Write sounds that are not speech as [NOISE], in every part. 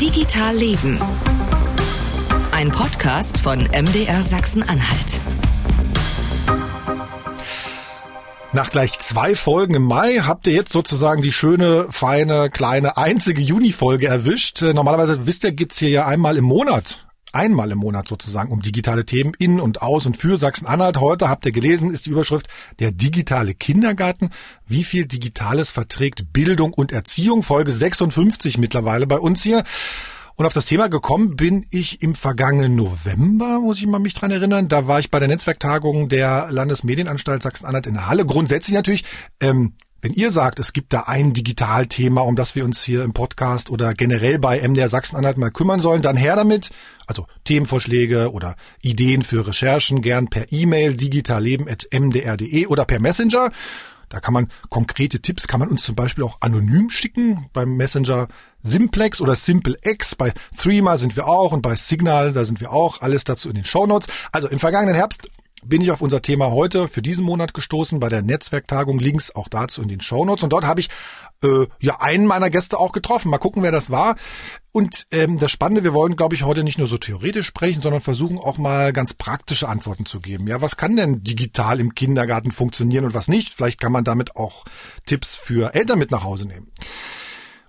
Digital Leben. Ein Podcast von MDR Sachsen-Anhalt. Nach gleich zwei Folgen im Mai habt ihr jetzt sozusagen die schöne, feine, kleine, einzige Juni-Folge erwischt. Normalerweise wisst ihr, geht's hier ja einmal im Monat einmal im Monat sozusagen um digitale Themen in und aus und für Sachsen-Anhalt. Heute habt ihr gelesen, ist die Überschrift der digitale Kindergarten. Wie viel Digitales verträgt Bildung und Erziehung? Folge 56 mittlerweile bei uns hier. Und auf das Thema gekommen bin ich im vergangenen November, muss ich mal mich dran erinnern. Da war ich bei der Netzwerktagung der Landesmedienanstalt Sachsen-Anhalt in der Halle. Grundsätzlich natürlich ähm, wenn ihr sagt, es gibt da ein Digitalthema, um das wir uns hier im Podcast oder generell bei MDR Sachsen-Anhalt mal kümmern sollen, dann her damit. Also Themenvorschläge oder Ideen für Recherchen gern per E-Mail digitalleben.mdr.de oder per Messenger. Da kann man konkrete Tipps, kann man uns zum Beispiel auch anonym schicken beim Messenger Simplex oder SimpleX. Bei Threema sind wir auch und bei Signal, da sind wir auch. Alles dazu in den Show Notes. Also im vergangenen Herbst bin ich auf unser Thema heute für diesen Monat gestoßen bei der Netzwerktagung. Links auch dazu in den Shownotes. Und dort habe ich äh, ja einen meiner Gäste auch getroffen. Mal gucken, wer das war. Und ähm, das Spannende, wir wollen, glaube ich, heute nicht nur so theoretisch sprechen, sondern versuchen auch mal ganz praktische Antworten zu geben. Ja, was kann denn digital im Kindergarten funktionieren und was nicht? Vielleicht kann man damit auch Tipps für Eltern mit nach Hause nehmen.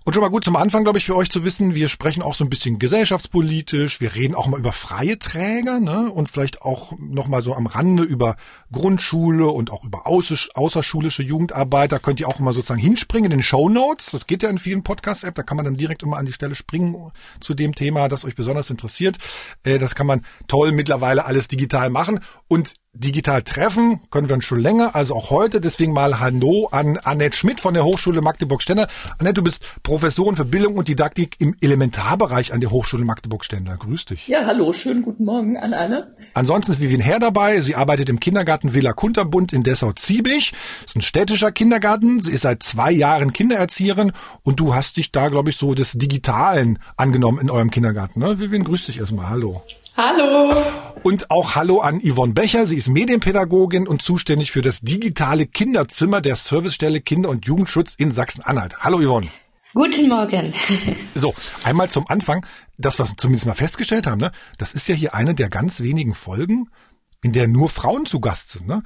Und schon mal gut zum Anfang, glaube ich, für euch zu wissen, wir sprechen auch so ein bisschen gesellschaftspolitisch, wir reden auch mal über freie Träger ne? und vielleicht auch noch mal so am Rande über Grundschule und auch über außerschulische Jugendarbeit. Da könnt ihr auch immer sozusagen hinspringen in den Show Notes. Das geht ja in vielen Podcast-Apps, da kann man dann direkt immer an die Stelle springen zu dem Thema, das euch besonders interessiert. Äh, das kann man toll mittlerweile alles digital machen. Und digital treffen können wir uns schon länger, also auch heute. Deswegen mal Hallo an Annette Schmidt von der Hochschule Magdeburg-Stender. Annette, du bist Professorin für Bildung und Didaktik im Elementarbereich an der Hochschule Magdeburg-Stender. Grüß dich. Ja, hallo, schönen guten Morgen an alle. Ansonsten ist Vivian Herr dabei. Sie arbeitet im Kindergarten Villa Kunterbund in Dessau-Ziebig. Ist ein städtischer Kindergarten. Sie ist seit zwei Jahren Kindererzieherin und du hast dich da, glaube ich, so des Digitalen angenommen in eurem Kindergarten. Ne? Vivian, grüß dich erstmal. Hallo. Hallo. Und auch Hallo an Yvonne Becher. Sie ist Medienpädagogin und zuständig für das digitale Kinderzimmer der Servicestelle Kinder- und Jugendschutz in Sachsen-Anhalt. Hallo Yvonne. Guten Morgen. [LAUGHS] [LAUGHS] So, einmal zum Anfang, das, was wir zumindest mal festgestellt haben, ne, das ist ja hier eine der ganz wenigen Folgen, in der nur Frauen zu Gast sind. Ne?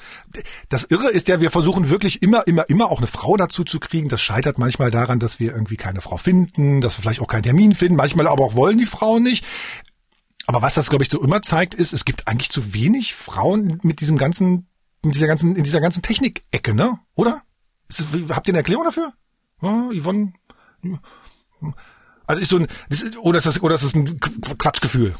Das Irre ist ja, wir versuchen wirklich immer, immer, immer auch eine Frau dazu zu kriegen. Das scheitert manchmal daran, dass wir irgendwie keine Frau finden, dass wir vielleicht auch keinen Termin finden, manchmal aber auch wollen die Frauen nicht. Aber was das, glaube ich, so immer zeigt, ist, es gibt eigentlich zu wenig Frauen mit diesem ganzen, mit dieser ganzen, in dieser ganzen Technikecke, ne? Oder? Das, habt ihr eine Erklärung dafür? Oh, Yvonne? Also ist so ein, ist, oder ist das, oder ist das ein Quatschgefühl?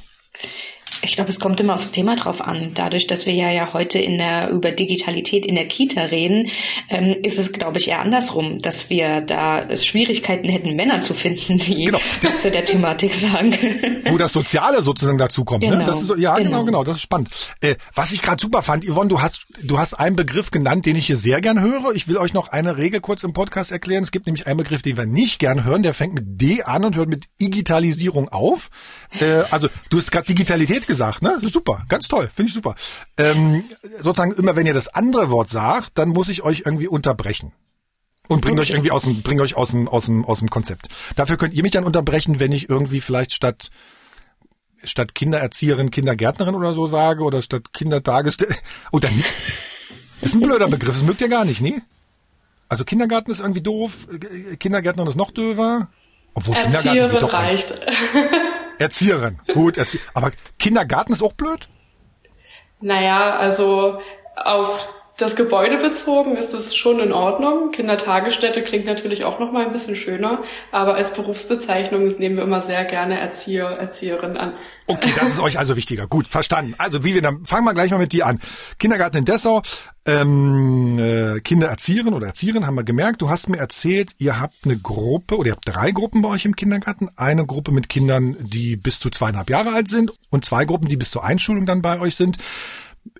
Ich glaube, es kommt immer aufs Thema drauf an. Dadurch, dass wir ja, ja heute in der, über Digitalität in der Kita reden, ähm, ist es, glaube ich, eher andersrum, dass wir da Schwierigkeiten hätten, Männer zu finden, die genau. [LAUGHS] das zu der Thematik sagen. Wo das Soziale sozusagen dazu kommt. Genau. Ne? Das ist, ja, genau. genau, genau, das ist spannend. Äh, was ich gerade super fand, Yvonne, du hast, du hast einen Begriff genannt, den ich hier sehr gern höre. Ich will euch noch eine Regel kurz im Podcast erklären. Es gibt nämlich einen Begriff, den wir nicht gern hören. Der fängt mit D an und hört mit Digitalisierung auf. Äh, also, du hast gerade Digitalität gesagt gesagt, ne? Super, ganz toll, finde ich super. Ähm, sozusagen immer, wenn ihr das andere Wort sagt, dann muss ich euch irgendwie unterbrechen. Und bringt euch irgendwie aus dem, bringt euch aus dem, aus dem, aus dem Konzept. Dafür könnt ihr mich dann unterbrechen, wenn ich irgendwie vielleicht statt, statt Kindererzieherin, Kindergärtnerin oder so sage oder statt Kindertagesstelle. Oh, dann, ist ein blöder Begriff, das mögt ihr gar nicht, ne? Also Kindergarten ist irgendwie doof, Kindergärtnerin ist noch döver. Obwohl Erzieherin Kindergarten reicht. Erzieherin, gut, Erzie aber Kindergarten ist auch blöd? Naja, also auf das Gebäude bezogen ist es schon in Ordnung. Kindertagesstätte klingt natürlich auch noch mal ein bisschen schöner, aber als Berufsbezeichnung nehmen wir immer sehr gerne Erzieher, Erzieherin an. Okay, das ist euch also wichtiger. Gut, verstanden. Also wie wir dann fangen wir gleich mal mit dir an. Kindergarten in Dessau, ähm, äh, Kindererzieherin oder Erzieherin haben wir gemerkt. Du hast mir erzählt, ihr habt eine Gruppe oder ihr habt drei Gruppen bei euch im Kindergarten. Eine Gruppe mit Kindern, die bis zu zweieinhalb Jahre alt sind und zwei Gruppen, die bis zur Einschulung dann bei euch sind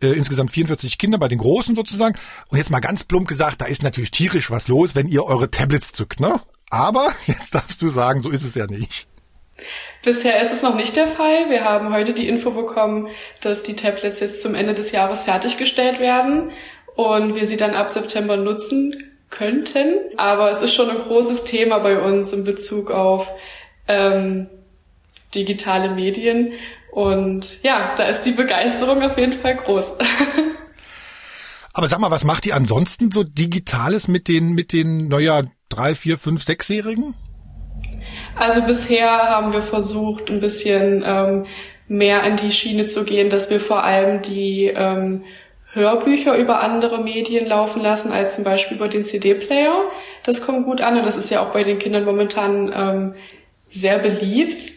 äh, insgesamt 44 Kinder bei den Großen sozusagen. Und jetzt mal ganz plump gesagt, da ist natürlich tierisch was los, wenn ihr eure Tablets zückt, ne? Aber [LAUGHS] jetzt darfst du sagen, so ist es ja nicht. Bisher ist es noch nicht der Fall. Wir haben heute die Info bekommen, dass die Tablets jetzt zum Ende des Jahres fertiggestellt werden und wir sie dann ab September nutzen könnten. Aber es ist schon ein großes Thema bei uns in Bezug auf ähm, digitale Medien. Und ja, da ist die Begeisterung auf jeden Fall groß. [LAUGHS] Aber sag mal, was macht ihr ansonsten so Digitales mit den, mit den, naja, drei, vier, fünf, sechsjährigen? Also bisher haben wir versucht, ein bisschen ähm, mehr in die Schiene zu gehen, dass wir vor allem die ähm, Hörbücher über andere Medien laufen lassen, als zum Beispiel über den CD-Player. Das kommt gut an und das ist ja auch bei den Kindern momentan ähm, sehr beliebt.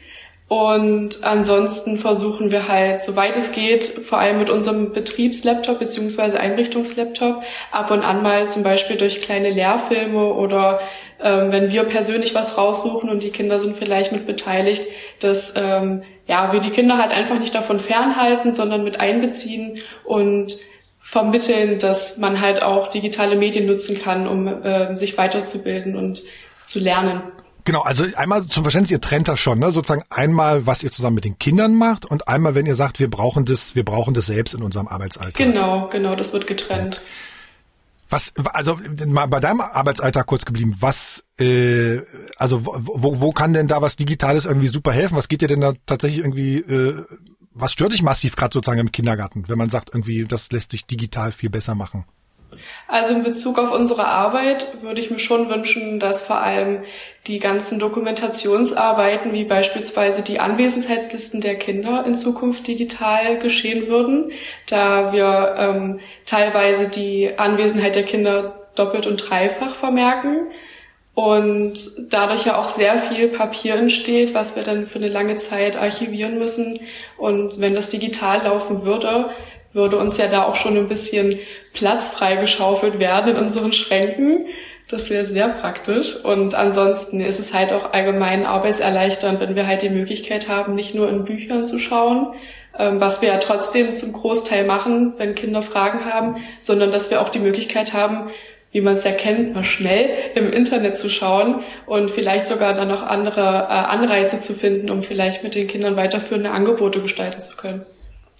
Und ansonsten versuchen wir halt, soweit es geht, vor allem mit unserem Betriebslaptop beziehungsweise Einrichtungslaptop, ab und an mal zum Beispiel durch kleine Lehrfilme oder ähm, wenn wir persönlich was raussuchen und die Kinder sind vielleicht mit beteiligt, dass ähm, ja wir die Kinder halt einfach nicht davon fernhalten, sondern mit einbeziehen und vermitteln, dass man halt auch digitale Medien nutzen kann, um äh, sich weiterzubilden und zu lernen. Genau, also einmal zum Verständnis, ihr trennt das schon, ne? sozusagen einmal, was ihr zusammen mit den Kindern macht und einmal, wenn ihr sagt, wir brauchen das, wir brauchen das selbst in unserem Arbeitsalltag. Genau, genau, das wird getrennt. Was, also mal bei deinem Arbeitsalltag kurz geblieben, was, äh, also wo, wo kann denn da was Digitales irgendwie super helfen? Was geht dir denn da tatsächlich irgendwie, äh, was stört dich massiv gerade sozusagen im Kindergarten, wenn man sagt, irgendwie, das lässt sich digital viel besser machen? Also in Bezug auf unsere Arbeit würde ich mir schon wünschen, dass vor allem die ganzen Dokumentationsarbeiten, wie beispielsweise die Anwesenheitslisten der Kinder in Zukunft digital geschehen würden, da wir ähm, teilweise die Anwesenheit der Kinder doppelt und dreifach vermerken und dadurch ja auch sehr viel Papier entsteht, was wir dann für eine lange Zeit archivieren müssen. Und wenn das digital laufen würde, würde uns ja da auch schon ein bisschen Platz freigeschaufelt werden in unseren Schränken. Das wäre sehr praktisch. Und ansonsten ist es halt auch allgemein arbeitserleichternd, wenn wir halt die Möglichkeit haben, nicht nur in Büchern zu schauen, ähm, was wir ja trotzdem zum Großteil machen, wenn Kinder Fragen haben, sondern dass wir auch die Möglichkeit haben, wie man es ja kennt, mal schnell im Internet zu schauen und vielleicht sogar dann noch andere äh, Anreize zu finden, um vielleicht mit den Kindern weiterführende Angebote gestalten zu können.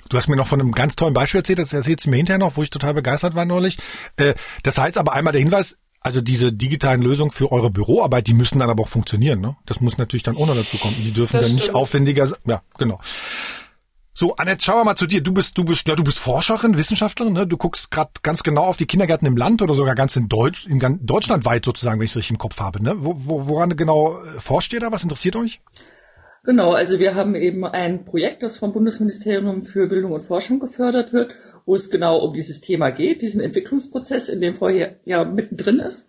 Du hast mir noch von einem ganz tollen Beispiel erzählt, das erzählst du mir hinterher noch, wo ich total begeistert war neulich. Äh, das heißt aber einmal der Hinweis, also diese digitalen Lösungen für eure Büroarbeit, die müssen dann aber auch funktionieren. Ne? Das muss natürlich dann ohne dazu kommen. Die dürfen das dann nicht aufwendiger sein. Ja, genau. So, Annette, schauen wir mal zu dir. Du bist, du bist, ja, du bist Forscherin, Wissenschaftlerin. Ne? Du guckst gerade ganz genau auf die Kindergärten im Land oder sogar ganz in Deutsch, in ganz deutschlandweit sozusagen, wenn ich es richtig im Kopf habe. Ne? Wo, wo, woran genau äh, forscht ihr da? Was interessiert euch? Genau, also wir haben eben ein Projekt, das vom Bundesministerium für Bildung und Forschung gefördert wird, wo es genau um dieses Thema geht, diesen Entwicklungsprozess, in dem vorher ja mittendrin ist.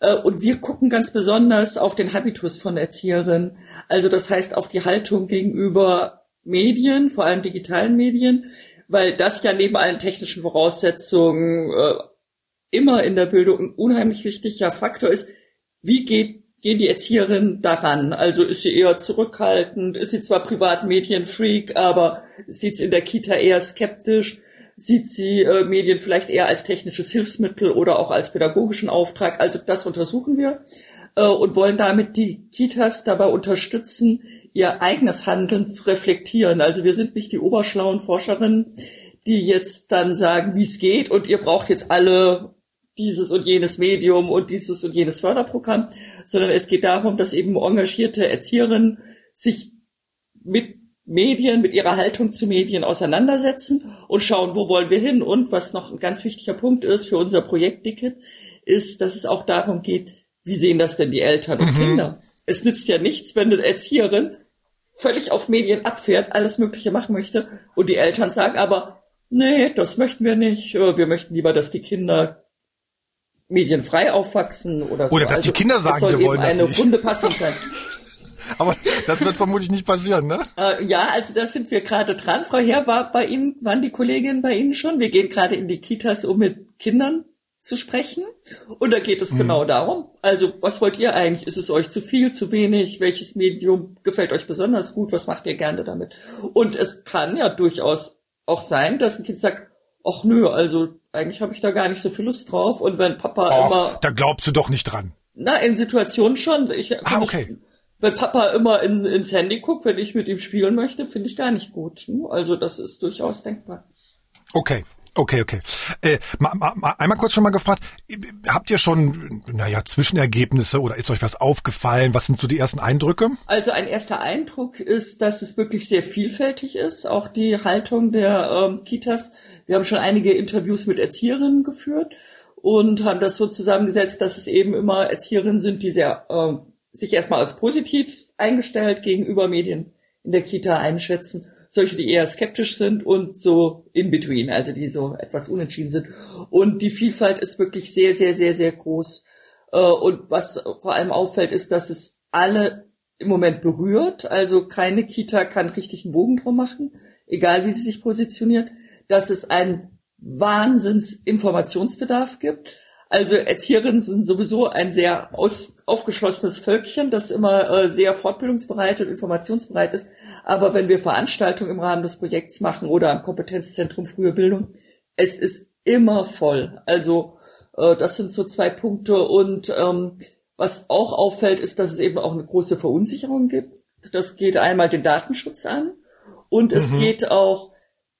Äh, und wir gucken ganz besonders auf den Habitus von Erzieherinnen. Also das heißt auf die Haltung gegenüber Medien, vor allem digitalen Medien, weil das ja neben allen technischen Voraussetzungen äh, immer in der Bildung ein unheimlich wichtiger Faktor ist. Wie geht gehen die Erzieherinnen daran? Also ist sie eher zurückhaltend? Ist sie zwar Privatmedienfreak, aber sieht sie in der Kita eher skeptisch? Sieht sie äh, Medien vielleicht eher als technisches Hilfsmittel oder auch als pädagogischen Auftrag? Also das untersuchen wir äh, und wollen damit die Kitas dabei unterstützen, ihr eigenes Handeln zu reflektieren. Also wir sind nicht die oberschlauen Forscherinnen, die jetzt dann sagen, wie es geht und ihr braucht jetzt alle dieses und jenes Medium und dieses und jenes Förderprogramm, sondern es geht darum, dass eben engagierte Erzieherinnen sich mit Medien, mit ihrer Haltung zu Medien auseinandersetzen und schauen, wo wollen wir hin. Und was noch ein ganz wichtiger Punkt ist für unser Projekt Dicket, ist, dass es auch darum geht, wie sehen das denn die Eltern und mhm. Kinder? Es nützt ja nichts, wenn eine Erzieherin völlig auf Medien abfährt, alles Mögliche machen möchte und die Eltern sagen aber, nee, das möchten wir nicht. Wir möchten lieber, dass die Kinder medienfrei aufwachsen oder so. Oder dass also, die Kinder sagen, wir wollen das eine nicht. runde Passung sein. [LAUGHS] Aber das wird vermutlich nicht passieren, ne? Äh, ja, also da sind wir gerade dran. Frau Herr war bei Ihnen, waren die Kolleginnen bei Ihnen schon? Wir gehen gerade in die Kitas, um mit Kindern zu sprechen. Und da geht es mhm. genau darum. Also, was wollt ihr eigentlich? Ist es euch zu viel, zu wenig? Welches Medium gefällt euch besonders gut? Was macht ihr gerne damit? Und es kann ja durchaus auch sein, dass ein Kind sagt, ach nö, also eigentlich habe ich da gar nicht so viel Lust drauf. Und wenn Papa Och, immer. Da glaubst du doch nicht dran. Na, in Situationen schon. Ich, ah, okay. Ich, wenn Papa immer in, ins Handy guckt, wenn ich mit ihm spielen möchte, finde ich gar nicht gut. Also das ist durchaus denkbar. Okay. Okay, okay. Äh, ma, ma, einmal kurz schon mal gefragt, habt ihr schon, naja, Zwischenergebnisse oder ist euch was aufgefallen? Was sind so die ersten Eindrücke? Also ein erster Eindruck ist, dass es wirklich sehr vielfältig ist, auch die Haltung der ähm, Kitas. Wir haben schon einige Interviews mit Erzieherinnen geführt und haben das so zusammengesetzt, dass es eben immer Erzieherinnen sind, die sehr äh, sich erstmal als positiv eingestellt gegenüber Medien in der Kita einschätzen solche, die eher skeptisch sind und so in between, also die so etwas unentschieden sind. Und die Vielfalt ist wirklich sehr, sehr, sehr, sehr groß. Äh, und was vor allem auffällt, ist, dass es alle im Moment berührt. Also keine Kita kann richtig einen Bogen drum machen, egal wie sie sich positioniert. Dass es einen Wahnsinns-Informationsbedarf gibt also Erzieherinnen sind sowieso ein sehr aus, aufgeschlossenes Völkchen, das immer äh, sehr fortbildungsbereit und informationsbereit ist. Aber wenn wir Veranstaltungen im Rahmen des Projekts machen oder am Kompetenzzentrum Frühe Bildung, es ist immer voll. Also äh, das sind so zwei Punkte. Und ähm, was auch auffällt, ist, dass es eben auch eine große Verunsicherung gibt. Das geht einmal den Datenschutz an und es mhm. geht auch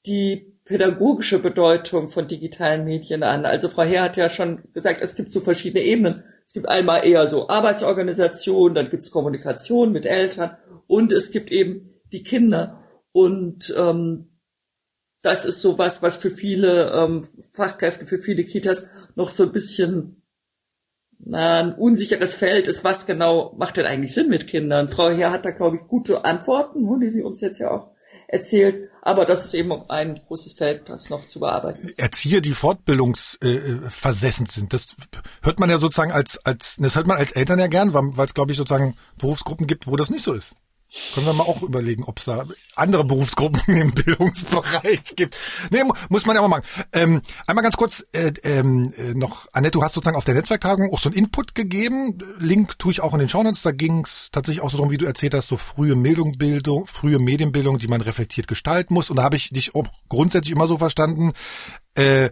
die pädagogische Bedeutung von digitalen Medien an. Also Frau Herr hat ja schon gesagt, es gibt so verschiedene Ebenen. Es gibt einmal eher so Arbeitsorganisation, dann gibt es Kommunikation mit Eltern und es gibt eben die Kinder. Und ähm, das ist so was, was für viele ähm, Fachkräfte, für viele Kitas noch so ein bisschen na, ein unsicheres Feld ist, was genau macht denn eigentlich Sinn mit Kindern? Frau Herr hat da, glaube ich, gute Antworten, ne, die sie uns jetzt ja auch erzählt. Aber das ist eben ein großes Feld, das noch zu bearbeiten ist. Erzieher, die fortbildungsversessen äh, sind, das hört man ja sozusagen als, als, das hört man als Eltern ja gern, weil es, glaube ich, sozusagen Berufsgruppen gibt, wo das nicht so ist. Können wir mal auch überlegen, ob es da andere Berufsgruppen [LAUGHS] im Bildungsbereich gibt. Nee, muss man ja auch machen. Ähm, einmal ganz kurz äh, ähm, äh, noch, Annette, du hast sozusagen auf der Netzwerktagung auch so einen Input gegeben. Link tue ich auch in den Shownotes. Da ging es tatsächlich auch so darum, wie du erzählt hast, so frühe Bildung, frühe Medienbildung, die man reflektiert gestalten muss. Und da habe ich dich auch grundsätzlich immer so verstanden, äh,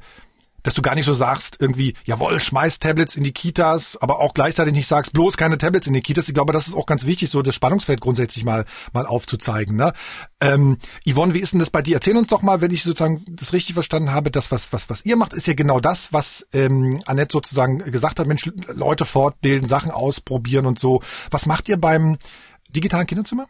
dass du gar nicht so sagst, irgendwie, jawohl, schmeiß Tablets in die Kitas, aber auch gleichzeitig nicht sagst, bloß keine Tablets in die Kitas. Ich glaube, das ist auch ganz wichtig, so das Spannungsfeld grundsätzlich mal, mal aufzuzeigen. Ne? Ähm, Yvonne, wie ist denn das bei dir? Erzähl uns doch mal, wenn ich sozusagen das richtig verstanden habe, das, was, was, was ihr macht, ist ja genau das, was ähm, Annette sozusagen gesagt hat, Mensch, Leute fortbilden, Sachen ausprobieren und so. Was macht ihr beim digitalen Kinderzimmer?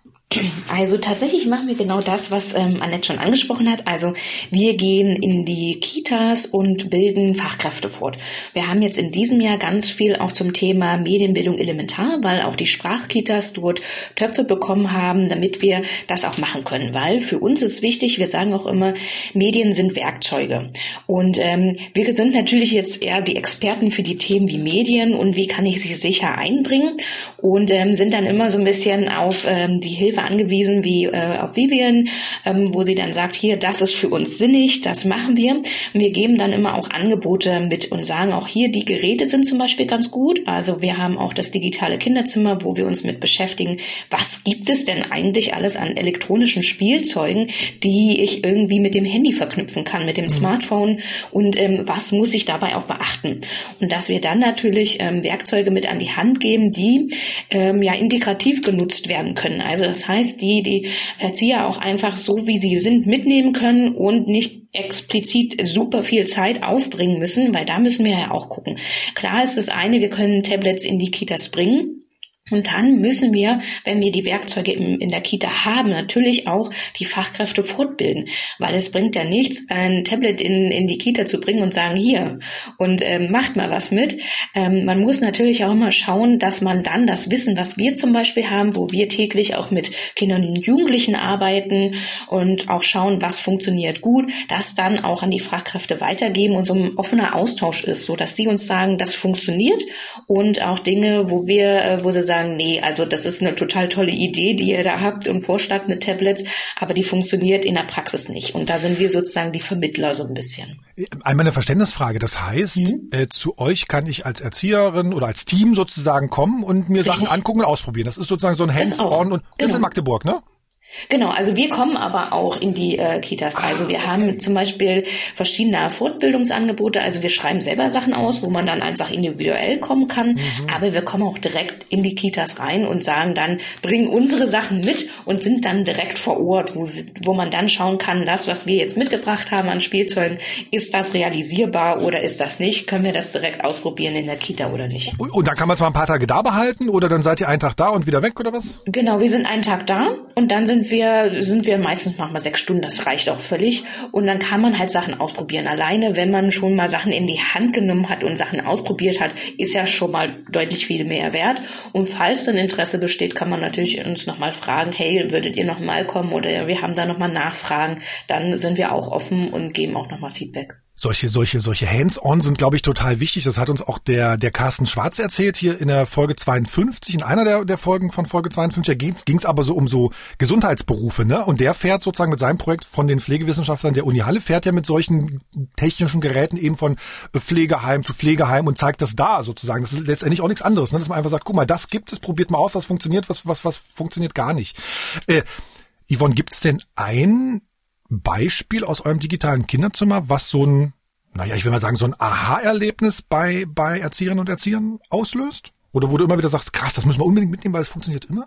Also tatsächlich machen wir genau das, was ähm, Annette schon angesprochen hat. Also wir gehen in die Kitas und bilden Fachkräfte fort. Wir haben jetzt in diesem Jahr ganz viel auch zum Thema Medienbildung elementar, weil auch die Sprachkitas dort Töpfe bekommen haben, damit wir das auch machen können. Weil für uns ist wichtig, wir sagen auch immer, Medien sind Werkzeuge. Und ähm, wir sind natürlich jetzt eher die Experten für die Themen wie Medien und wie kann ich sie sicher einbringen und ähm, sind dann immer so ein bisschen auf ähm, die Hilfe Hilfe angewiesen wie äh, auf Vivian, ähm, wo sie dann sagt, hier, das ist für uns sinnig, das machen wir. Und wir geben dann immer auch Angebote mit und sagen auch hier, die Geräte sind zum Beispiel ganz gut. Also wir haben auch das digitale Kinderzimmer, wo wir uns mit beschäftigen, was gibt es denn eigentlich alles an elektronischen Spielzeugen, die ich irgendwie mit dem Handy verknüpfen kann, mit dem mhm. Smartphone und ähm, was muss ich dabei auch beachten. Und dass wir dann natürlich ähm, Werkzeuge mit an die Hand geben, die ähm, ja integrativ genutzt werden können. Also das heißt, die die Erzieher auch einfach so, wie sie sind, mitnehmen können und nicht explizit super viel Zeit aufbringen müssen, weil da müssen wir ja auch gucken. Klar ist das eine, wir können Tablets in die Kitas bringen. Und dann müssen wir, wenn wir die Werkzeuge in, der Kita haben, natürlich auch die Fachkräfte fortbilden, weil es bringt ja nichts, ein Tablet in, in die Kita zu bringen und sagen, hier und ähm, macht mal was mit. Ähm, man muss natürlich auch immer schauen, dass man dann das Wissen, was wir zum Beispiel haben, wo wir täglich auch mit Kindern und Jugendlichen arbeiten und auch schauen, was funktioniert gut, das dann auch an die Fachkräfte weitergeben und so ein offener Austausch ist, so dass sie uns sagen, das funktioniert und auch Dinge, wo wir, äh, wo sie sagen, sagen, nee, also das ist eine total tolle Idee, die ihr da habt und Vorschlag mit Tablets, aber die funktioniert in der Praxis nicht. Und da sind wir sozusagen die Vermittler so ein bisschen. Einmal eine Verständnisfrage. Das heißt, mhm. äh, zu euch kann ich als Erzieherin oder als Team sozusagen kommen und mir Richtig. Sachen angucken und ausprobieren. Das ist sozusagen so ein Hands-on und das genau. ist in Magdeburg, ne? Genau, also wir kommen aber auch in die äh, Kitas. Also wir haben zum Beispiel verschiedene Fortbildungsangebote. Also wir schreiben selber Sachen aus, wo man dann einfach individuell kommen kann. Mhm. Aber wir kommen auch direkt in die Kitas rein und sagen dann, bringen unsere Sachen mit und sind dann direkt vor Ort, wo, wo man dann schauen kann, das, was wir jetzt mitgebracht haben an Spielzeugen, ist das realisierbar oder ist das nicht? Können wir das direkt ausprobieren in der Kita oder nicht? Und, und dann kann man zwar ein paar Tage da behalten oder dann seid ihr einen Tag da und wieder weg oder was? Genau, wir sind einen Tag da und dann sind wir, sind wir meistens wir sechs Stunden, das reicht auch völlig. Und dann kann man halt Sachen ausprobieren. Alleine, wenn man schon mal Sachen in die Hand genommen hat und Sachen ausprobiert hat, ist ja schon mal deutlich viel mehr wert. Und falls dann Interesse besteht, kann man natürlich uns nochmal fragen, hey, würdet ihr nochmal kommen oder wir haben da nochmal Nachfragen. Dann sind wir auch offen und geben auch nochmal Feedback solche, solche, solche Hands-on sind, glaube ich, total wichtig. Das hat uns auch der, der Carsten Schwarz erzählt hier in der Folge 52, in einer der, der Folgen von Folge 52. Da ging es aber so um so Gesundheitsberufe, ne? Und der fährt sozusagen mit seinem Projekt von den Pflegewissenschaftlern der Uni Halle, fährt ja mit solchen technischen Geräten eben von Pflegeheim zu Pflegeheim und zeigt das da sozusagen. Das ist letztendlich auch nichts anderes, ne? Dass man einfach sagt, guck mal, das gibt es, probiert mal aus, was funktioniert, was, was, was funktioniert gar nicht. Äh, Yvonne, gibt's denn ein Beispiel aus eurem digitalen Kinderzimmer, was so ein, naja, ich will mal sagen, so ein Aha-Erlebnis bei, bei Erzieherinnen und Erziehern auslöst? Oder wo du immer wieder sagst, krass, das müssen wir unbedingt mitnehmen, weil es funktioniert immer?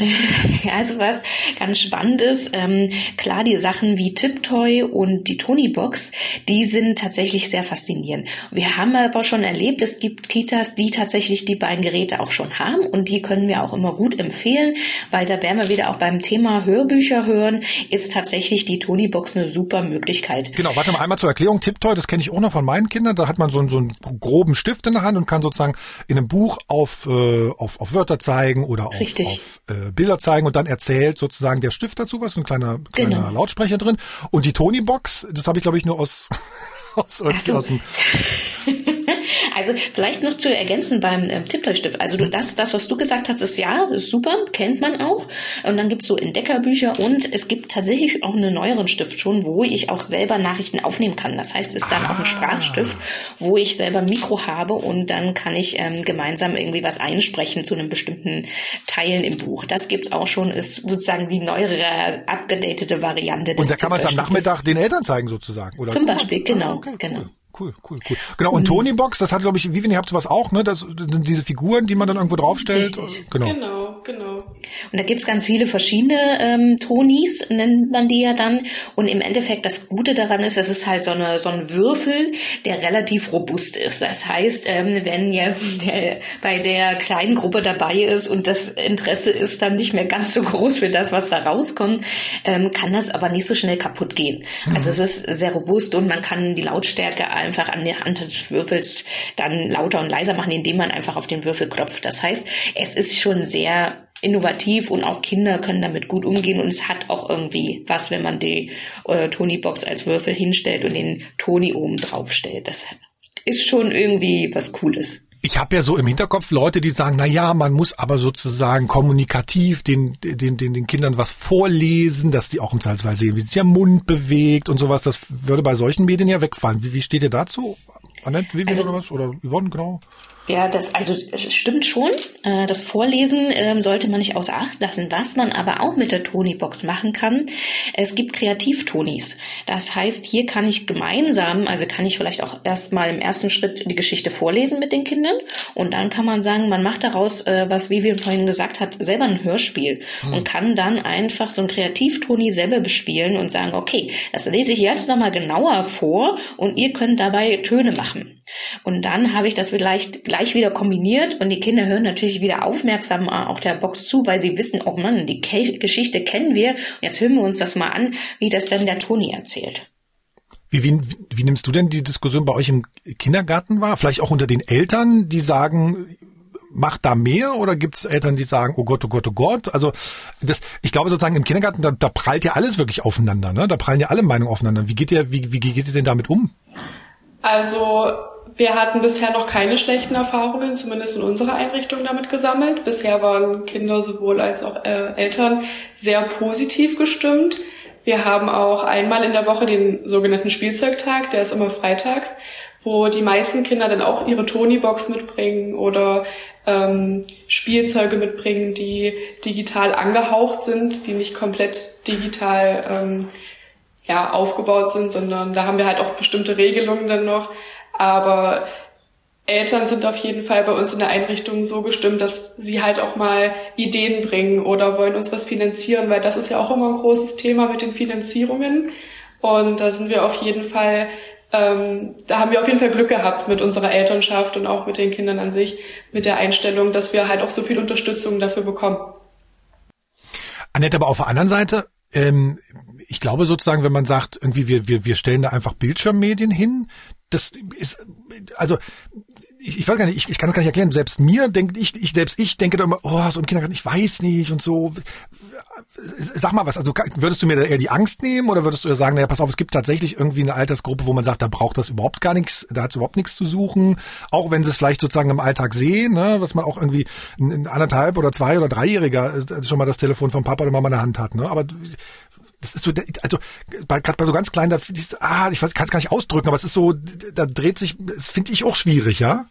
[LAUGHS] Also was ganz spannend ist, ähm, klar, die Sachen wie Tiptoy und die Tony-Box, die sind tatsächlich sehr faszinierend. Wir haben aber schon erlebt, es gibt Kitas, die tatsächlich die beiden Geräte auch schon haben und die können wir auch immer gut empfehlen, weil da wären wir wieder auch beim Thema Hörbücher hören, ist tatsächlich die Tony-Box eine super Möglichkeit. Genau, warte mal einmal zur Erklärung. Tiptoy, das kenne ich auch noch von meinen Kindern, da hat man so, einen, so einen groben Stift in der Hand und kann sozusagen in einem Buch auf, äh, auf, auf Wörter zeigen oder auf, auf äh, Bilder zeigen und dann erzählt sozusagen der Stift dazu was, ein kleiner, kleiner genau. Lautsprecher drin. Und die Tony-Box, das habe ich glaube ich nur aus, [LAUGHS] aus, so. aus dem [LAUGHS] Also vielleicht noch zu ergänzen beim äh, Tipptoy-Stift. Also du, das, das, was du gesagt hast, ist ja, ist super, kennt man auch. Und dann gibt's so Entdeckerbücher und es gibt tatsächlich auch einen neueren Stift schon, wo ich auch selber Nachrichten aufnehmen kann. Das heißt, es ist dann ah. auch ein Sprachstift, wo ich selber Mikro habe und dann kann ich ähm, gemeinsam irgendwie was einsprechen zu einem bestimmten Teilen im Buch. Das gibt's auch schon, ist sozusagen die neuere, abgedatete Variante des Und da kann man es am Nachmittag den Eltern zeigen sozusagen, oder? Zum Beispiel, genau, ah, okay, genau. Cool cool, cool, cool. Genau, und, und Tony Box, das hat, glaube ich, Vivian, ihr habt sowas auch, ne? Das, diese Figuren, die man dann irgendwo draufstellt. Richtig. Genau. genau, genau. Und da gibt's ganz viele verschiedene ähm, Tonis, nennt man die ja dann. Und im Endeffekt, das Gute daran ist, das ist halt so, eine, so ein Würfel, der relativ robust ist. Das heißt, ähm, wenn jetzt [LAUGHS] der, bei der kleinen Gruppe dabei ist und das Interesse ist dann nicht mehr ganz so groß für das, was da rauskommt, ähm, kann das aber nicht so schnell kaputt gehen. Mhm. Also es ist sehr robust und man kann die Lautstärke einfach an der Hand des Würfels dann lauter und leiser machen, indem man einfach auf den Würfel klopft. Das heißt, es ist schon sehr innovativ und auch Kinder können damit gut umgehen und es hat auch irgendwie was, wenn man die äh, Tony-Box als Würfel hinstellt und den Tony oben drauf stellt. Das ist schon irgendwie was Cooles. Ich habe ja so im Hinterkopf Leute, die sagen, na ja, man muss aber sozusagen kommunikativ den, den, den, den Kindern was vorlesen, dass die auch im Zweifelsfall sehen, wie sich der Mund bewegt und sowas. Das würde bei solchen Medien ja wegfallen. Wie, wie steht ihr dazu? Annette, Vivi also, oder was? Oder Yvonne, genau? Ja, das also stimmt schon. Äh, das Vorlesen ähm, sollte man nicht außer Acht lassen. Was man aber auch mit der Tony-Box machen kann, es gibt Kreativtonis. Das heißt, hier kann ich gemeinsam, also kann ich vielleicht auch erstmal im ersten Schritt die Geschichte vorlesen mit den Kindern und dann kann man sagen, man macht daraus, äh, was Vivian vorhin gesagt hat, selber ein Hörspiel hm. und kann dann einfach so ein Kreativtoni selber bespielen und sagen, okay, das lese ich jetzt nochmal genauer vor und ihr könnt dabei Töne machen. Und dann habe ich das vielleicht gleich wieder kombiniert und die Kinder hören natürlich wieder aufmerksam auch der Box zu, weil sie wissen, oh Mann, die Ke Geschichte kennen wir. Und jetzt hören wir uns das mal an, wie das dann der Toni erzählt. Wie, wie, wie nimmst du denn die Diskussion bei euch im Kindergarten wahr? Vielleicht auch unter den Eltern, die sagen, macht da mehr oder gibt es Eltern, die sagen, oh Gott, oh Gott, oh Gott? Also das, ich glaube sozusagen im Kindergarten, da, da prallt ja alles wirklich aufeinander, ne? Da prallen ja alle Meinungen aufeinander. Wie geht ihr, wie, wie geht ihr denn damit um? Also wir hatten bisher noch keine schlechten Erfahrungen, zumindest in unserer Einrichtung damit gesammelt. Bisher waren Kinder sowohl als auch äh, Eltern sehr positiv gestimmt. Wir haben auch einmal in der Woche den sogenannten Spielzeugtag, der ist immer freitags, wo die meisten Kinder dann auch ihre Tony-Box mitbringen oder ähm, Spielzeuge mitbringen, die digital angehaucht sind, die nicht komplett digital ähm, ja, aufgebaut sind, sondern da haben wir halt auch bestimmte Regelungen dann noch. Aber Eltern sind auf jeden Fall bei uns in der Einrichtung so gestimmt, dass sie halt auch mal Ideen bringen oder wollen uns was finanzieren, weil das ist ja auch immer ein großes Thema mit den Finanzierungen. Und da sind wir auf jeden Fall, ähm, da haben wir auf jeden Fall Glück gehabt mit unserer Elternschaft und auch mit den Kindern an sich, mit der Einstellung, dass wir halt auch so viel Unterstützung dafür bekommen. Annette, aber auf der anderen Seite, ähm, ich glaube sozusagen, wenn man sagt, irgendwie wir, wir, wir stellen da einfach Bildschirmmedien hin, das ist, also ich, ich weiß gar nicht, ich, ich kann das gar nicht erklären. Selbst mir denke ich, ich selbst ich denke da immer, oh, so ein Kindergarten, ich weiß nicht und so. Sag mal was, also würdest du mir da eher die Angst nehmen oder würdest du sagen, naja, pass auf, es gibt tatsächlich irgendwie eine Altersgruppe, wo man sagt, da braucht das überhaupt gar nichts, da hat es überhaupt nichts zu suchen, auch wenn sie es vielleicht sozusagen im Alltag sehen, ne, dass man auch irgendwie ein, ein anderthalb oder zwei oder dreijähriger äh, schon mal das Telefon von Papa oder Mama in der Hand hat, ne, aber das ist so, also gerade bei so ganz kleinen, da, ah, ich kann es gar nicht ausdrücken, aber es ist so, da dreht sich, das finde ich auch schwierig, ja.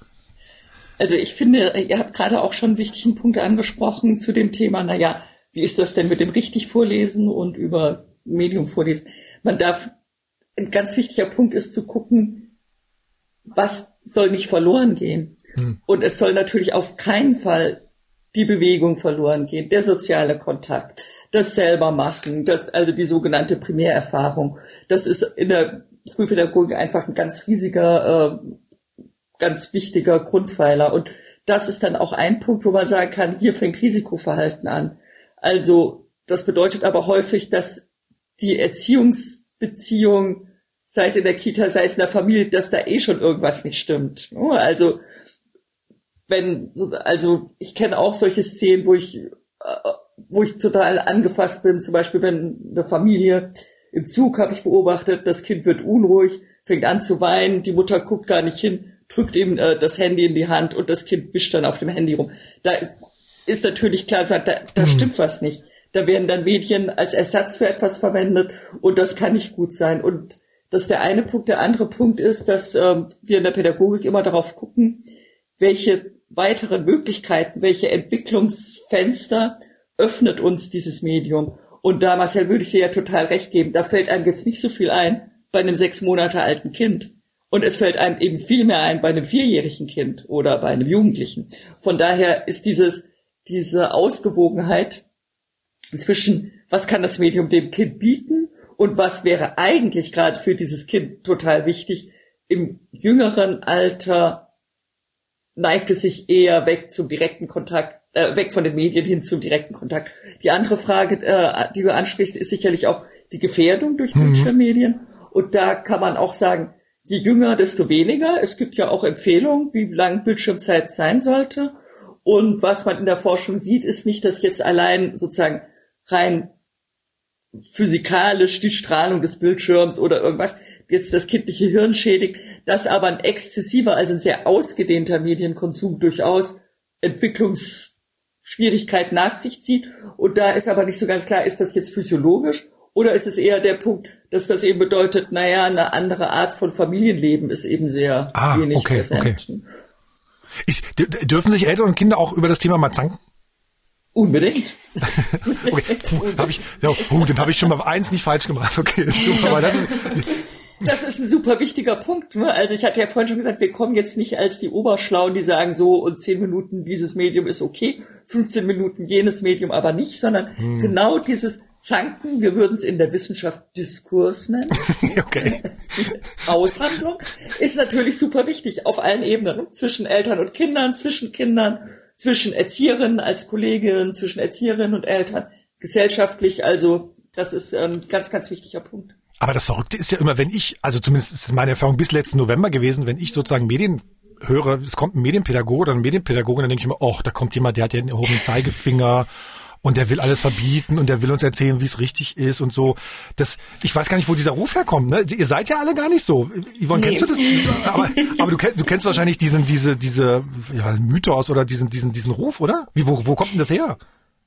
Also ich finde, ihr habt gerade auch schon einen wichtigen Punkt angesprochen zu dem Thema, naja, wie ist das denn mit dem richtig vorlesen und über Medium vorlesen? Man darf, ein ganz wichtiger Punkt ist zu gucken, was soll nicht verloren gehen. Hm. Und es soll natürlich auf keinen Fall die Bewegung verloren gehen, der soziale Kontakt, das selber machen, das, also die sogenannte Primärerfahrung. Das ist in der Frühpädagogik einfach ein ganz riesiger, äh, ganz wichtiger Grundpfeiler. Und das ist dann auch ein Punkt, wo man sagen kann, hier fängt Risikoverhalten an. Also das bedeutet aber häufig, dass die Erziehungsbeziehung, sei es in der Kita, sei es in der Familie, dass da eh schon irgendwas nicht stimmt. Also wenn, also ich kenne auch solche Szenen, wo ich, äh, wo ich total angefasst bin, zum Beispiel wenn eine Familie im Zug habe ich beobachtet, das Kind wird unruhig, fängt an zu weinen, die Mutter guckt gar nicht hin, drückt ihm äh, das Handy in die Hand und das Kind wischt dann auf dem Handy rum. Da ist natürlich klar, da, da mhm. stimmt was nicht. Da werden dann Medien als Ersatz für etwas verwendet und das kann nicht gut sein. Und das ist der eine Punkt. Der andere Punkt ist, dass ähm, wir in der Pädagogik immer darauf gucken, welche weiteren Möglichkeiten, welche Entwicklungsfenster öffnet uns dieses Medium. Und da, Marcel, würde ich dir ja total recht geben, da fällt einem jetzt nicht so viel ein bei einem sechs Monate alten Kind. Und es fällt einem eben viel mehr ein bei einem vierjährigen Kind oder bei einem Jugendlichen. Von daher ist dieses, diese Ausgewogenheit zwischen, was kann das Medium dem Kind bieten und was wäre eigentlich gerade für dieses Kind total wichtig, im jüngeren Alter neigt es sich eher weg zum direkten Kontakt, äh, weg von den Medien hin zum direkten Kontakt. Die andere Frage, äh, die du ansprichst, ist sicherlich auch die Gefährdung durch mhm. Bildschirmmedien. Und da kann man auch sagen, je jünger, desto weniger. Es gibt ja auch Empfehlungen, wie lang Bildschirmzeit sein sollte. Und was man in der Forschung sieht, ist nicht, dass jetzt allein sozusagen rein physikalisch die Strahlung des Bildschirms oder irgendwas jetzt das kindliche Hirn schädigt, dass aber ein exzessiver, also ein sehr ausgedehnter Medienkonsum durchaus Entwicklungsschwierigkeiten nach sich zieht. Und da ist aber nicht so ganz klar, ist das jetzt physiologisch oder ist es eher der Punkt, dass das eben bedeutet, naja, eine andere Art von Familienleben ist eben sehr ah, wenig okay, präsent. Okay. Ist, dürfen sich Eltern und Kinder auch über das Thema mal zanken? Unbedingt. [LAUGHS] okay, Puh, hab ich, ja, oh, dann habe ich schon mal eins nicht falsch gemacht. Okay, super, weil das ist, das ist ein super wichtiger Punkt. Ne? Also ich hatte ja vorhin schon gesagt, wir kommen jetzt nicht als die Oberschlauen, die sagen so und zehn Minuten dieses Medium ist okay, 15 Minuten jenes Medium aber nicht, sondern hm. genau dieses Zanken, wir würden es in der Wissenschaft Diskurs nennen. [LAUGHS] okay. [LAUGHS] Aushandlung ist natürlich super wichtig auf allen Ebenen, ne? zwischen Eltern und Kindern, zwischen Kindern, zwischen Erzieherinnen als Kolleginnen, zwischen Erzieherinnen und Eltern, gesellschaftlich. Also das ist ein ganz, ganz wichtiger Punkt. Aber das Verrückte ist ja immer, wenn ich, also zumindest ist es meine Erfahrung bis letzten November gewesen, wenn ich sozusagen Medien höre, es kommt ein Medienpädagoge oder ein Medienpädagoge, dann denke ich immer, oh, da kommt jemand, der hat ja den erhobenen Zeigefinger und der will alles verbieten und der will uns erzählen, wie es richtig ist und so. Das, ich weiß gar nicht, wo dieser Ruf herkommt. Ne? Ihr seid ja alle gar nicht so. Yvonne, nee. kennst du das? Aber, aber du, kennst, du kennst wahrscheinlich diesen, diese, diese ja, Mythos oder diesen, diesen, diesen Ruf, oder? Wie, wo, wo kommt denn das her?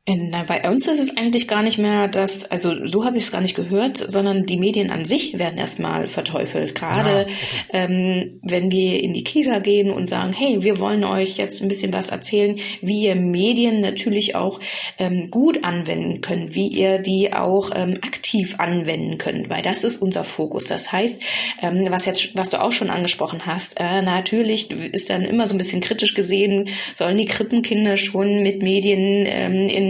Na, bei uns ist es eigentlich gar nicht mehr das, also so habe ich es gar nicht gehört, sondern die Medien an sich werden erstmal verteufelt. Gerade ja, okay. ähm, wenn wir in die Kita gehen und sagen, hey, wir wollen euch jetzt ein bisschen was erzählen, wie ihr Medien natürlich auch ähm, gut anwenden könnt, wie ihr die auch ähm, aktiv anwenden könnt, weil das ist unser Fokus. Das heißt, ähm, was jetzt, was du auch schon angesprochen hast, äh, natürlich ist dann immer so ein bisschen kritisch gesehen, sollen die Krippenkinder schon mit Medien ähm, in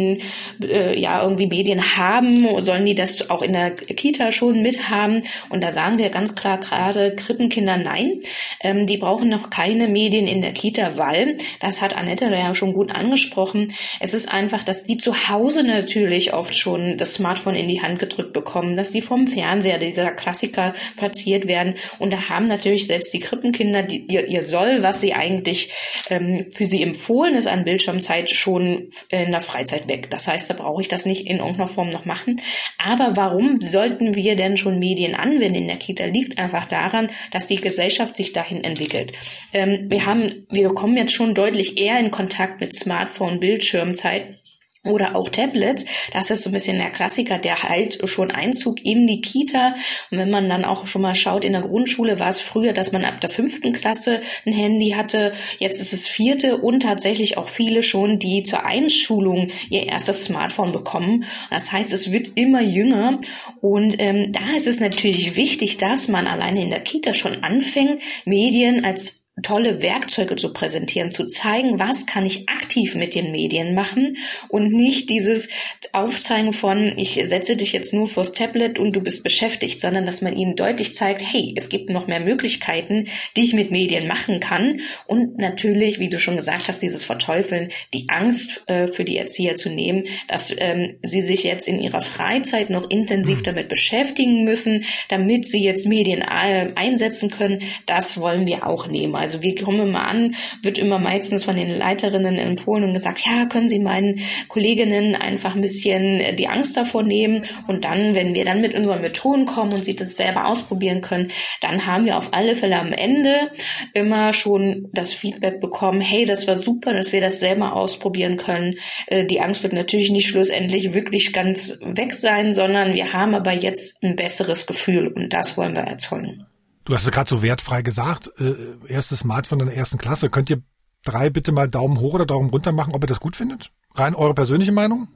äh, ja irgendwie Medien haben? Sollen die das auch in der Kita schon mithaben? Und da sagen wir ganz klar gerade Krippenkinder nein. Ähm, die brauchen noch keine Medien in der Kita, weil, das hat Annette ja schon gut angesprochen, es ist einfach, dass die zu Hause natürlich oft schon das Smartphone in die Hand gedrückt bekommen, dass die vom Fernseher, dieser Klassiker, platziert werden. Und da haben natürlich selbst die Krippenkinder die, ihr, ihr Soll, was sie eigentlich ähm, für sie empfohlen ist an Bildschirmzeit, schon in der Freizeit weg. Das heißt, da brauche ich das nicht in irgendeiner Form noch machen. Aber warum sollten wir denn schon Medien anwenden in der Kita? Liegt einfach daran, dass die Gesellschaft sich dahin entwickelt. Ähm, wir haben, wir kommen jetzt schon deutlich eher in Kontakt mit Smartphone, Bildschirmzeit oder auch Tablets. Das ist so ein bisschen der Klassiker, der halt schon Einzug in die Kita. Und wenn man dann auch schon mal schaut, in der Grundschule war es früher, dass man ab der fünften Klasse ein Handy hatte. Jetzt ist es vierte und tatsächlich auch viele schon, die zur Einschulung ihr erstes Smartphone bekommen. Das heißt, es wird immer jünger. Und ähm, da ist es natürlich wichtig, dass man alleine in der Kita schon anfängt, Medien als tolle Werkzeuge zu präsentieren, zu zeigen, was kann ich aktiv mit den Medien machen und nicht dieses Aufzeigen von, ich setze dich jetzt nur vors Tablet und du bist beschäftigt, sondern dass man ihnen deutlich zeigt, hey, es gibt noch mehr Möglichkeiten, die ich mit Medien machen kann und natürlich, wie du schon gesagt hast, dieses Verteufeln, die Angst äh, für die Erzieher zu nehmen, dass ähm, sie sich jetzt in ihrer Freizeit noch intensiv hm. damit beschäftigen müssen, damit sie jetzt Medien äh, einsetzen können, das wollen wir auch nehmen. Also also wir kommen immer an, wird immer meistens von den Leiterinnen empfohlen und gesagt, ja, können Sie meinen Kolleginnen einfach ein bisschen die Angst davor nehmen und dann, wenn wir dann mit unseren Methoden kommen und sie das selber ausprobieren können, dann haben wir auf alle Fälle am Ende immer schon das Feedback bekommen, hey, das war super, dass wir das selber ausprobieren können. Äh, die Angst wird natürlich nicht schlussendlich wirklich ganz weg sein, sondern wir haben aber jetzt ein besseres Gefühl und das wollen wir erzeugen. Du hast es gerade so wertfrei gesagt, äh, erstes Smartphone in der ersten Klasse. Könnt ihr drei bitte mal Daumen hoch oder Daumen runter machen, ob ihr das gut findet? Rein eure persönliche Meinung?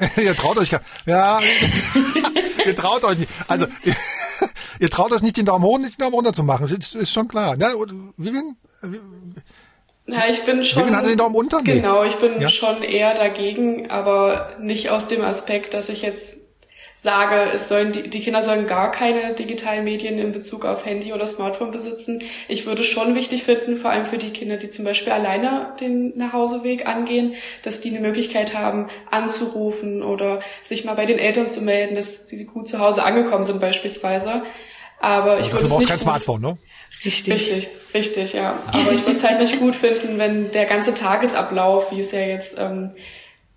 [LAUGHS] ihr traut euch gar, ja, [LAUGHS] ihr traut euch nicht. Also, ihr, [LAUGHS] ihr, traut euch nicht den Daumen hoch nicht den Daumen runter zu machen. Ist, ist schon klar. Ja, Vivian? Ja, ich bin schon. Vivian hatte den Daumen unter? Nee. Genau, ich bin ja? schon eher dagegen, aber nicht aus dem Aspekt, dass ich jetzt sage, es sollen die, die Kinder sollen gar keine digitalen Medien in Bezug auf Handy oder Smartphone besitzen. Ich würde schon wichtig finden, vor allem für die Kinder, die zum Beispiel alleine den Nachhauseweg angehen, dass die eine Möglichkeit haben, anzurufen oder sich mal bei den Eltern zu melden, dass sie gut zu Hause angekommen sind beispielsweise. Aber ich würde es nicht kein Smartphone, ne? Richtig. Richtig, richtig, ja. Aber ich würde es halt nicht gut finden, wenn der ganze Tagesablauf, wie es ja jetzt ähm,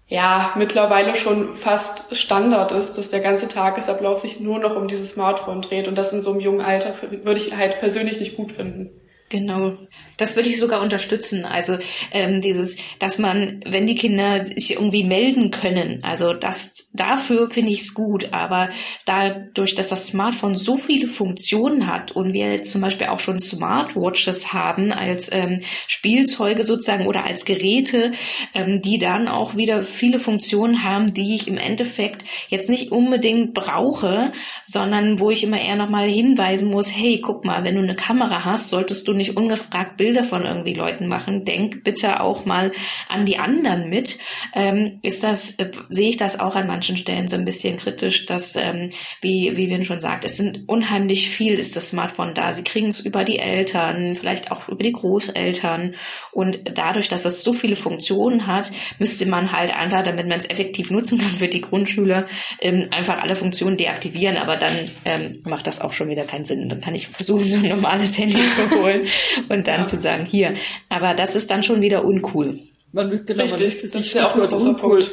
ja mittlerweile schon fast Standard ist, dass der ganze Tagesablauf sich nur noch um dieses Smartphone dreht und das in so einem jungen Alter würde ich halt persönlich nicht gut finden. Genau. Das würde ich sogar unterstützen. Also ähm, dieses, dass man, wenn die Kinder sich irgendwie melden können, also das dafür finde ich es gut. Aber dadurch, dass das Smartphone so viele Funktionen hat und wir jetzt zum Beispiel auch schon Smartwatches haben als ähm, Spielzeuge sozusagen oder als Geräte, ähm, die dann auch wieder viele Funktionen haben, die ich im Endeffekt jetzt nicht unbedingt brauche, sondern wo ich immer eher nochmal hinweisen muss, hey, guck mal, wenn du eine Kamera hast, solltest du nicht ungefragt Bilder von irgendwie Leuten machen. Denk bitte auch mal an die anderen mit. Ähm, ist das, äh, sehe ich das auch an manchen Stellen so ein bisschen kritisch, dass, ähm, wie, wie Win schon sagt, es sind unheimlich viel ist das Smartphone da. Sie kriegen es über die Eltern, vielleicht auch über die Großeltern. Und dadurch, dass es so viele Funktionen hat, müsste man halt einfach, damit man es effektiv nutzen kann für die Grundschüler, ähm, einfach alle Funktionen deaktivieren. Aber dann ähm, macht das auch schon wieder keinen Sinn. Dann kann ich versuchen, so ein normales Handy zu holen und dann ja. zu sagen, hier. Aber das ist dann schon wieder uncool. Man, genau, Richtig, man müsste sich ja auch nur uncool.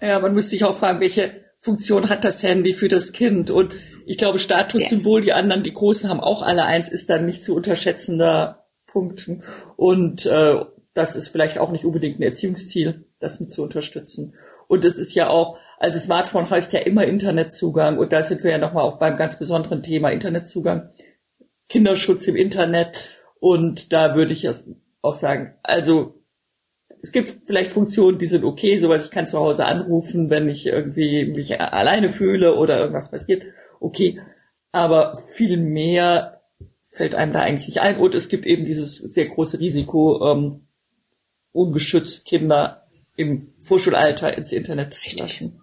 Ja, man müsste sich auch fragen, welche Funktion hat das Handy für das Kind? Und ich glaube, Statussymbol, die anderen, die Großen haben auch alle eins, ist dann nicht zu unterschätzender Punkt. Und äh, das ist vielleicht auch nicht unbedingt ein Erziehungsziel. das mit zu unterstützen. Und es ist ja auch, also Smartphone heißt ja immer Internetzugang und da sind wir ja nochmal auch beim ganz besonderen Thema Internetzugang, Kinderschutz im Internet und da würde ich auch sagen, also es gibt vielleicht Funktionen, die sind okay, sowas, ich kann zu Hause anrufen, wenn ich irgendwie mich alleine fühle oder irgendwas passiert, okay, aber viel mehr fällt einem da eigentlich nicht ein. Und es gibt eben dieses sehr große Risiko, ähm, ungeschützt Kinder im Vorschulalter ins Internet zu lassen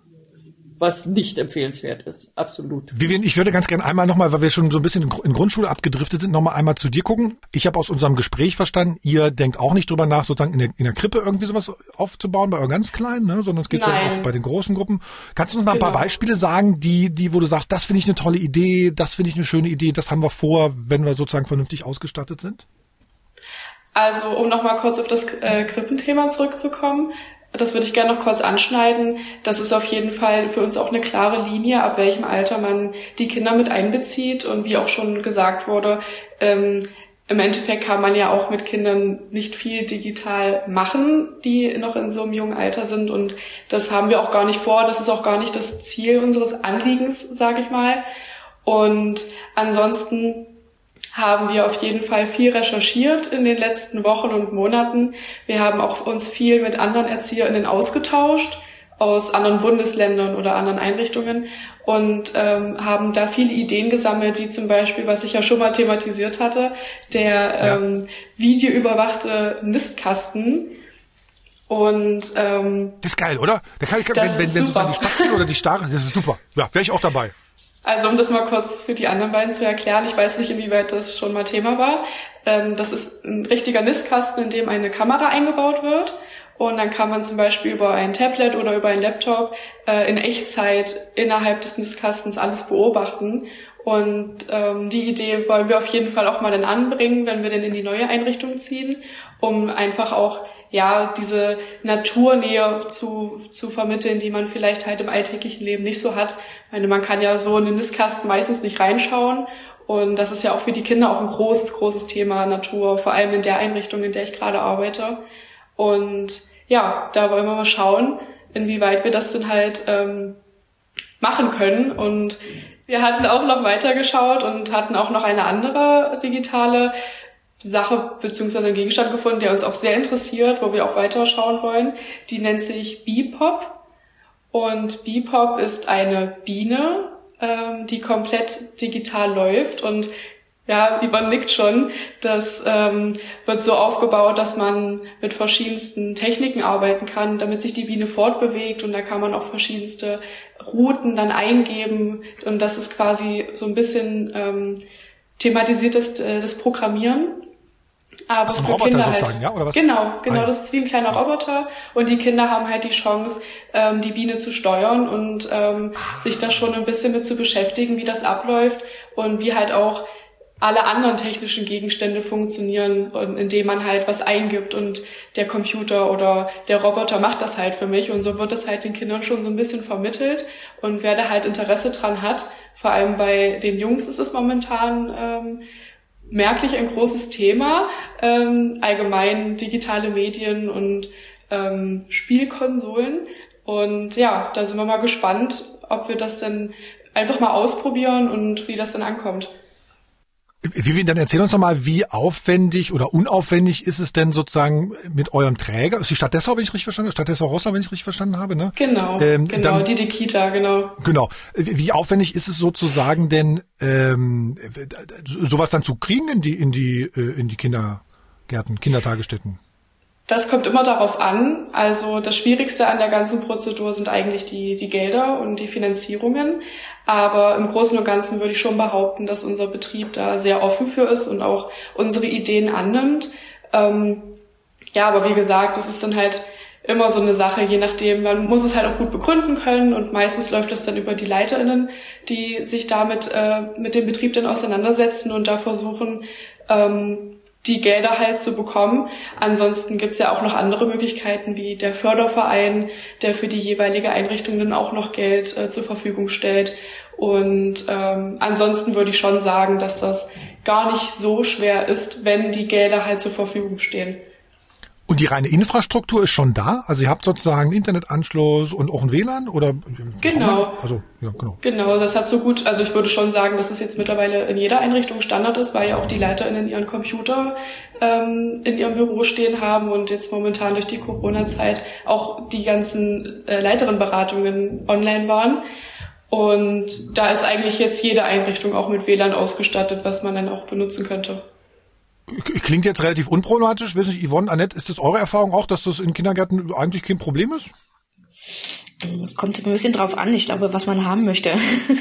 was nicht empfehlenswert ist. Absolut. Vivian, ich würde ganz gerne einmal nochmal, weil wir schon so ein bisschen in Grundschule abgedriftet sind, nochmal einmal zu dir gucken. Ich habe aus unserem Gespräch verstanden, ihr denkt auch nicht drüber nach, sozusagen in der, in der Krippe irgendwie sowas aufzubauen bei euren ganz Kleinen, ne? sondern es geht Nein. so auch bei den großen Gruppen. Kannst du uns mal genau. ein paar genau. Beispiele sagen, die, die, wo du sagst, das finde ich eine tolle Idee, das finde ich eine schöne Idee, das haben wir vor, wenn wir sozusagen vernünftig ausgestattet sind? Also, um nochmal kurz auf das äh, Krippenthema zurückzukommen das würde ich gerne noch kurz anschneiden. Das ist auf jeden Fall für uns auch eine klare Linie, ab welchem Alter man die Kinder mit einbezieht. Und wie auch schon gesagt wurde, ähm, im Endeffekt kann man ja auch mit Kindern nicht viel digital machen, die noch in so einem jungen Alter sind. Und das haben wir auch gar nicht vor. Das ist auch gar nicht das Ziel unseres Anliegens, sage ich mal. Und ansonsten haben wir auf jeden Fall viel recherchiert in den letzten Wochen und Monaten. Wir haben auch uns viel mit anderen ErzieherInnen ausgetauscht aus anderen Bundesländern oder anderen Einrichtungen und ähm, haben da viele Ideen gesammelt, wie zum Beispiel, was ich ja schon mal thematisiert hatte, der ja. ähm, videoüberwachte Nistkasten. Und ähm, das ist geil, oder? Da kann ich, wenn, wenn, wenn sozusagen die Spatzen oder die [LAUGHS] Starre, das ist super. Ja, wäre ich auch dabei. Also um das mal kurz für die anderen beiden zu erklären, ich weiß nicht, inwieweit das schon mal Thema war. Ähm, das ist ein richtiger Nistkasten, in dem eine Kamera eingebaut wird. Und dann kann man zum Beispiel über ein Tablet oder über ein Laptop äh, in Echtzeit innerhalb des Nistkastens alles beobachten. Und ähm, die Idee wollen wir auf jeden Fall auch mal dann anbringen, wenn wir dann in die neue Einrichtung ziehen, um einfach auch ja, diese Naturnähe zu, zu vermitteln, die man vielleicht halt im alltäglichen Leben nicht so hat. Meine, man kann ja so in den Nistkasten meistens nicht reinschauen. Und das ist ja auch für die Kinder auch ein großes, großes Thema Natur, vor allem in der Einrichtung, in der ich gerade arbeite. Und ja, da wollen wir mal schauen, inwieweit wir das denn halt ähm, machen können. Und wir hatten auch noch weitergeschaut und hatten auch noch eine andere digitale Sache beziehungsweise einen Gegenstand gefunden, der uns auch sehr interessiert, wo wir auch weiter schauen wollen. Die nennt sich Bepop. Und Bepop ist eine Biene, ähm, die komplett digital läuft. Und ja, Ivan nickt schon. Das ähm, wird so aufgebaut, dass man mit verschiedensten Techniken arbeiten kann, damit sich die Biene fortbewegt. Und da kann man auch verschiedenste Routen dann eingeben. Und das ist quasi so ein bisschen ähm, thematisiert das, äh, das Programmieren aber also ein Roboter Kinder sozusagen, halt, ja? Oder was? Genau, genau. Ah, ja. Das ist wie ein kleiner Roboter und die Kinder haben halt die Chance, ähm, die Biene zu steuern und ähm, sich da schon ein bisschen mit zu beschäftigen, wie das abläuft und wie halt auch alle anderen technischen Gegenstände funktionieren, und indem man halt was eingibt und der Computer oder der Roboter macht das halt für mich und so wird das halt den Kindern schon so ein bisschen vermittelt und wer da halt Interesse dran hat, vor allem bei den Jungs ist es momentan ähm, merklich ein großes Thema, ähm, allgemein digitale Medien und ähm, Spielkonsolen. Und ja, da sind wir mal gespannt, ob wir das dann einfach mal ausprobieren und wie das dann ankommt. Vivian, dann erzähl uns doch mal, wie aufwendig oder unaufwendig ist es denn sozusagen mit eurem Träger? Ist die Stadt Dessau, wenn ich richtig verstanden habe? Stadt Dessau Rossau, wenn ich richtig verstanden habe, ne? Genau, ähm, genau, dann, die Kita, genau. Genau. Wie aufwendig ist es sozusagen denn, ähm, sowas dann zu kriegen in die, in die, äh, in die Kindergärten, Kindertagesstätten? Das kommt immer darauf an. Also das Schwierigste an der ganzen Prozedur sind eigentlich die, die Gelder und die Finanzierungen. Aber im Großen und Ganzen würde ich schon behaupten, dass unser Betrieb da sehr offen für ist und auch unsere Ideen annimmt. Ähm, ja, aber wie gesagt, das ist dann halt immer so eine Sache, je nachdem, man muss es halt auch gut begründen können und meistens läuft das dann über die LeiterInnen, die sich damit äh, mit dem Betrieb dann auseinandersetzen und da versuchen, ähm, die Gelder halt zu bekommen. Ansonsten gibt's ja auch noch andere Möglichkeiten wie der Förderverein, der für die jeweilige Einrichtung dann auch noch Geld äh, zur Verfügung stellt. Und ähm, ansonsten würde ich schon sagen, dass das gar nicht so schwer ist, wenn die Gelder halt zur Verfügung stehen. Und die reine Infrastruktur ist schon da? Also ihr habt sozusagen einen Internetanschluss und auch ein WLAN oder? Genau. Also, ja, genau. Genau, das hat so gut, also ich würde schon sagen, dass es jetzt mittlerweile in jeder Einrichtung Standard ist, weil ja auch die LeiterInnen ihren Computer ähm, in ihrem Büro stehen haben und jetzt momentan durch die Corona-Zeit auch die ganzen äh, Leiterinnenberatungen online waren. Und da ist eigentlich jetzt jede Einrichtung auch mit WLAN ausgestattet, was man dann auch benutzen könnte. Klingt jetzt relativ unproblematisch. Wissen Sie, Yvonne, Annette, ist das eure Erfahrung auch, dass das in Kindergärten eigentlich kein Problem ist? Es kommt ein bisschen drauf an, ich glaube, was man haben möchte.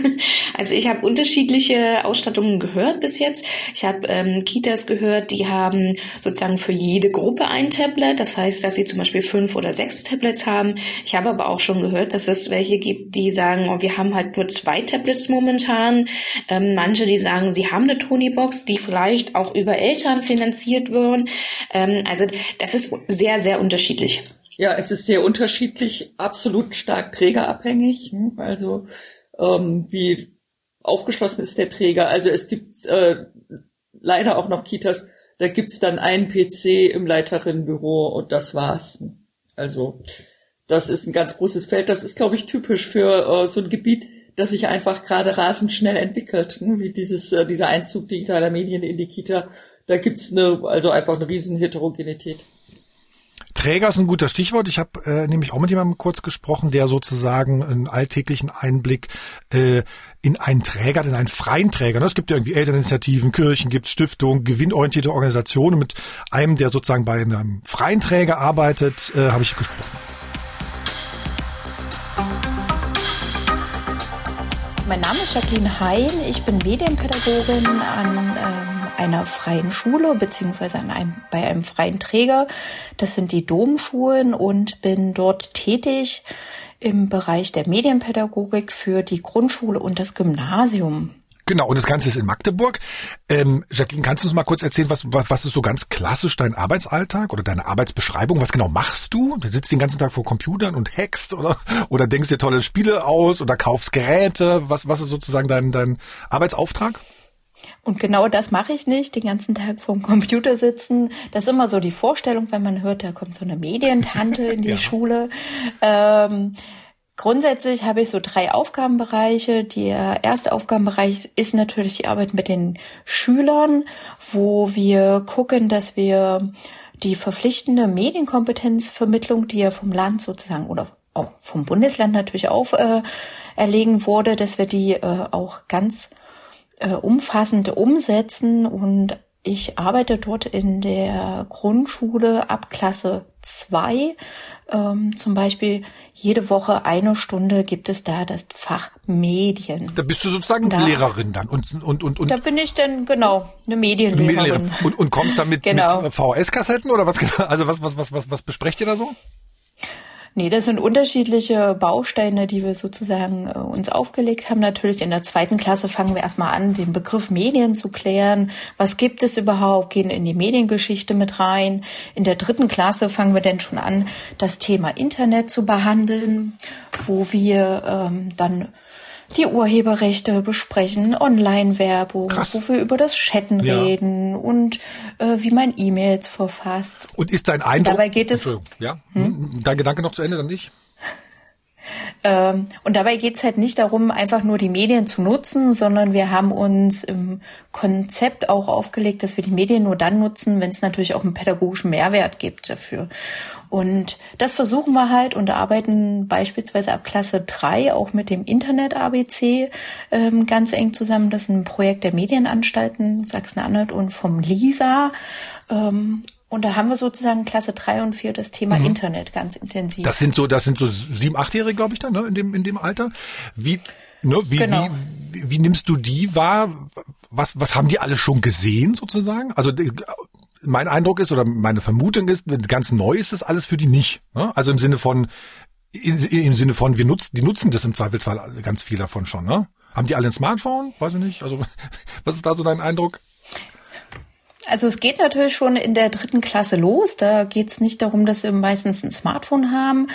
[LAUGHS] also ich habe unterschiedliche Ausstattungen gehört bis jetzt. Ich habe ähm, Kitas gehört, die haben sozusagen für jede Gruppe ein Tablet. Das heißt, dass sie zum Beispiel fünf oder sechs Tablets haben. Ich habe aber auch schon gehört, dass es welche gibt, die sagen, oh, wir haben halt nur zwei Tablets momentan. Ähm, manche, die sagen, sie haben eine Tonybox, die vielleicht auch über Eltern finanziert würden. Ähm, also das ist sehr, sehr unterschiedlich. Ja, es ist sehr unterschiedlich, absolut stark trägerabhängig. Hm, also ähm, wie aufgeschlossen ist der Träger. Also es gibt äh, leider auch noch Kitas, da gibt's dann einen PC im Leiterinnenbüro und das war's. Also das ist ein ganz großes Feld. Das ist, glaube ich, typisch für äh, so ein Gebiet, das sich einfach gerade rasend schnell entwickelt, ne? wie dieses äh, dieser Einzug digitaler Medien in die Kita. Da gibt's eine, also einfach eine riesen Heterogenität. Träger ist ein guter Stichwort. Ich habe äh, nämlich auch mit jemandem kurz gesprochen, der sozusagen einen alltäglichen Einblick äh, in einen Träger, in einen freien Träger. Ne? Es gibt ja irgendwie Elterninitiativen, Kirchen, gibt Stiftungen, gewinnorientierte Organisationen. Mit einem, der sozusagen bei einem freien Träger arbeitet, äh, habe ich gesprochen. Mein Name ist Jacqueline Hein. Ich bin Medienpädagogin an ähm, einer freien Schule beziehungsweise einem, bei einem freien Träger. Das sind die Domschulen und bin dort tätig im Bereich der Medienpädagogik für die Grundschule und das Gymnasium. Genau, und das Ganze ist in Magdeburg. Ähm, Jacqueline, kannst du uns mal kurz erzählen, was, was, was ist so ganz klassisch dein Arbeitsalltag oder deine Arbeitsbeschreibung? Was genau machst du? Du sitzt den ganzen Tag vor Computern und hackst oder, oder denkst dir tolle Spiele aus oder kaufst Geräte? Was, was ist sozusagen dein, dein Arbeitsauftrag? Und genau das mache ich nicht, den ganzen Tag vorm Computer sitzen. Das ist immer so die Vorstellung, wenn man hört, da kommt so eine Medientante in die [LAUGHS] ja. Schule. Ähm, grundsätzlich habe ich so drei Aufgabenbereiche. Der erste Aufgabenbereich ist natürlich die Arbeit mit den Schülern, wo wir gucken, dass wir die verpflichtende Medienkompetenzvermittlung, die ja vom Land sozusagen oder auch vom Bundesland natürlich auferlegen äh, wurde, dass wir die äh, auch ganz äh, umfassend umsetzen und ich arbeite dort in der Grundschule ab Klasse 2. Ähm, zum Beispiel jede Woche eine Stunde gibt es da das Fach Medien. Da bist du sozusagen da, Lehrerin dann und, und, und, und. Da bin ich dann, genau, eine Medienlehrerin. Medienlehrerin. Und, und kommst dann mit, genau. mit VHS-Kassetten oder was, also was, was, was, was, was besprecht ihr da so? Nee, das sind unterschiedliche Bausteine, die wir sozusagen äh, uns aufgelegt haben. Natürlich in der zweiten Klasse fangen wir erstmal an, den Begriff Medien zu klären. Was gibt es überhaupt? Gehen in die Mediengeschichte mit rein. In der dritten Klasse fangen wir dann schon an, das Thema Internet zu behandeln, wo wir ähm, dann die Urheberrechte besprechen, Online-Werbung, wo wir über das Chatten ja. reden und äh, wie man E-Mails verfasst. Und ist dein Eindruck? Und dabei geht es. Ja, hm? dein Gedanke noch zu Ende, dann nicht? Ähm, und dabei geht's halt nicht darum, einfach nur die Medien zu nutzen, sondern wir haben uns im Konzept auch aufgelegt, dass wir die Medien nur dann nutzen, wenn es natürlich auch einen pädagogischen Mehrwert gibt dafür. Und das versuchen wir halt und arbeiten beispielsweise ab Klasse 3 auch mit dem Internet ABC ähm, ganz eng zusammen. Das ist ein Projekt der Medienanstalten Sachsen-Anhalt und vom LISA. Ähm, und da haben wir sozusagen Klasse 3 und 4 das Thema mhm. Internet ganz intensiv. Das sind so, das sind so sieben, achtjährige, glaube ich, dann, ne, in dem, in dem Alter. Wie, ne, wie, genau. wie, wie, nimmst du die wahr? Was, was haben die alle schon gesehen, sozusagen? Also, mein Eindruck ist oder meine Vermutung ist, ganz neu ist das alles für die nicht. Ne? Also im Sinne von, im Sinne von, wir nutzen, die nutzen das im Zweifelsfall ganz viel davon schon, ne? Haben die alle ein Smartphone? Weiß ich nicht. Also, [LAUGHS] was ist da so dein Eindruck? Also es geht natürlich schon in der dritten Klasse los. Da geht es nicht darum, dass sie meistens ein Smartphone haben.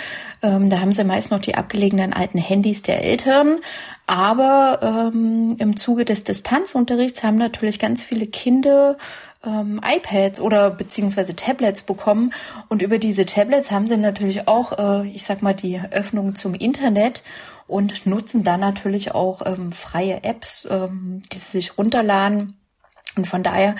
Ähm, da haben sie meist noch die abgelegenen alten Handys der Eltern. Aber ähm, im Zuge des Distanzunterrichts haben natürlich ganz viele Kinder ähm, iPads oder beziehungsweise Tablets bekommen. Und über diese Tablets haben sie natürlich auch, äh, ich sag mal, die Öffnung zum Internet und nutzen dann natürlich auch ähm, freie Apps, ähm, die sie sich runterladen. Und von daher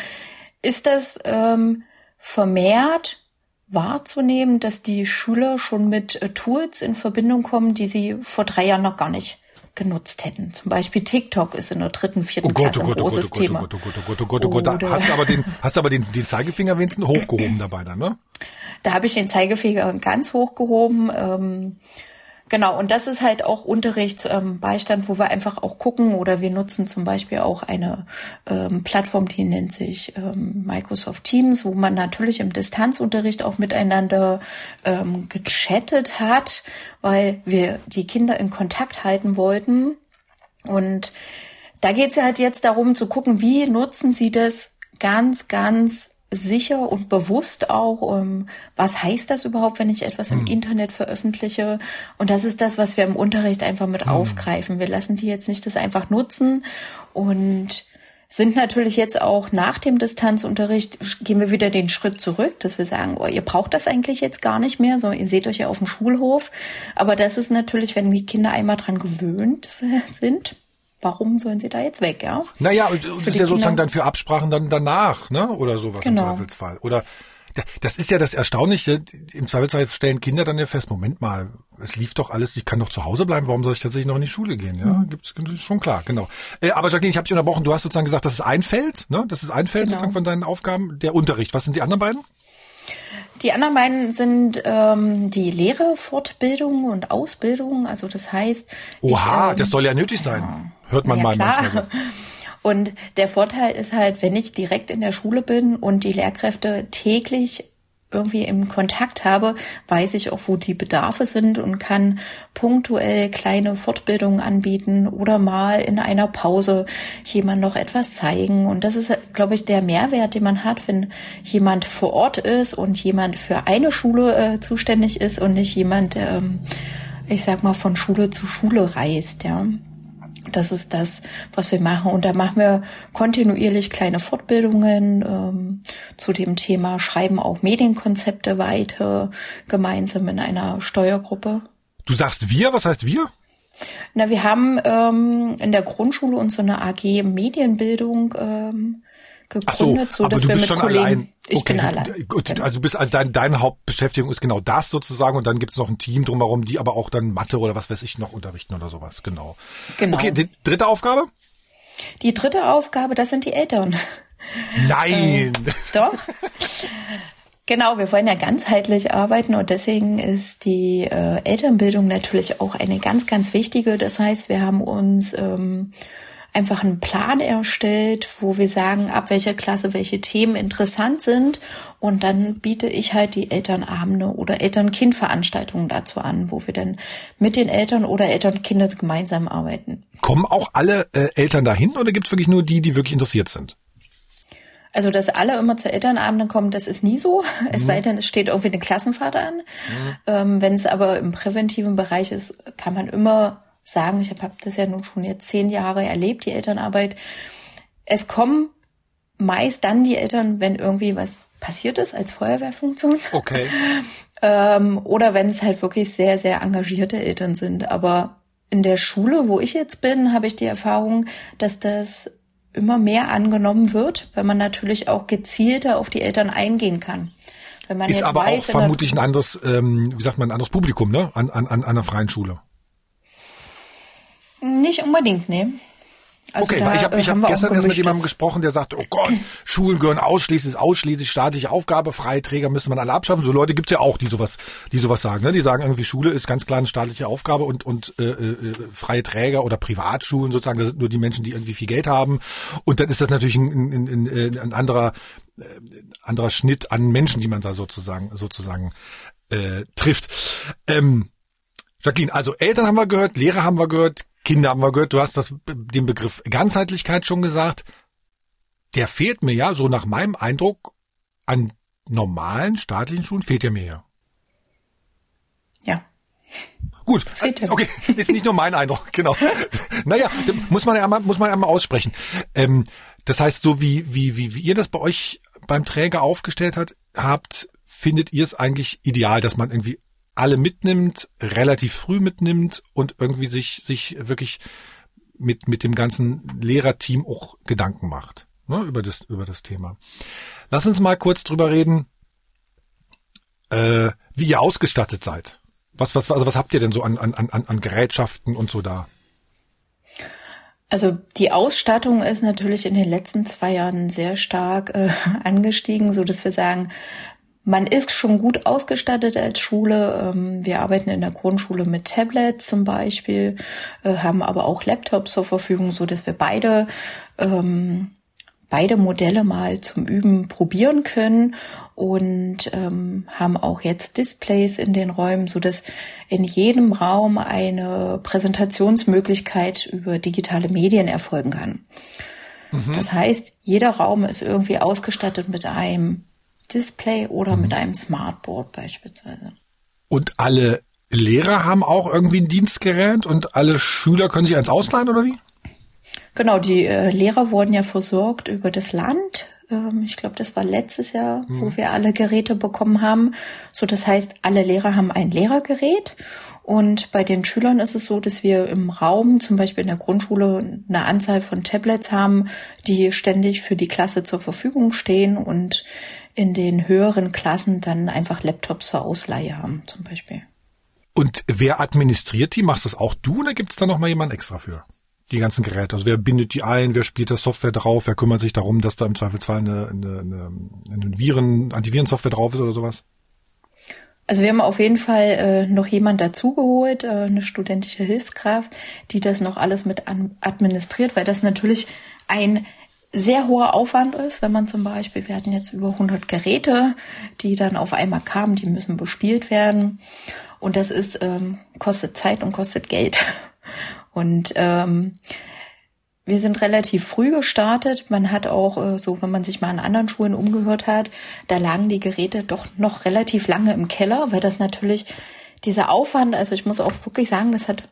ist das ähm, vermehrt wahrzunehmen, dass die Schüler schon mit äh, Tools in Verbindung kommen, die sie vor drei Jahren noch gar nicht genutzt hätten. Zum Beispiel TikTok ist in der dritten, vierten oh Gott, Klasse oh Gott, ein großes oh Gott, Thema. Oh Gott, oh Gott, oh Gott, oh Gott, oh Gott, Gott. Hast du aber den, hast aber den, den Zeigefinger wenigstens hochgehoben dabei dann, ne? Da habe ich den Zeigefinger ganz hochgehoben. Ähm, Genau, und das ist halt auch Unterrichtsbeistand, ähm, wo wir einfach auch gucken oder wir nutzen zum Beispiel auch eine ähm, Plattform, die nennt sich ähm, Microsoft Teams, wo man natürlich im Distanzunterricht auch miteinander ähm, gechattet hat, weil wir die Kinder in Kontakt halten wollten. Und da geht es halt jetzt darum zu gucken, wie nutzen sie das ganz, ganz sicher und bewusst auch, ähm, was heißt das überhaupt, wenn ich etwas im mhm. Internet veröffentliche. Und das ist das, was wir im Unterricht einfach mit mhm. aufgreifen. Wir lassen die jetzt nicht das einfach nutzen und sind natürlich jetzt auch nach dem Distanzunterricht, gehen wir wieder den Schritt zurück, dass wir sagen, oh, ihr braucht das eigentlich jetzt gar nicht mehr, so ihr seht euch ja auf dem Schulhof. Aber das ist natürlich, wenn die Kinder einmal dran gewöhnt [LAUGHS] sind, warum sollen sie da jetzt weg, ja? Naja, und das ist ja sozusagen dann für Absprachen dann danach, ne? Oder sowas genau. im Zweifelsfall. Oder das ist ja das Erstaunliche. Im Zweifelsfall stellen Kinder dann ja fest, Moment mal, es lief doch alles, ich kann doch zu Hause bleiben, warum soll ich tatsächlich noch in die Schule gehen? Ja, mhm. gibt's schon klar, genau. Äh, aber Jacqueline, ich habe dich unterbrochen, du hast sozusagen gesagt, das ist ein Feld, ne? Das ist ein Feld genau. sozusagen von deinen Aufgaben, der Unterricht. Was sind die anderen beiden? Die anderen beiden sind ähm, die Lehrerfortbildung und Ausbildung. Also das heißt. Oha, ich, ähm, das soll ja nötig sein. Ja, Hört man ja, mal klar. manchmal. So. [LAUGHS] Und der Vorteil ist halt, wenn ich direkt in der Schule bin und die Lehrkräfte täglich irgendwie im Kontakt habe, weiß ich auch, wo die Bedarfe sind und kann punktuell kleine Fortbildungen anbieten oder mal in einer Pause jemand noch etwas zeigen. Und das ist, glaube ich, der Mehrwert, den man hat, wenn jemand vor Ort ist und jemand für eine Schule äh, zuständig ist und nicht jemand, ähm, ich sag mal, von Schule zu Schule reist, ja. Das ist das, was wir machen. Und da machen wir kontinuierlich kleine Fortbildungen ähm, zu dem Thema, schreiben auch Medienkonzepte weiter, gemeinsam in einer Steuergruppe. Du sagst wir, was heißt wir? Na, wir haben ähm, in der Grundschule uns so eine AG Medienbildung ähm, gegründet, so, so dass wir mit Kollegen. Allein. Ich okay, bin allein. Gut, genau. also bist also dein, deine Hauptbeschäftigung ist genau das sozusagen und dann gibt's noch ein Team drumherum, die aber auch dann Mathe oder was weiß ich noch unterrichten oder sowas. Genau. Genau. Okay, die dritte Aufgabe? Die dritte Aufgabe, das sind die Eltern. Nein. [LAUGHS] Ähm, doch. Genau, wir wollen ja ganzheitlich arbeiten und deswegen ist die äh, Elternbildung natürlich auch eine ganz, ganz wichtige. Das heißt, wir haben uns ähm, einfach einen Plan erstellt, wo wir sagen, ab welcher Klasse welche Themen interessant sind. Und dann biete ich halt die Elternabende oder Eltern-Kind-Veranstaltungen dazu an, wo wir dann mit den Eltern oder Eltern-Kinder gemeinsam arbeiten. Kommen auch alle äh, Eltern dahin oder gibt es wirklich nur die, die wirklich interessiert sind? Also, dass alle immer zu Elternabenden kommen, das ist nie so. [LAUGHS] Es mhm. sei denn, es steht irgendwie eine Klassenvater an. Mhm. Ähm, Wenn es aber im präventiven Bereich ist, kann man immer sagen, ich habe hab das ja nun schon jetzt zehn Jahre erlebt, die Elternarbeit. Es kommen meist dann die Eltern, wenn irgendwie was passiert ist als Feuerwehrfunktion. Okay. [LAUGHS] ähm, oder wenn es halt wirklich sehr, sehr engagierte Eltern sind. Aber in der Schule, wo ich jetzt bin, habe ich die Erfahrung, dass das immer mehr angenommen wird, weil man natürlich auch gezielter auf die Eltern eingehen kann. Wenn man ist aber weiß, auch vermutlich ein anderes, ähm, wie sagt man, ein anderes Publikum, ne? An, an, an einer freien Schule. Nicht unbedingt, nee. Also okay, weil ich habe ich hab gestern erst mit jemandem gesprochen, der sagte, oh Gott, Schulen gehören ausschließlich, ausschließlich staatliche Aufgabe, freie Träger müsste man alle abschaffen. So Leute gibt's ja auch, die sowas, die sowas sagen. Ne? Die sagen irgendwie, Schule ist ganz klar eine staatliche Aufgabe und, und äh, äh, freie Träger oder Privatschulen sozusagen, das sind nur die Menschen, die irgendwie viel Geld haben. Und dann ist das natürlich ein, ein, ein, ein anderer, äh, anderer Schnitt an Menschen, die man da sozusagen, sozusagen äh, trifft. Ähm, Jacqueline, also Eltern haben wir gehört, Lehrer haben wir gehört, Kinder haben wir gehört, du hast das, den Begriff Ganzheitlichkeit schon gesagt. der fehlt mir ja, so nach meinem Eindruck, an normalen staatlichen Schulen fehlt er mir ja. Ja. Gut, okay, ist nicht nur mein Eindruck, [LAUGHS] genau. naja, muss man ja einmal, muss man einmal aussprechen. Ähm, das heißt, so wie, wie, wie, wie ihr das bei euch beim Träger aufgestellt hat, habt, findet ihr es eigentlich ideal, dass man irgendwie alle mitnimmt, relativ früh mitnimmt und irgendwie sich, sich wirklich mit, mit dem ganzen Lehrerteam auch Gedanken macht, ne, über das, über das Thema. Lass uns mal kurz drüber reden, äh, wie ihr ausgestattet seid. Was, was, also was habt ihr denn so an, an, an, an Gerätschaften und so da? Also die Ausstattung ist natürlich in den letzten zwei Jahren sehr stark äh, [LAUGHS] angestiegen, so dass wir sagen, man ist schon gut ausgestattet als Schule. Ähm, wir arbeiten in der Grundschule mit Tablets zum Beispiel, äh, haben aber auch Laptops zur Verfügung, so dass wir beide ähm, beide Modelle mal zum Üben probieren können und ähm, haben auch jetzt Displays in den Räumen, so dass in jedem Raum eine Präsentationsmöglichkeit über digitale Medien erfolgen kann. Mhm. Das heißt, jeder Raum ist irgendwie ausgestattet mit einem Display oder mhm. mit einem Smartboard beispielsweise. Und alle Lehrer haben auch irgendwie ein Dienstgerät und alle Schüler können sich eins ausleihen oder wie? Genau, die äh, Lehrer wurden ja versorgt über das Land. Ähm, ich glaube, das war letztes Jahr, mhm. wo wir alle Geräte bekommen haben. So, das heißt, alle Lehrer haben ein Lehrergerät. Und bei den Schülern ist es so, dass wir im Raum, zum Beispiel in der Grundschule, eine Anzahl von Tablets haben, die ständig für die Klasse zur Verfügung stehen und in den höheren Klassen dann einfach Laptops zur Ausleihe haben, zum Beispiel. Und wer administriert die? Machst das auch du oder gibt es da noch mal jemand extra für? die ganzen Geräte. Also wer bindet die ein, wer spielt das Software drauf, wer kümmert sich darum, dass da im Zweifelsfall eine, eine, eine, eine Viren, Antivirensoftware drauf ist oder sowas? Also wir haben auf jeden Fall äh, noch jemand dazugeholt, äh, eine studentische Hilfskraft, die das noch alles mit administriert, weil das natürlich ein sehr hoher Aufwand ist, wenn man zum Beispiel, wir hatten jetzt über 100 Geräte, die dann auf einmal kamen, die müssen bespielt werden. Und das ist, ähm, kostet Zeit und kostet Geld. [LAUGHS] Und ähm, wir sind relativ früh gestartet. Man hat auch äh, so, wenn man sich mal an anderen Schulen umgehört hat, da lagen die Geräte doch noch relativ lange im Keller, weil das natürlich dieser Aufwand, also ich muss auch wirklich sagen, das hat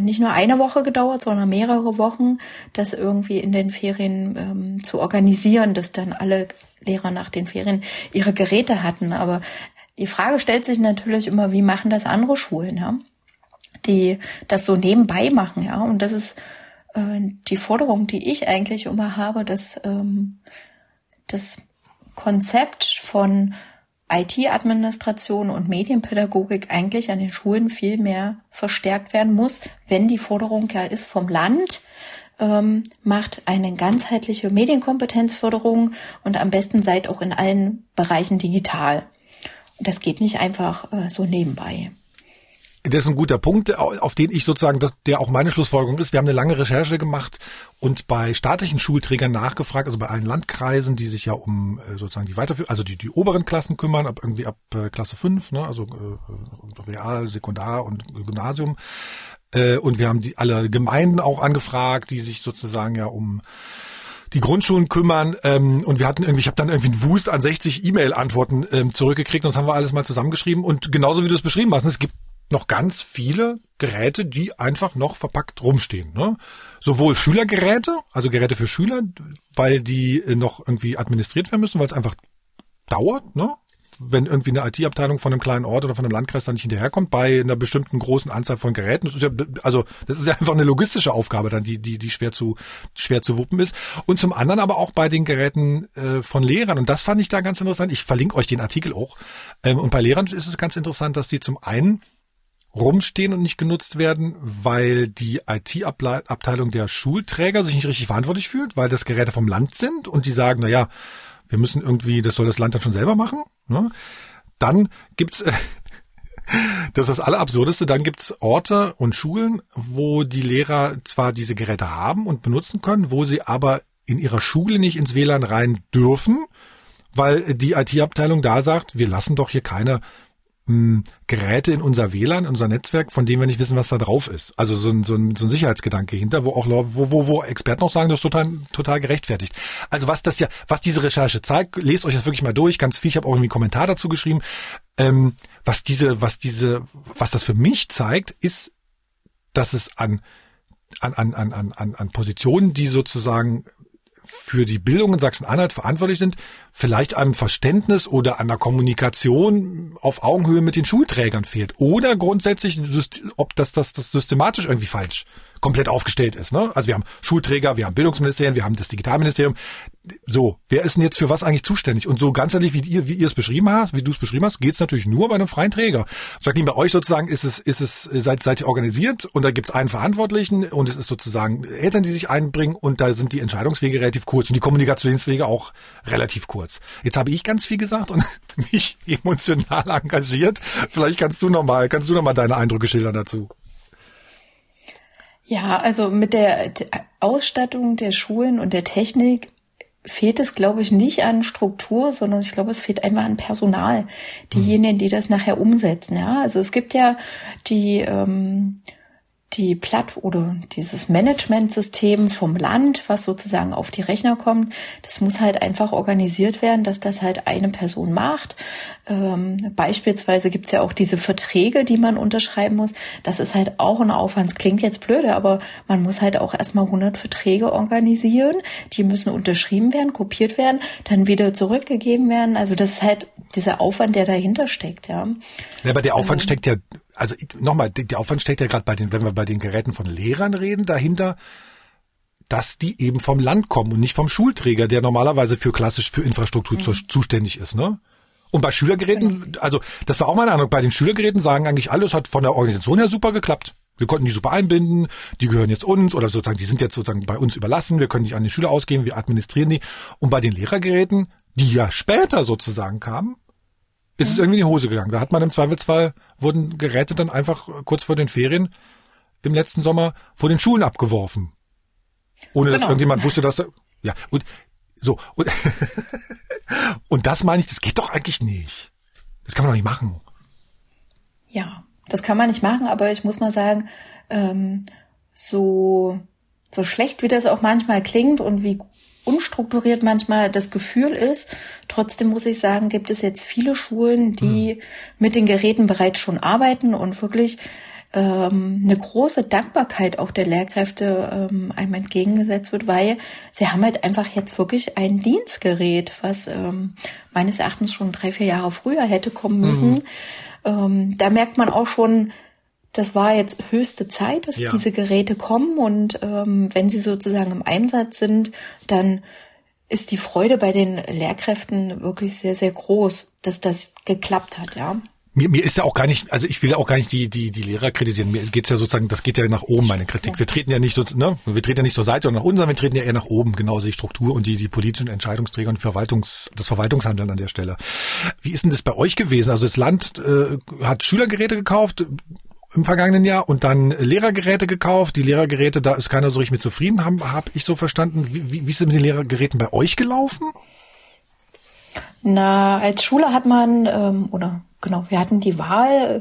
nicht nur eine Woche gedauert, sondern mehrere Wochen, das irgendwie in den Ferien ähm, zu organisieren, dass dann alle Lehrer nach den Ferien ihre Geräte hatten. Aber die Frage stellt sich natürlich immer, wie machen das andere Schulen? Ja? die das so nebenbei machen, ja. Und das ist äh, die Forderung, die ich eigentlich immer habe, dass ähm, das Konzept von IT-Administration und Medienpädagogik eigentlich an den Schulen viel mehr verstärkt werden muss, wenn die Forderung ja ist vom Land, ähm, macht eine ganzheitliche Medienkompetenzförderung und am besten seid auch in allen Bereichen digital. Das geht nicht einfach äh, so nebenbei. Das ist ein guter Punkt, auf den ich sozusagen, das, der auch meine Schlussfolgerung ist. Wir haben eine lange Recherche gemacht und bei staatlichen Schulträgern nachgefragt, also bei allen Landkreisen, die sich ja um äh, sozusagen die Weiterführung, also die, die oberen Klassen kümmern, ab irgendwie ab äh, Klasse 5, ne, also äh, Real, Sekundar und Gymnasium. Äh, und wir haben die alle Gemeinden auch angefragt, die sich sozusagen ja um die Grundschulen kümmern ähm, und wir hatten irgendwie, ich habe dann irgendwie einen Wust an 60 E-Mail-Antworten ähm, zurückgekriegt und das haben wir alles mal zusammengeschrieben und genauso wie du es beschrieben hast, ne, es gibt noch ganz viele Geräte, die einfach noch verpackt rumstehen. Ne? Sowohl Schülergeräte, also Geräte für Schüler, weil die äh, noch irgendwie administriert werden müssen, weil es einfach dauert, ne? wenn irgendwie eine IT-Abteilung von einem kleinen Ort oder von einem Landkreis dann nicht hinterherkommt bei einer bestimmten großen Anzahl von Geräten. Das ist ja, also das ist ja einfach eine logistische Aufgabe dann, die, die, die schwer zu, schwer zu wuppen ist. Und zum anderen aber auch bei den Geräten äh, von Lehrern. Und das fand ich da ganz interessant. Ich verlinke euch den Artikel auch. Ähm, und bei Lehrern ist es ganz interessant, dass die zum einen rumstehen und nicht genutzt werden, weil die IT-Abteilung der Schulträger sich nicht richtig verantwortlich fühlt, weil das Geräte vom Land sind und die sagen, na ja, wir müssen irgendwie, das soll das Land dann schon selber machen. Ne? Dann äh, [LAUGHS] das ist das Allerabsurdeste, dann gibt's Orte und Schulen, wo die Lehrer zwar diese Geräte haben und benutzen können, wo sie aber in ihrer Schule nicht ins WLAN rein dürfen, weil die IT-Abteilung da sagt, wir lassen doch hier keine mh, Geräte in unser WLAN, in unser Netzwerk, von denen wir nicht wissen, was da drauf ist. Also so ein, so ein, so ein Sicherheitsgedanke hinter, wo auch wo, wo, wo Experten auch sagen, das ist total, total gerechtfertigt. Also was das ja, was diese Recherche zeigt, lest euch das wirklich mal durch, ganz viel, ich habe auch irgendwie einen Kommentar dazu geschrieben. Ähm, was diese, was diese, was das für mich zeigt, ist, dass es an an, an, an, an, an Positionen, die sozusagen für die Bildung in Sachsen-Anhalt verantwortlich sind, vielleicht einem Verständnis oder einer Kommunikation auf Augenhöhe mit den Schulträgern fehlt. Oder grundsätzlich, ob das, das, das systematisch irgendwie falsch komplett aufgestellt ist. Ne? Also wir haben Schulträger, wir haben Bildungsministerien, wir haben das Digitalministerium. So, wer ist denn jetzt für was eigentlich zuständig? Und so ganz ehrlich, wie ihr, wie ihr es beschrieben hast, wie du es beschrieben hast, geht es natürlich nur bei einem freien Träger. Jacqueline, bei euch sozusagen ist es, ist es, seid, seid ihr organisiert und da gibt es einen Verantwortlichen und es ist sozusagen Eltern, die sich einbringen und da sind die Entscheidungswege relativ kurz und die Kommunikationswege auch relativ kurz. Jetzt habe ich ganz viel gesagt und [LAUGHS] mich emotional engagiert. Vielleicht kannst du noch mal, kannst du noch mal deine Eindrücke schildern dazu. Ja, also mit der Ausstattung der Schulen und der Technik fehlt es, glaube ich, nicht an Struktur, sondern ich glaube, es fehlt einfach an Personal. Diejenigen, die das nachher umsetzen. Ja, also es gibt ja die ähm, die Platt oder dieses Managementsystem vom Land, was sozusagen auf die Rechner kommt, das muss halt einfach organisiert werden, dass das halt eine Person macht. Ähm, beispielsweise gibt's ja auch diese Verträge, die man unterschreiben muss. Das ist halt auch ein Aufwand. Das klingt jetzt blöde, aber man muss halt auch erstmal 100 Verträge organisieren. Die müssen unterschrieben werden, kopiert werden, dann wieder zurückgegeben werden. Also das ist halt dieser Aufwand, der dahinter steckt, ja. ja aber der Aufwand ähm, steckt ja also nochmal, der Aufwand steckt ja gerade bei den, wenn wir bei den Geräten von Lehrern reden, dahinter, dass die eben vom Land kommen und nicht vom Schulträger, der normalerweise für klassisch für Infrastruktur mhm. zuständig ist, ne? Und bei Schülergeräten, also das war auch meine Ahnung, bei den Schülergeräten sagen eigentlich alles hat von der Organisation her super geklappt. Wir konnten die super einbinden, die gehören jetzt uns oder sozusagen, die sind jetzt sozusagen bei uns überlassen, wir können die an die Schüler ausgehen, wir administrieren die. Und bei den Lehrergeräten, die ja später sozusagen kamen, ist es irgendwie in die Hose gegangen. Da hat man im Zweifelsfall, wurden Geräte dann einfach kurz vor den Ferien im letzten Sommer vor den Schulen abgeworfen. Ohne genau. dass irgendjemand wusste, dass da, ja, und so, und, [LAUGHS] und das meine ich, das geht doch eigentlich nicht. Das kann man doch nicht machen. Ja, das kann man nicht machen, aber ich muss mal sagen, ähm, so, so schlecht wie das auch manchmal klingt und wie unstrukturiert manchmal das Gefühl ist. Trotzdem muss ich sagen, gibt es jetzt viele Schulen, die mhm. mit den Geräten bereits schon arbeiten und wirklich ähm, eine große Dankbarkeit auch der Lehrkräfte ähm, einem entgegengesetzt wird, weil sie haben halt einfach jetzt wirklich ein Dienstgerät, was ähm, meines Erachtens schon drei, vier Jahre früher hätte kommen müssen. Mhm. Ähm, da merkt man auch schon, das war jetzt höchste Zeit, dass ja. diese Geräte kommen und ähm, wenn sie sozusagen im Einsatz sind, dann ist die Freude bei den Lehrkräften wirklich sehr, sehr groß, dass das geklappt hat, ja. Mir, mir ist ja auch gar nicht, also ich will ja auch gar nicht die, die, die Lehrer kritisieren. Mir geht's ja sozusagen, das geht ja nach oben, meine Kritik. Wir treten ja nicht so, ne, wir treten ja nicht zur Seite und nach unten, sondern wir treten ja eher nach oben, genauso die Struktur und die, die politischen Entscheidungsträger und Verwaltungs, das Verwaltungshandeln an der Stelle. Wie ist denn das bei euch gewesen? Also das Land äh, hat Schülergeräte gekauft, im vergangenen Jahr und dann Lehrergeräte gekauft. Die Lehrergeräte, da ist keiner so richtig mit zufrieden, habe hab ich so verstanden. Wie, wie, wie ist es mit den Lehrergeräten bei euch gelaufen? Na, als Schule hat man, ähm, oder genau, wir hatten die Wahl,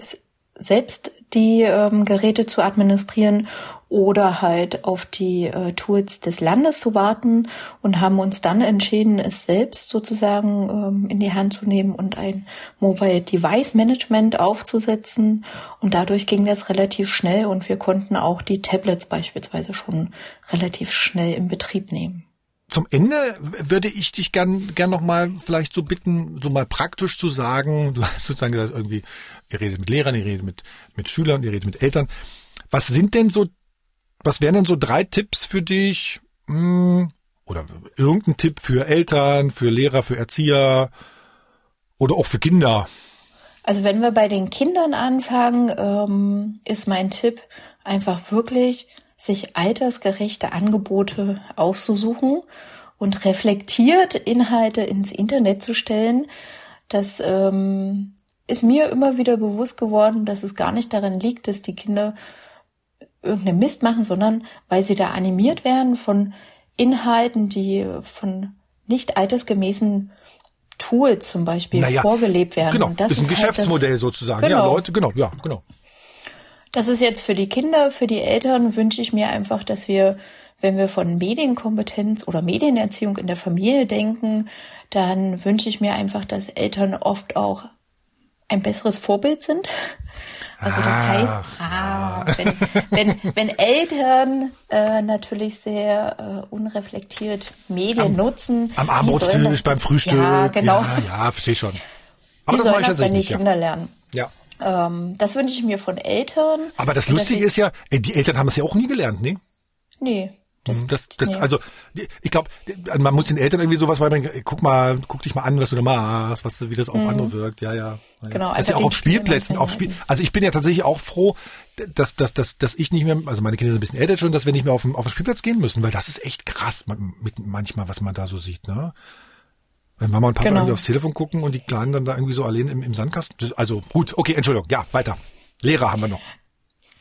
selbst die ähm, Geräte zu administrieren oder halt auf die äh, Tools des Landes zu warten und haben uns dann entschieden, es selbst sozusagen ähm, in die Hand zu nehmen und ein Mobile Device Management aufzusetzen. Und dadurch ging das relativ schnell und wir konnten auch die Tablets beispielsweise schon relativ schnell in Betrieb nehmen zum Ende würde ich dich gern, gern noch mal vielleicht so bitten, so mal praktisch zu sagen, [LAUGHS] du hast sozusagen gesagt, irgendwie, ihr redet mit Lehrern, ihr redet mit, mit Schülern, ihr redet mit Eltern. Was sind denn so, was wären denn so drei Tipps für dich, hm, oder irgendein Tipp für Eltern, für Lehrer, für Erzieher oder auch für Kinder? Also wenn wir bei den Kindern anfangen, ähm, ist mein Tipp einfach wirklich, sich altersgerechte Angebote auszusuchen und reflektiert Inhalte ins Internet zu stellen. Das ähm, ist mir immer wieder bewusst geworden, dass es gar nicht daran liegt, dass die Kinder irgendeinen Mist machen, sondern weil sie da animiert werden von Inhalten, die von nicht altersgemäßen Tools zum Beispiel naja, vorgelebt werden. Genau, das ist ein ist Geschäftsmodell halt das, sozusagen. Genau. Ja, Leute, genau, ja, genau. Das ist jetzt für die Kinder, für die Eltern wünsche ich mir einfach, dass wir, wenn wir von Medienkompetenz oder Medienerziehung in der Familie denken, dann wünsche ich mir einfach, dass Eltern oft auch ein besseres Vorbild sind. Also das ah, heißt, ah, wenn, wenn, wenn Eltern äh, natürlich sehr äh, unreflektiert Medien am, nutzen. Am Armutstisch, beim Frühstück. Ja, genau. Ja, ja verstehe schon. Aber Wie das mache ich das, wenn die Kinder ja. lernen? Ja. Ähm, das wünsche ich mir von Eltern. Aber das Lustige ist ja, die Eltern haben es ja auch nie gelernt, ne? Nee. Das, das, das, nee. Also ich glaube, man muss den Eltern irgendwie sowas beibringen. Guck mal, guck dich mal an, was du da machst, was wie das auf mhm. andere wirkt. Ja, ja. Genau. Das ist ja auch auf Spielplätzen, auf Spiel. Also ich bin ja tatsächlich auch froh, dass, dass, dass, dass ich nicht mehr, also meine Kinder sind ein bisschen älter schon, dass wir nicht mehr auf den, auf den Spielplatz gehen müssen, weil das ist echt krass mit manchmal, was man da so sieht. Ne? Wenn Mama und Papa genau. irgendwie aufs Telefon gucken und die Kleinen dann da irgendwie so allein im, im Sandkasten. Also gut, okay, Entschuldigung, ja, weiter. Lehrer haben wir noch.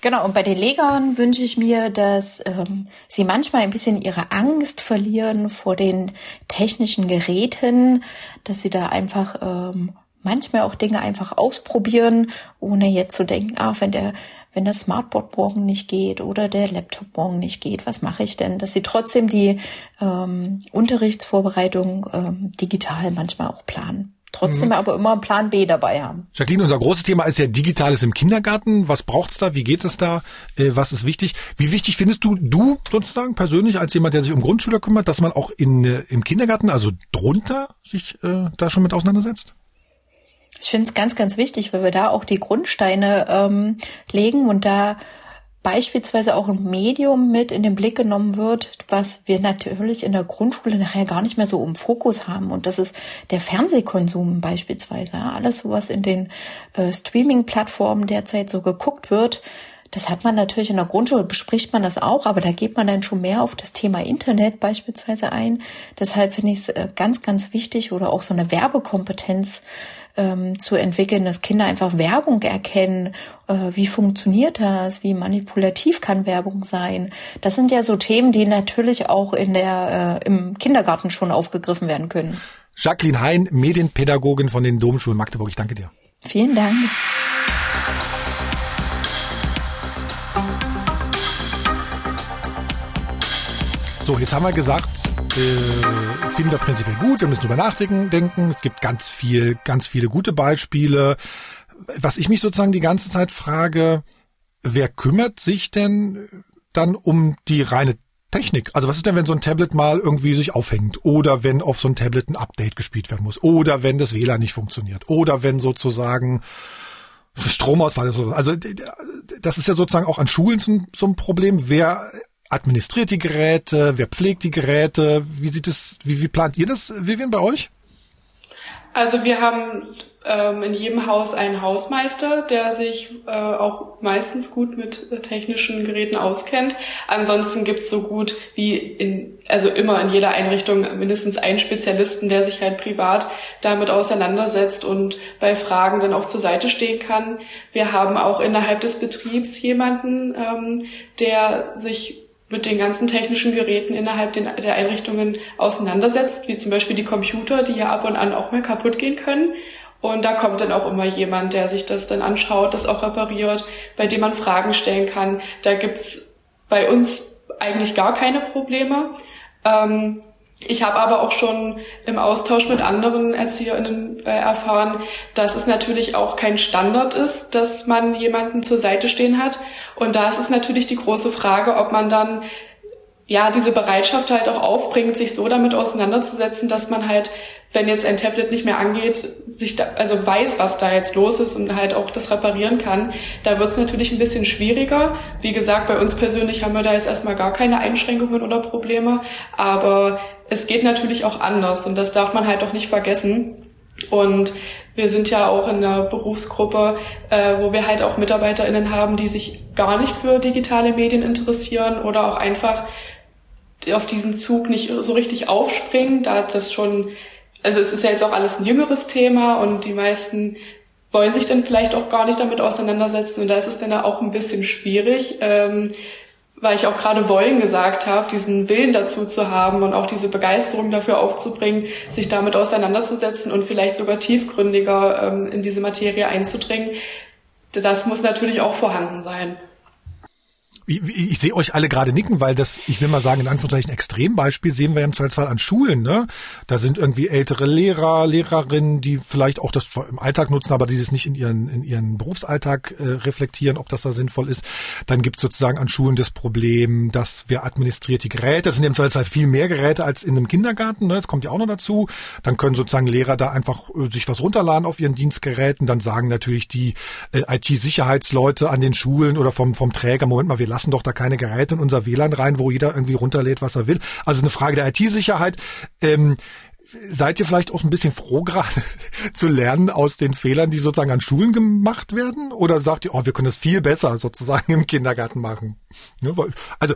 Genau, und bei den Lehrern wünsche ich mir, dass ähm, sie manchmal ein bisschen ihre Angst verlieren vor den technischen Geräten, dass sie da einfach ähm, manchmal auch Dinge einfach ausprobieren, ohne jetzt zu denken, ah, wenn der, wenn das Smartboard morgen nicht geht oder der Laptop morgen nicht geht, was mache ich denn? Dass sie trotzdem die ähm, Unterrichtsvorbereitung ähm, digital manchmal auch planen trotzdem mhm. aber immer einen Plan B dabei haben. Jacqueline, unser großes Thema ist ja Digitales im Kindergarten. Was braucht's da? Wie geht es da? Äh, was ist wichtig? Wie wichtig findest du, du sozusagen persönlich als jemand, der sich um Grundschüler kümmert, dass man auch in, äh, im Kindergarten, also drunter, sich äh, da schon mit auseinandersetzt? Ich finde es ganz, ganz wichtig, weil wir da auch die Grundsteine ähm, legen und da beispielsweise auch ein Medium mit in den Blick genommen wird, was wir natürlich in der Grundschule nachher gar nicht mehr so im Fokus haben. Und das ist der Fernsehkonsum beispielsweise. Alles, was in den äh, Streaming-Plattformen derzeit so geguckt wird, das hat man natürlich in der Grundschule, bespricht man das auch, aber da geht man dann schon mehr auf das Thema Internet beispielsweise ein. Deshalb finde ich es äh, ganz, ganz wichtig oder auch so eine Werbekompetenz ähm, zu entwickeln, dass Kinder einfach Werbung erkennen. Äh, wie funktioniert das? Wie manipulativ kann Werbung sein? Das sind ja so Themen, die natürlich auch in der, äh, im Kindergarten schon aufgegriffen werden können. Jacqueline Hein, Medienpädagogin von den Domschulen Magdeburg. Ich danke dir. Vielen Dank. So, jetzt haben wir gesagt, äh, finden wir prinzipiell gut, wir müssen drüber nachdenken. Denken. Es gibt ganz viel, ganz viele gute Beispiele. Was ich mich sozusagen die ganze Zeit frage, wer kümmert sich denn dann um die reine Technik. Also was ist denn, wenn so ein Tablet mal irgendwie sich aufhängt oder wenn auf so ein Tablet ein Update gespielt werden muss oder wenn das WLAN nicht funktioniert oder wenn sozusagen Stromausfall ist. Also das ist ja sozusagen auch an Schulen so ein Problem. Wer administriert die Geräte? Wer pflegt die Geräte? Wie sieht es, wie, wie plant ihr das, Vivian, bei euch? Also wir haben ähm, in jedem Haus einen Hausmeister, der sich äh, auch meistens gut mit äh, technischen Geräten auskennt. Ansonsten gibt's so gut wie in, also immer in jeder Einrichtung mindestens einen Spezialisten, der sich halt privat damit auseinandersetzt und bei Fragen dann auch zur Seite stehen kann. Wir haben auch innerhalb des Betriebs jemanden, ähm, der sich mit den ganzen technischen Geräten innerhalb der Einrichtungen auseinandersetzt, wie zum Beispiel die Computer, die ja ab und an auch mal kaputt gehen können. Und da kommt dann auch immer jemand, der sich das dann anschaut, das auch repariert, bei dem man Fragen stellen kann. Da gibt's bei uns eigentlich gar keine Probleme. Ähm, ich habe aber auch schon im Austausch mit anderen ErzieherInnen äh, erfahren, dass es natürlich auch kein Standard ist, dass man jemanden zur Seite stehen hat. Und da ist es natürlich die große Frage, ob man dann ja diese Bereitschaft halt auch aufbringt, sich so damit auseinanderzusetzen, dass man halt wenn jetzt ein Tablet nicht mehr angeht, sich da, also weiß, was da jetzt los ist und halt auch das reparieren kann, da wird es natürlich ein bisschen schwieriger. Wie gesagt, bei uns persönlich haben wir da jetzt erstmal gar keine Einschränkungen oder Probleme, aber es geht natürlich auch anders und das darf man halt auch nicht vergessen. Und wir sind ja auch in einer Berufsgruppe, äh, wo wir halt auch MitarbeiterInnen haben, die sich gar nicht für digitale Medien interessieren oder auch einfach auf diesen Zug nicht so richtig aufspringen, da das schon also es ist ja jetzt auch alles ein jüngeres Thema und die meisten wollen sich dann vielleicht auch gar nicht damit auseinandersetzen und da ist es dann auch ein bisschen schwierig. Ähm, weil ich auch gerade wollen gesagt habe, diesen Willen dazu zu haben und auch diese Begeisterung dafür aufzubringen, sich damit auseinanderzusetzen und vielleicht sogar tiefgründiger ähm, in diese Materie einzudringen, das muss natürlich auch vorhanden sein. Ich, ich sehe euch alle gerade nicken, weil das, ich will mal sagen, in Anführungszeichen Extrembeispiel sehen wir im Zweifelsfall an Schulen. Ne? Da sind irgendwie ältere Lehrer, Lehrerinnen, die vielleicht auch das im Alltag nutzen, aber die das nicht in ihren, in ihren Berufsalltag äh, reflektieren, ob das da sinnvoll ist. Dann gibt es sozusagen an Schulen das Problem, dass wir administriert die Geräte, das sind im Zweifelsfall viel mehr Geräte als in einem Kindergarten, ne? das kommt ja auch noch dazu. Dann können sozusagen Lehrer da einfach äh, sich was runterladen auf ihren Dienstgeräten. Dann sagen natürlich die äh, IT-Sicherheitsleute an den Schulen oder vom, vom Träger, Moment mal, wir lassen doch da keine Geräte in unser WLAN rein, wo jeder irgendwie runterlädt, was er will. Also eine Frage der IT-Sicherheit. Ähm, seid ihr vielleicht auch ein bisschen froh gerade [LAUGHS] zu lernen aus den Fehlern, die sozusagen an Schulen gemacht werden? Oder sagt ihr, oh, wir können das viel besser sozusagen im Kindergarten machen? Also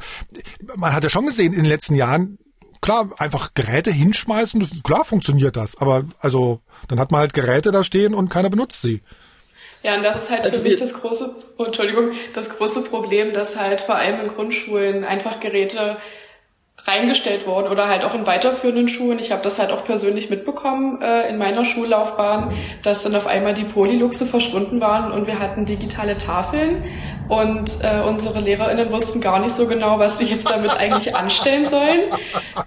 man hat ja schon gesehen in den letzten Jahren, klar, einfach Geräte hinschmeißen, klar funktioniert das. Aber also dann hat man halt Geräte da stehen und keiner benutzt sie. Ja, und das ist halt also für mich das große, oh, Entschuldigung, das große Problem, dass halt vor allem in Grundschulen einfach Geräte reingestellt worden oder halt auch in weiterführenden Schulen. Ich habe das halt auch persönlich mitbekommen äh, in meiner Schullaufbahn, dass dann auf einmal die Polyluxe verschwunden waren und wir hatten digitale Tafeln und äh, unsere LehrerInnen wussten gar nicht so genau, was sie jetzt damit eigentlich anstellen sollen.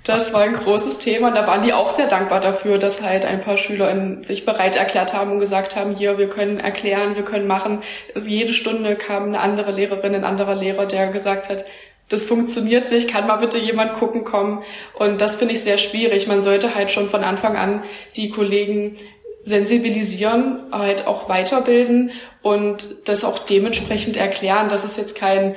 Das war ein großes Thema und da waren die auch sehr dankbar dafür, dass halt ein paar SchülerInnen sich bereit erklärt haben und gesagt haben, hier, wir können erklären, wir können machen. Also jede Stunde kam eine andere Lehrerin, ein anderer Lehrer, der gesagt hat, das funktioniert nicht, kann mal bitte jemand gucken kommen. Und das finde ich sehr schwierig. Man sollte halt schon von Anfang an die Kollegen sensibilisieren, halt auch weiterbilden und das auch dementsprechend erklären, dass es jetzt kein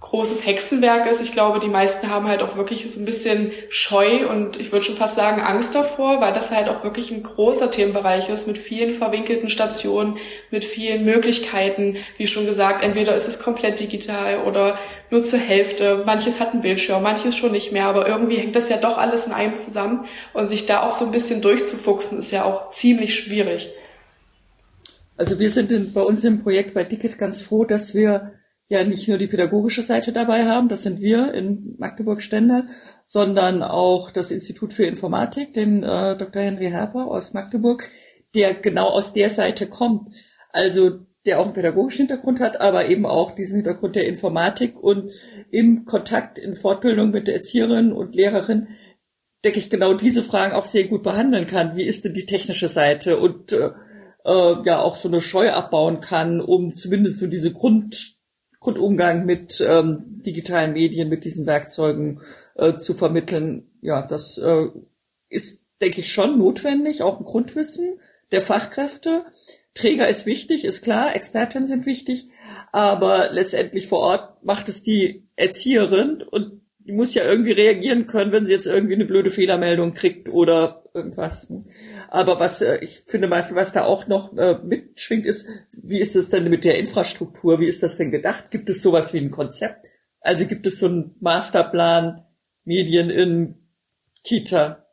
großes Hexenwerk ist. Ich glaube, die meisten haben halt auch wirklich so ein bisschen Scheu und ich würde schon fast sagen Angst davor, weil das halt auch wirklich ein großer Themenbereich ist mit vielen verwinkelten Stationen, mit vielen Möglichkeiten. Wie schon gesagt, entweder ist es komplett digital oder nur zur Hälfte. Manches hat einen Bildschirm, manches schon nicht mehr, aber irgendwie hängt das ja doch alles in einem zusammen und sich da auch so ein bisschen durchzufuchsen ist ja auch ziemlich schwierig. Also wir sind in, bei uns im Projekt bei Dicket ganz froh, dass wir ja nicht nur die pädagogische Seite dabei haben, das sind wir in Magdeburg-Stendal, sondern auch das Institut für Informatik, den äh, Dr. Henry Herper aus Magdeburg, der genau aus der Seite kommt. Also der auch einen pädagogischen Hintergrund hat, aber eben auch diesen Hintergrund der Informatik und im Kontakt in Fortbildung mit der Erzieherin und Lehrerin, denke ich, genau diese Fragen auch sehr gut behandeln kann. Wie ist denn die technische Seite und äh, äh ja auch so eine Scheu abbauen kann, um zumindest so diese Grund Grundumgang mit ähm, digitalen Medien, mit diesen Werkzeugen äh, zu vermitteln. Ja, das äh, ist, denke ich, schon notwendig, auch ein Grundwissen der Fachkräfte. Träger ist wichtig, ist klar, Experten sind wichtig, aber letztendlich vor Ort macht es die Erzieherin und die muss ja irgendwie reagieren können, wenn sie jetzt irgendwie eine blöde Fehlermeldung kriegt oder irgendwas. Aber was äh, ich finde, was, was da auch noch äh, mitschwingt, ist, wie ist das denn mit der Infrastruktur? Wie ist das denn gedacht? Gibt es sowas wie ein Konzept? Also gibt es so einen Masterplan Medien in Kita?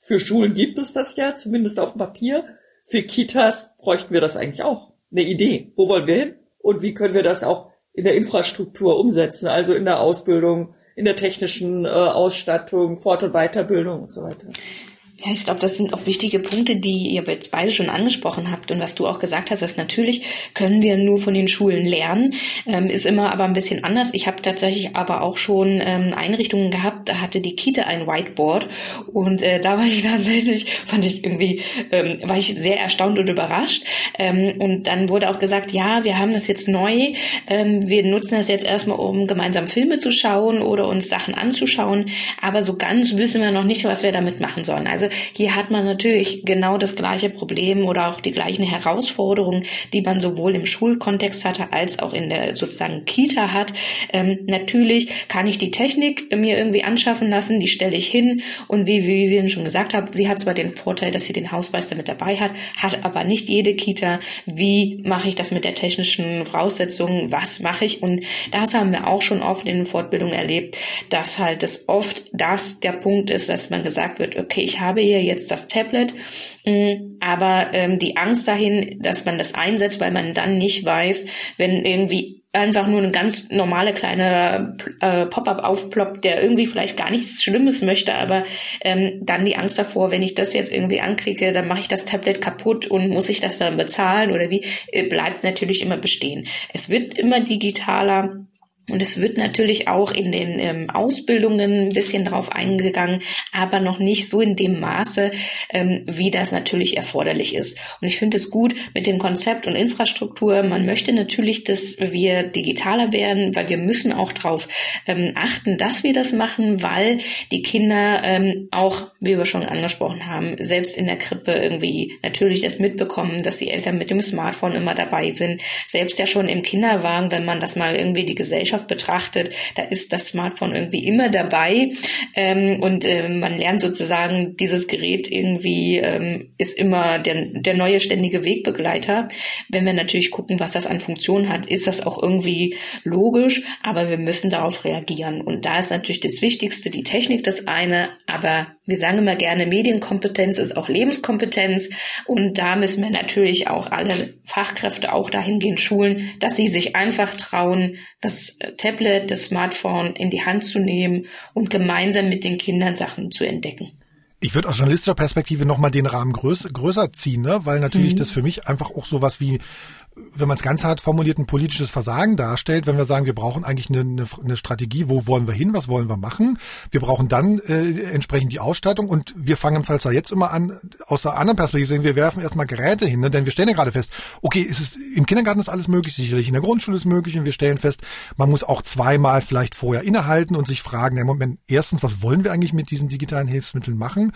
Für Schulen gibt es das ja, zumindest auf dem Papier. Für Kitas bräuchten wir das eigentlich auch. Eine Idee. Wo wollen wir hin? Und wie können wir das auch in der Infrastruktur umsetzen? Also in der Ausbildung, in der technischen äh, Ausstattung, Fort- und Weiterbildung und so weiter. Ja, ich glaube, das sind auch wichtige Punkte, die ihr jetzt beide schon angesprochen habt und was du auch gesagt hast, dass natürlich können wir nur von den Schulen lernen, ähm, ist immer aber ein bisschen anders. Ich habe tatsächlich aber auch schon ähm, Einrichtungen gehabt, da hatte die Kita ein Whiteboard und äh, da war ich [LAUGHS] tatsächlich, fand ich irgendwie, ähm, war ich sehr erstaunt und überrascht. Ähm, und dann wurde auch gesagt, ja, wir haben das jetzt neu, ähm, wir nutzen das jetzt erstmal, um gemeinsam Filme zu schauen oder uns Sachen anzuschauen, aber so ganz wissen wir noch nicht, was wir damit machen sollen. Also hier hat man natürlich genau das gleiche Problem oder auch die gleichen Herausforderungen, die man sowohl im Schulkontext hatte als auch in der sozusagen Kita hat. Ähm, natürlich kann ich die Technik mir irgendwie anschaffen lassen, die stelle ich hin und wie, wir schon gesagt haben, sie hat zwar den Vorteil, dass sie den Hausmeister mit dabei hat, hat aber nicht jede Kita. Wie mache ich das mit der technischen Voraussetzung? Was mache ich? Und das haben wir auch schon oft in den Fortbildungen erlebt, dass halt das oft das der Punkt ist, dass man gesagt wird, okay, ich habe habe hier jetzt das Tablet, mm, aber ähm, die Angst dahin, dass man das einsetzt, weil man dann nicht weiß, wenn irgendwie einfach nur eine ganz normale kleine äh, Pop-up aufploppt, der irgendwie vielleicht gar nichts Schlimmes möchte, aber ähm, dann die Angst davor, wenn ich das jetzt irgendwie anklicke, dann mache ich das Tablet kaputt und muss ich das dann bezahlen oder wie, äh, bleibt natürlich immer bestehen. Es wird immer digitaler. Und es wird natürlich auch in den ähm, Ausbildungen ein bisschen drauf eingegangen, aber noch nicht so in dem Maße, ähm, wie das natürlich erforderlich ist. Und ich finde es gut mit dem Konzept und Infrastruktur. Man möchte natürlich, dass wir digitaler werden, weil wir müssen auch darauf ähm, achten, dass wir das machen, weil die Kinder ähm, auch, wie wir schon angesprochen haben, selbst in der Krippe irgendwie natürlich das mitbekommen, dass die Eltern mit dem Smartphone immer dabei sind. Selbst ja schon im Kinderwagen, wenn man das mal irgendwie die Gesellschaft Gesellschaft betrachtet, da ist das Smartphone irgendwie immer dabei ähm, und äh, man lernt sozusagen, dieses Gerät irgendwie ähm, ist immer der, der neue ständige Wegbegleiter. Wenn wir natürlich gucken, was das an Funktionen hat, ist das auch irgendwie logisch, aber wir müssen darauf reagieren. Und da ist natürlich das Wichtigste, die Technik das eine, aber wir sagen immer gerne, Medienkompetenz ist auch Lebenskompetenz und da müssen wir natürlich auch alle Fachkräfte auch dahingehend schulen, dass sie sich einfach trauen, das Tablet, das Smartphone in die Hand zu nehmen und gemeinsam mit den Kindern Sachen zu entdecken. Ich würde aus journalistischer Perspektive nochmal den Rahmen größer, größer ziehen, ne? weil natürlich mhm. das für mich einfach auch sowas wie wenn man es ganz hart formuliert, ein politisches Versagen darstellt, wenn wir sagen, wir brauchen eigentlich eine, eine, eine Strategie, wo wollen wir hin, was wollen wir machen. Wir brauchen dann äh, entsprechend die Ausstattung und wir fangen zwar jetzt immer an, aus der anderen Perspektive sehen, wir werfen erstmal Geräte hin, ne? denn wir stellen ja gerade fest, okay, ist es, im Kindergarten ist alles möglich, sicherlich in der Grundschule ist möglich und wir stellen fest, man muss auch zweimal vielleicht vorher innehalten und sich fragen, ja, Moment, erstens, was wollen wir eigentlich mit diesen digitalen Hilfsmitteln machen?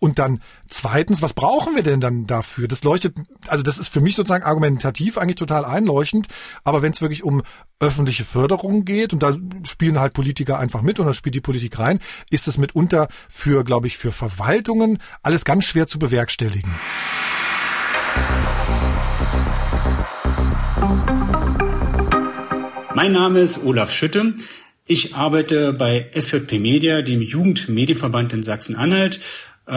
Und dann zweitens, was brauchen wir denn dann dafür? Das leuchtet, also das ist für mich sozusagen argumentativ eigentlich total einleuchtend. Aber wenn es wirklich um öffentliche Förderung geht, und da spielen halt Politiker einfach mit und da spielt die Politik rein, ist es mitunter für, glaube ich, für Verwaltungen alles ganz schwer zu bewerkstelligen. Mein Name ist Olaf Schütte. Ich arbeite bei FJP Media, dem Jugendmedienverband in Sachsen-Anhalt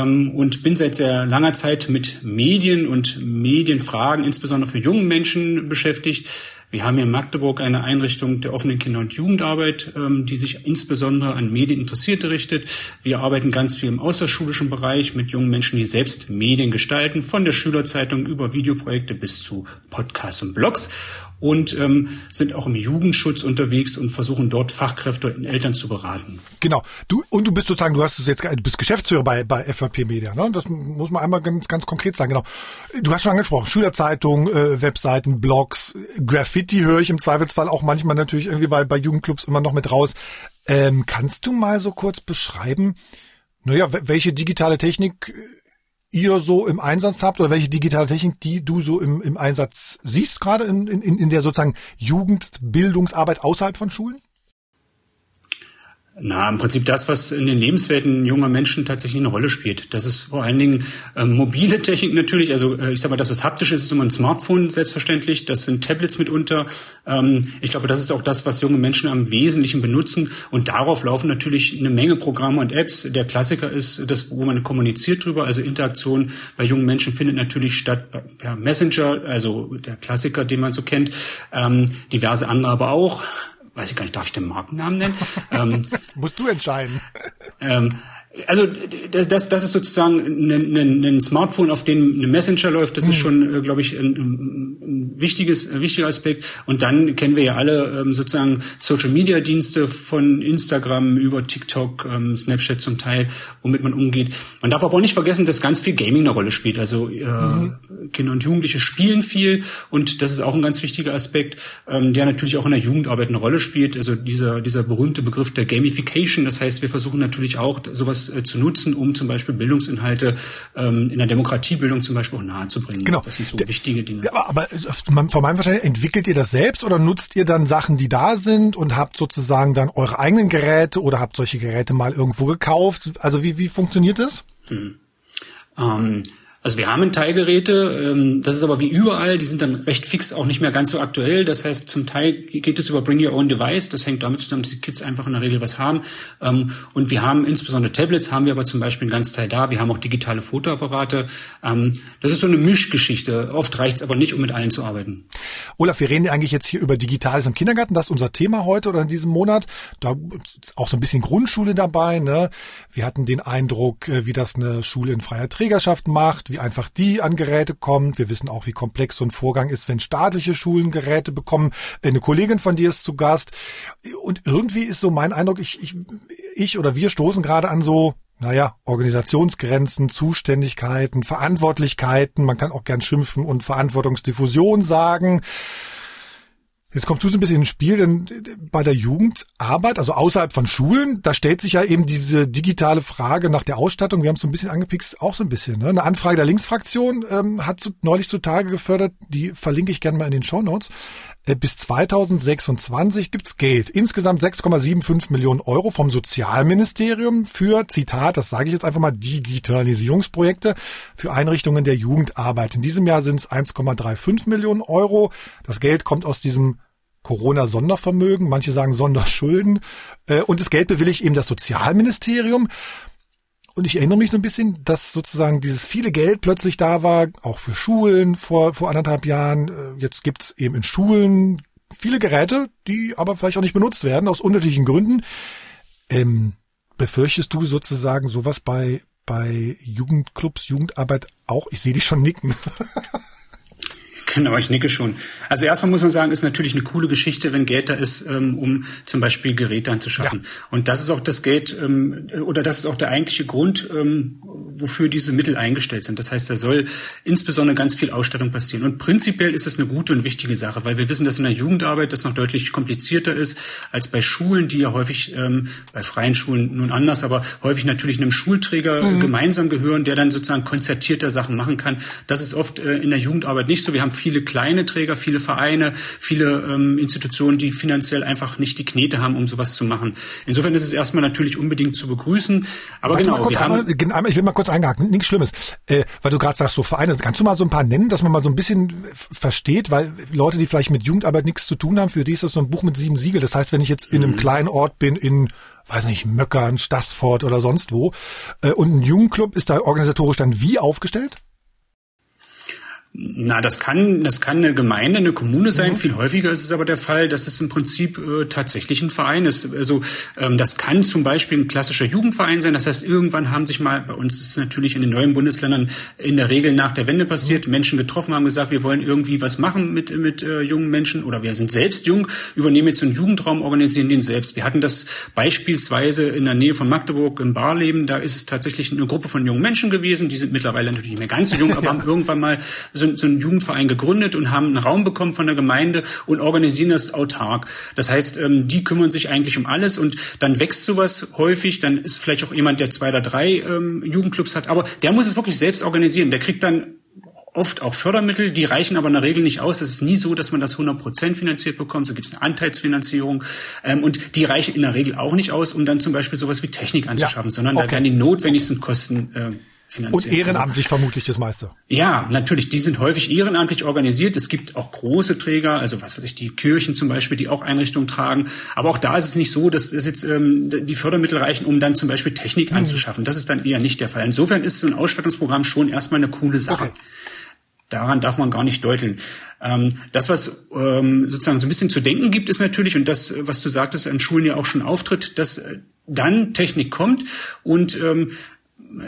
und bin seit sehr langer Zeit mit Medien und Medienfragen, insbesondere für junge Menschen, beschäftigt. Wir haben hier in Magdeburg eine Einrichtung der offenen Kinder- und Jugendarbeit, ähm, die sich insbesondere an Medieninteressierte richtet. Wir arbeiten ganz viel im außerschulischen Bereich mit jungen Menschen, die selbst Medien gestalten, von der Schülerzeitung über Videoprojekte bis zu Podcasts und Blogs und ähm, sind auch im Jugendschutz unterwegs und versuchen dort Fachkräfte und Eltern zu beraten. Genau. Du und du bist sozusagen, du hast es jetzt, du bist Geschäftsführer bei bei FVP Media, ne? Das muss man einmal ganz ganz konkret sagen. Genau. Du hast schon angesprochen, Schülerzeitung, äh, Webseiten, Blogs, Graffiti höre ich im Zweifelsfall auch manchmal natürlich irgendwie bei bei Jugendclubs immer noch mit raus. Ähm, kannst du mal so kurz beschreiben, naja, welche digitale Technik ihr so im Einsatz habt oder welche digitale Technik, die du so im, im Einsatz siehst, gerade in, in, in der sozusagen Jugendbildungsarbeit außerhalb von Schulen? Na, im Prinzip das, was in den Lebenswelten junger Menschen tatsächlich eine Rolle spielt. Das ist vor allen Dingen ähm, mobile Technik natürlich. Also äh, ich sage mal, das, was haptisch ist, ist immer ein Smartphone selbstverständlich. Das sind Tablets mitunter. Ähm, ich glaube, das ist auch das, was junge Menschen am Wesentlichen benutzen. Und darauf laufen natürlich eine Menge Programme und Apps. Der Klassiker ist das, wo man kommuniziert drüber. Also Interaktion bei jungen Menschen findet natürlich statt per Messenger, also der Klassiker, den man so kennt. Ähm, diverse andere aber auch weiß ich gar nicht, darf ich den Markennamen nennen? ähm, [LAUGHS] Musst du entscheiden. Ähm, also das, das, das ist sozusagen ein, ein, ein Smartphone, auf dem eine Messenger läuft. Das mhm. ist schon, äh, glaube ich, ein, ein wichtiges, ein wichtiger Aspekt. Und dann kennen wir ja alle ähm, sozusagen Social-Media-Dienste von Instagram über TikTok, ähm, Snapchat zum Teil, womit man umgeht. Man darf aber auch nicht vergessen, dass ganz viel Gaming eine Rolle spielt. Also äh, mhm. Kinder und Jugendliche spielen viel und das ist auch ein ganz wichtiger Aspekt, ähm, der natürlich auch in der Jugendarbeit eine Rolle spielt. Also dieser dieser berühmte Begriff der Gamification. Das heißt, wir versuchen natürlich auch sowas äh, zu nutzen, um zum Beispiel Bildungsinhalte ähm, in der Demokratiebildung zum Beispiel auch nahezubringen. Genau. Das sind so wichtige Dinge. Ja, aber, aber von meinem Verständnis, entwickelt ihr das selbst oder nutzt ihr dann Sachen, die da sind und habt sozusagen dann eure eigenen Geräte oder habt solche Geräte mal irgendwo gekauft? Also wie, wie funktioniert das? Hm. Ähm, Also wir haben Teilgeräte, ähm, das ist aber wie überall, die sind dann recht fix auch nicht mehr ganz so aktuell. Das heißt, zum Teil geht es über Bring Your Own Device. Das hängt damit zusammen, dass die Kids einfach in der Regel was haben. Ähm, und wir haben insbesondere Tablets, haben wir aber zum Beispiel einen ganz Teil da. Wir haben auch digitale Fotoapparate. Ähm, das ist so eine Mischgeschichte. Oft reicht es aber nicht, um mit allen zu arbeiten. Olaf, wir reden ja eigentlich jetzt hier über Digitales im Kindergarten. Das ist unser Thema heute oder in diesem Monat. Da ist auch so ein bisschen Grundschule dabei. Ne? Wir hatten den Eindruck, äh, wie das eine Schule in freier Trägerschaft macht wie einfach die an Geräte kommt. Wir wissen auch, wie komplex so ein Vorgang ist, wenn staatliche Schulen Geräte bekommen. Eine Kollegin von dir ist zu Gast. Und irgendwie ist so mein Eindruck, ich, ich, ich oder wir stoßen gerade an so naja, Organisationsgrenzen, Zuständigkeiten, Verantwortlichkeiten, man kann auch gern schimpfen und Verantwortungsdiffusion sagen. Jetzt kommst du so ein bisschen ins Spiel, denn bei der Jugendarbeit, also außerhalb von Schulen, da stellt sich ja eben diese digitale Frage nach der Ausstattung, wir haben es so ein bisschen angepikst, auch so ein bisschen. Ne? Eine Anfrage der Linksfraktion ähm, hat so neulich zutage gefördert, die verlinke ich gerne mal in den Show Notes. Äh, bis 2026 gibt's Geld. Insgesamt 6,75 Millionen Euro vom Sozialministerium für, Zitat, das sage ich jetzt einfach mal, Digitalisierungsprojekte für Einrichtungen der Jugendarbeit. In diesem Jahr sind es 1,35 Millionen Euro. Das Geld kommt aus diesem Corona-Sondervermögen, manche sagen Sonderschulden. Äh, und das Geld bewilligt eben das Sozialministerium. Und ich erinnere mich so ein bisschen, dass sozusagen dieses viele Geld plötzlich da war, auch für Schulen vor, vor anderthalb Jahren. Äh, jetzt gibt's eben in Schulen viele Geräte, die aber vielleicht auch nicht benutzt werden, aus unterschiedlichen Gründen. Ähm, befürchtest du sozusagen sowas bei, bei Jugendclubs, Jugendarbeit auch? Ich sehe dich schon nicken. [LAUGHS] Genau, ich nicke schon. Also erstmal muss man sagen, ist natürlich eine coole Geschichte, wenn Geld da ist, ähm, um zum Beispiel Geräte anzuschaffen. Ja. Und das ist auch das Geld ähm, oder das ist auch der eigentliche Grund, ähm, wofür diese Mittel eingestellt sind. Das heißt, da soll insbesondere ganz viel Ausstattung passieren. Und prinzipiell ist es eine gute und wichtige Sache, weil wir wissen, dass in der Jugendarbeit das noch deutlich komplizierter ist als bei Schulen, die ja häufig bei freien Schulen nun anders, aber häufig natürlich einem Schulträger mhm. gemeinsam gehören, der dann sozusagen konzertierter Sachen machen kann. Das ist oft äh, in der Jugendarbeit nicht so. Wir haben viele kleine Träger, viele Vereine, viele ähm, Institutionen, die finanziell einfach nicht die Knete haben, um sowas zu machen. Insofern ist es erstmal natürlich unbedingt zu begrüßen. Aber Warte genau, wir einmal, haben, ich will mal kurz eingehaken, nichts Schlimmes, äh, weil du gerade sagst, so Vereine, kannst du mal so ein paar nennen, dass man mal so ein bisschen versteht, weil Leute, die vielleicht mit Jugendarbeit nichts zu tun haben, für die ist das so ein Buch mit sieben Siegel. Das heißt, wenn ich jetzt in einem mhm. kleinen Ort bin, in weiß nicht, Möckern, Stassfort oder sonst wo. Äh, und ein Jugendclub ist da organisatorisch dann wie aufgestellt? Na, das kann, das kann eine Gemeinde, eine Kommune sein. Mhm. Viel häufiger ist es aber der Fall, dass es im Prinzip äh, tatsächlich ein Verein ist. Also ähm, das kann zum Beispiel ein klassischer Jugendverein sein. Das heißt, irgendwann haben sich mal, bei uns ist es natürlich in den neuen Bundesländern in der Regel nach der Wende passiert, mhm. Menschen getroffen haben gesagt, wir wollen irgendwie was machen mit, mit äh, jungen Menschen oder wir sind selbst jung, übernehmen jetzt einen Jugendraum, organisieren den selbst. Wir hatten das beispielsweise in der Nähe von Magdeburg im Barleben. Da ist es tatsächlich eine Gruppe von jungen Menschen gewesen. Die sind mittlerweile natürlich nicht mehr ganz so jung, aber [LAUGHS] haben irgendwann mal so so, so einen Jugendverein gegründet und haben einen Raum bekommen von der Gemeinde und organisieren das autark. Das heißt, ähm, die kümmern sich eigentlich um alles und dann wächst sowas häufig. Dann ist vielleicht auch jemand, der zwei oder drei ähm, Jugendclubs hat, aber der muss es wirklich selbst organisieren. Der kriegt dann oft auch Fördermittel, die reichen aber in der Regel nicht aus. Es ist nie so, dass man das 100 Prozent finanziert bekommt. So gibt es eine Anteilsfinanzierung. Ähm, und die reichen in der Regel auch nicht aus, um dann zum Beispiel sowas wie Technik anzuschaffen, ja. sondern okay. da werden die notwendigsten Kosten äh, finanziert. Und ehrenamtlich also, vermutlich das meiste. Ja, natürlich. Die sind häufig ehrenamtlich organisiert. Es gibt auch große Träger, also was weiß ich, die Kirchen zum Beispiel, die auch Einrichtungen tragen. Aber auch da ist es nicht so, dass das jetzt ähm, die Fördermittel reichen, um dann zum Beispiel Technik mhm. anzuschaffen. Das ist dann eher nicht der Fall. Insofern ist so ein Ausstattungsprogramm schon erstmal eine coole Sache. Okay. Daran darf man gar nicht deuteln. Ähm, das, was ähm, sozusagen so ein bisschen zu denken gibt, ist natürlich, und das, was du sagtest, an Schulen ja auch schon auftritt, dass äh, dann Technik kommt und ähm,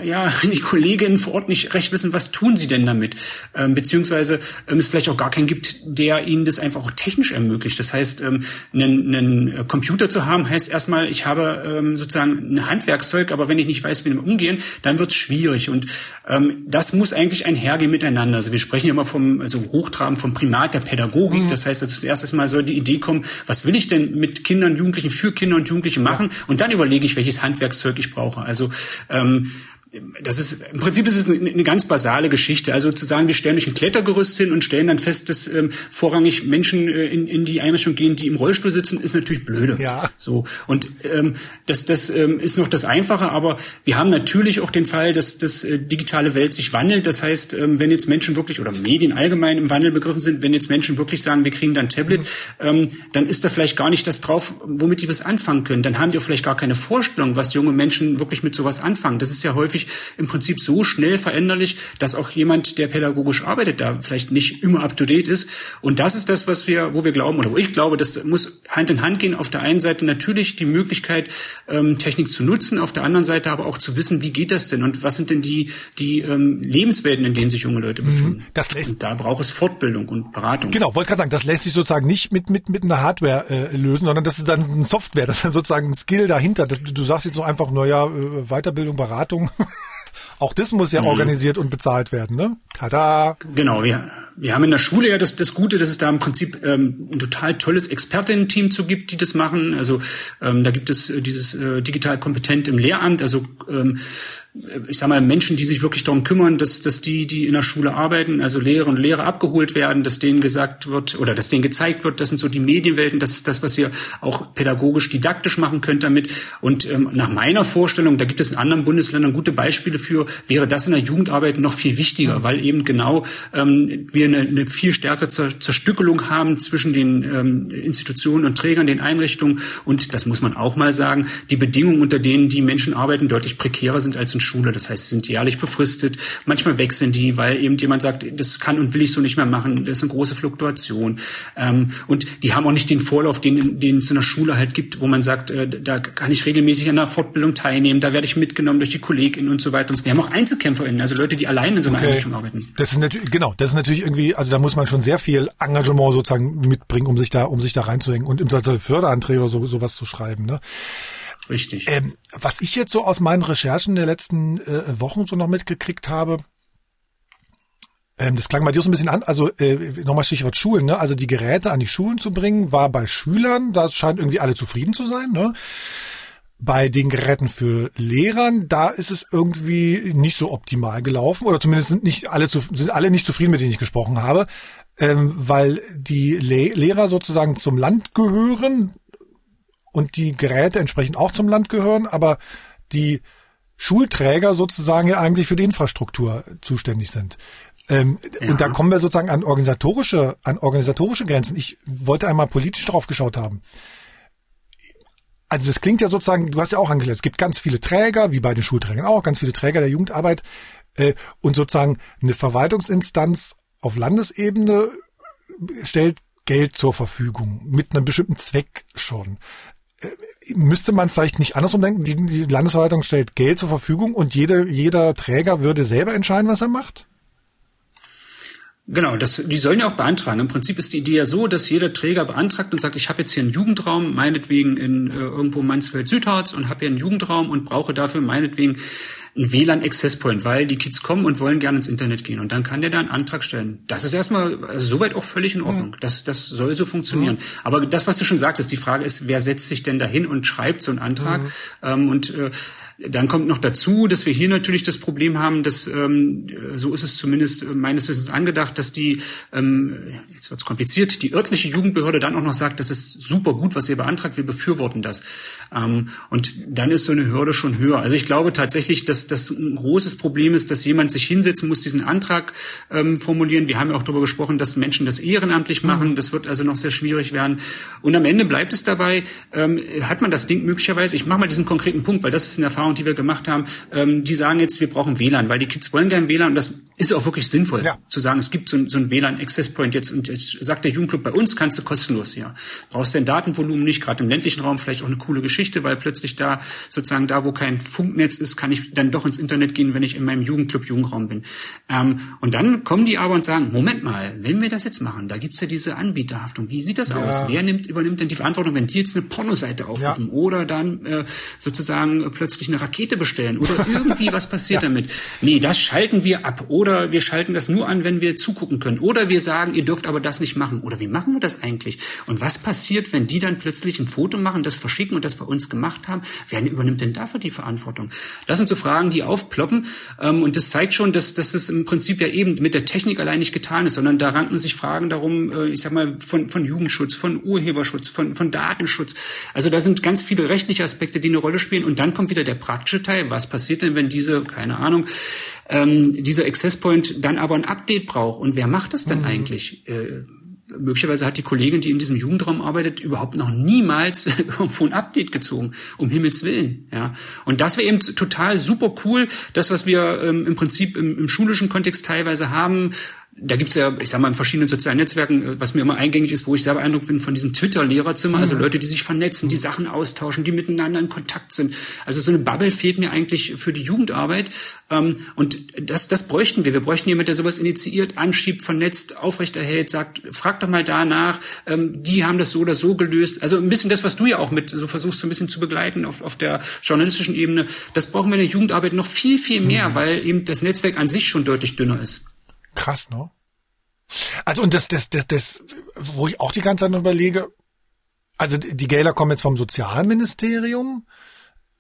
ja, [LAUGHS] die Kolleginnen vor Ort nicht recht wissen, was tun sie denn damit? Ähm, beziehungsweise ähm, es vielleicht auch gar keinen gibt, der ihnen das einfach auch technisch ermöglicht. Das heißt, ähm, einen, einen Computer zu haben, heißt erstmal, ich habe ähm, sozusagen ein Handwerkszeug, aber wenn ich nicht weiß, wie damit umgehen, dann wird es schwierig. Und ähm, das muss eigentlich einhergehen miteinander. Also wir sprechen ja immer vom also Hochtraben vom Primat der Pädagogik. Mhm. Das heißt, also zuerst erstmal soll die Idee kommen, was will ich denn mit Kindern, Jugendlichen, für Kinder und Jugendliche machen? Und dann überlege ich, welches Handwerkszeug ich brauche. Also ähm, das ist im Prinzip ist es eine, ganz basale Geschichte. Also zu sagen, wir stellen euch ein Klettergerüst hin und stellen dann fest, dass ähm, vorrangig Menschen äh, in, in die Einrichtung gehen, die im Rollstuhl sitzen, ist natürlich blöde. Ja. So und ähm, das das ähm, ist noch das Einfache, aber wir haben natürlich auch den Fall, dass das äh, digitale Welt sich wandelt. Das heißt, ähm, wenn jetzt Menschen wirklich oder Medien allgemein im Wandel begriffen sind, wenn jetzt Menschen wirklich sagen, wir kriegen dann Tablet, mhm. ähm, dann ist da vielleicht gar nicht das drauf, womit die was anfangen können. Dann haben die auch vielleicht gar keine Vorstellung, was junge Menschen wirklich mit sowas anfangen. Das ist ja häufig im Prinzip so schnell veränderlich, dass auch jemand, der pädagogisch arbeitet, da vielleicht nicht immer up to date ist. Und das ist das, was wir, wo wir glauben oder wo ich glaube, das muss Hand in Hand gehen. Auf der einen Seite natürlich die Möglichkeit, ähm, Technik zu nutzen, auf der anderen Seite aber auch zu wissen, wie geht das denn und was sind denn die die ähm, Lebenswelten, in denen sich junge Leute mhm. befinden. Das lässt und da braucht es Fortbildung und Beratung. Genau, wollte gerade sagen, das lässt sich sozusagen nicht mit mit mit einer Hardware äh, lösen, sondern das ist dann ein Software, das ist dann sozusagen ein Skill dahinter. Das, du sagst jetzt so einfach, naja, äh, Weiterbildung, Beratung. Auch das muss ja mhm. organisiert und bezahlt werden, ne? Tada! Genau, ja. Wir haben in der Schule ja das, das Gute, dass es da im Prinzip ähm, ein total tolles Expertinnen-Team zu gibt, die das machen. Also ähm, da gibt es äh, dieses äh, digital kompetent im Lehramt, also ähm, ich sag mal, Menschen, die sich wirklich darum kümmern, dass, dass die, die in der Schule arbeiten, also Lehrer und Lehrer abgeholt werden, dass denen gesagt wird oder dass denen gezeigt wird, das sind so die Medienwelten, das ist das, was ihr auch pädagogisch didaktisch machen könnt damit. Und ähm, nach meiner Vorstellung, da gibt es in anderen Bundesländern gute Beispiele für, wäre das in der Jugendarbeit noch viel wichtiger, weil eben genau ähm, wir eine, eine viel stärkere Zerstückelung haben zwischen den ähm, Institutionen und Trägern, den Einrichtungen und das muss man auch mal sagen, die Bedingungen, unter denen die Menschen arbeiten, deutlich prekärer sind als in Schule. Das heißt, sie sind jährlich befristet. Manchmal wechseln die, weil eben jemand sagt, das kann und will ich so nicht mehr machen. Das ist eine große Fluktuation. Ähm, und die haben auch nicht den Vorlauf, den, den es in der Schule halt gibt, wo man sagt, äh, da kann ich regelmäßig an einer Fortbildung teilnehmen, da werde ich mitgenommen durch die KollegInnen und so weiter. Und wir haben auch EinzelkämpferInnen, also Leute, die allein in so einer okay. Einrichtung arbeiten. Das ist natürlich, genau, das ist natürlich irgendwie, also da muss man schon sehr viel Engagement sozusagen mitbringen, um sich da, um sich da reinzuhängen und im Förderanträge oder so, sowas zu schreiben, ne? Richtig. Ähm, was ich jetzt so aus meinen Recherchen der letzten äh, Wochen so noch mitgekriegt habe, ähm, das klang bei dir so ein bisschen an, also äh, nochmal Stichwort Schulen, ne? Also die Geräte an die Schulen zu bringen, war bei Schülern, da scheint irgendwie alle zufrieden zu sein, ne? Bei den Geräten für Lehrern, da ist es irgendwie nicht so optimal gelaufen, oder zumindest sind nicht alle zu, sind alle nicht zufrieden, mit denen ich gesprochen habe, ähm, weil die Le Lehrer sozusagen zum Land gehören, und die Geräte entsprechend auch zum Land gehören, aber die Schulträger sozusagen ja eigentlich für die Infrastruktur zuständig sind. Ähm, ja. Und da kommen wir sozusagen an organisatorische, an organisatorische Grenzen. Ich wollte einmal politisch drauf geschaut haben. Also das klingt ja sozusagen, du hast ja auch angelegt, es gibt ganz viele Träger, wie bei den Schulträgern auch, ganz viele Träger der Jugendarbeit äh, und sozusagen eine Verwaltungsinstanz auf Landesebene stellt Geld zur Verfügung mit einem bestimmten Zweck schon müsste man vielleicht nicht andersrum denken, die, die Landesverwaltung stellt Geld zur Verfügung und jede, jeder Träger würde selber entscheiden, was er macht? Genau, das, die sollen ja auch beantragen. Im Prinzip ist die Idee ja so, dass jeder Träger beantragt und sagt, ich habe jetzt hier einen Jugendraum, meinetwegen in äh, irgendwo Mansfeld-Südharz und habe hier einen Jugendraum und brauche dafür meinetwegen einen WLAN-Access Point, weil die Kids kommen und wollen gerne ins Internet gehen. Und dann kann der da einen Antrag stellen. Das ist erstmal also soweit auch völlig in Ordnung. Mhm. Das, das soll so funktionieren. Mhm. Aber das, was du schon sagtest, die Frage ist, wer setzt sich denn da hin und schreibt so einen Antrag? Mhm. Ähm, und äh, dann kommt noch dazu, dass wir hier natürlich das Problem haben, dass ähm, so ist es zumindest meines Wissens angedacht, dass die ähm, jetzt wird's kompliziert, die örtliche Jugendbehörde dann auch noch sagt, das ist super gut, was ihr beantragt, wir befürworten das. Ähm, und dann ist so eine Hürde schon höher. Also ich glaube tatsächlich, dass das ein großes Problem ist, dass jemand sich hinsetzen muss, diesen Antrag ähm, formulieren. Wir haben ja auch darüber gesprochen, dass Menschen das ehrenamtlich mhm. machen. Das wird also noch sehr schwierig werden. Und am Ende bleibt es dabei, ähm, hat man das Ding möglicherweise, ich mache mal diesen konkreten Punkt, weil das ist eine Erfahrung, Erfahrung, die wir gemacht haben, ähm, die sagen jetzt, wir brauchen WLAN, weil die Kids wollen gerne WLAN und das ist auch wirklich sinnvoll, ja. zu sagen, es gibt so, so ein WLAN-Access Point jetzt und jetzt sagt der Jugendclub, bei uns kannst du kostenlos, ja. Brauchst dein Datenvolumen nicht, gerade im ländlichen Raum vielleicht auch eine coole Geschichte, weil plötzlich da sozusagen da, wo kein Funknetz ist, kann ich dann doch ins Internet gehen, wenn ich in meinem Jugendclub Jugendraum bin. Ähm, und dann kommen die aber und sagen, Moment mal, wenn wir das jetzt machen, da gibt's ja diese Anbieterhaftung. Wie sieht das ja. aus? Wer nimmt, übernimmt denn die Verantwortung, wenn die jetzt eine Pornoseite aufrufen ja. oder dann äh, sozusagen plötzlich eine eine Rakete bestellen oder [LAUGHS] irgendwie was passiert ja. damit. Nee, das schalten wir ab. Oder wir schalten das nur an, wenn wir zugucken können. Oder wir sagen, ihr dürft aber das nicht machen. Oder wie machen wir das eigentlich? Und was passiert, wenn die dann plötzlich ein Foto machen, das verschicken und das bei uns gemacht haben? Wer übernimmt denn dafür die Verantwortung? Das sind so Fragen, die aufploppen. Ähm, und das zeigt schon, dass, dass das im Prinzip ja eben mit der Technik allein nicht getan ist, sondern da ranken sich Fragen darum, äh, ich sag mal, von, von Jugendschutz, von Urheberschutz, von, von Datenschutz. Also da sind ganz viele rechtliche Aspekte, die eine Rolle spielen. Und dann kommt wieder der praktische Teil. Was passiert denn, wenn diese, keine Ahnung, ähm, dieser Access Point dann aber ein Update braucht? Und wer macht das denn mhm. eigentlich? Äh, möglicherweise hat die Kollegin, die in diesem Jugendraum arbeitet, überhaupt noch niemals [LAUGHS] irgendwo ein Update gezogen, um Himmels Willen. Ja. Und das wäre eben total super cool, das, was wir ähm, im Prinzip im, im schulischen Kontext teilweise haben, da gibt's ja, ich sag mal, in verschiedenen sozialen Netzwerken, äh, was mir immer eingängig ist, wo ich sehr beeindruckt bin von diesem Twitter-Lehrerzimmer, also mhm. Leute, die sich vernetzen, die Sachen austauschen, die miteinander in Kontakt sind. Also so eine Bubble fehlt mir eigentlich für die Jugendarbeit. Ähm, und das, das bräuchten wir. Wir bräuchten jemand, der sowas initiiert, anschiebt, vernetzt, aufrechterhält, sagt, frag doch mal danach, ähm, die haben das so oder so gelöst. Also ein bisschen das, was du ja auch mit so versuchst, so ein bisschen zu begleiten auf, auf der journalistischen Ebene. Das brauchen wir in der Jugendarbeit noch viel, viel mehr, mhm. weil eben das Netzwerk an sich schon deutlich dünner ist. Krass, ne? Also und das, das, das, das, wo ich auch die ganze Zeit noch überlege, also die Gelder kommen jetzt vom Sozialministerium.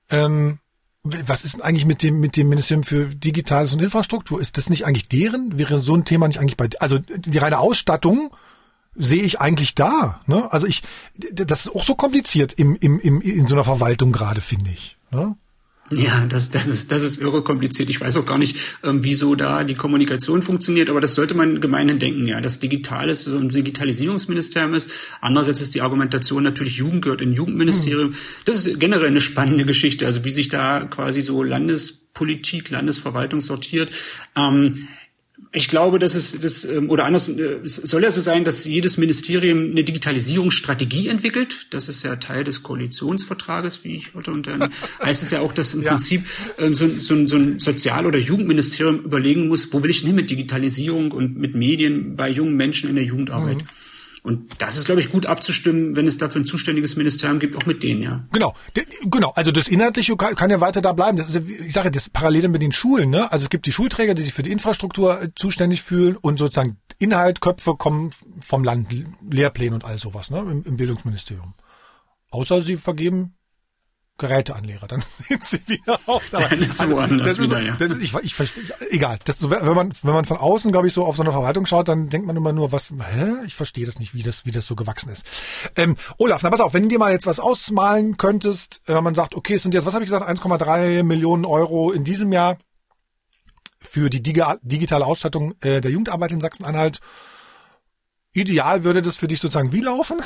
Ähm, was ist denn eigentlich mit dem, mit dem Ministerium für Digitales und Infrastruktur? Ist das nicht eigentlich deren? Wäre so ein Thema nicht eigentlich bei, also die reine Ausstattung sehe ich eigentlich da, ne? Also ich, das ist auch so kompliziert im, im, im, in so einer Verwaltung gerade, finde ich, ne? Ja, das, das, ist, das ist irre kompliziert. Ich weiß auch gar nicht, ähm, wieso da die Kommunikation funktioniert, aber das sollte man gemeinhin denken, ja, dass Digitales so ein Digitalisierungsministerium ist. Andererseits ist die Argumentation natürlich Jugend gehört in Jugendministerium. Das ist generell eine spannende Geschichte, also wie sich da quasi so Landespolitik, Landesverwaltung sortiert. Ähm, ich glaube, dass es das ähm, oder anders äh, es soll ja so sein, dass jedes Ministerium eine Digitalisierungsstrategie entwickelt. Das ist ja Teil des Koalitionsvertrages, wie ich heute und dann [LAUGHS] heißt es ja auch, dass im ja. Prinzip ähm, so, so, so ein Sozial- oder Jugendministerium überlegen muss, wo will ich denn hin mit Digitalisierung und mit Medien bei jungen Menschen in der Jugendarbeit. Mhm. Und das ist, glaube ich, gut abzustimmen, wenn es dafür ein zuständiges Ministerium gibt, auch mit denen, ja. Genau, genau. Also das Inhaltliche kann, kann ja weiter da bleiben. Das ist, ich sage, das parallel mit den Schulen. Ne? Also es gibt die Schulträger, die sich für die Infrastruktur äh, zuständig fühlen und sozusagen Inhalt, Köpfe kommen vom Land, Lehrpläne und all sowas ne? Im, im Bildungsministerium. Außer sie vergeben Geräteanlehrer, dann [LAUGHS] sind sie wieder auf da. Also, das ist, wieder, ja. das ist, ich, ich, ich, egal. Das, wenn man, wenn man von außen, glaube ich, so auf so eine Verwaltung schaut, dann denkt man immer nur, was, hä? Ich verstehe das nicht, wie das, wie das so gewachsen ist. Ähm, Olaf, na pass auf, wenn du dir mal jetzt was ausmalen könntest, wenn man sagt, okay, es sind jetzt, was habe ich gesagt, 1,3 Millionen Euro in diesem Jahr für die digitale Ausstattung äh, der Jugendarbeit in Sachsen-Anhalt. Ideal würde das für dich sozusagen wie laufen?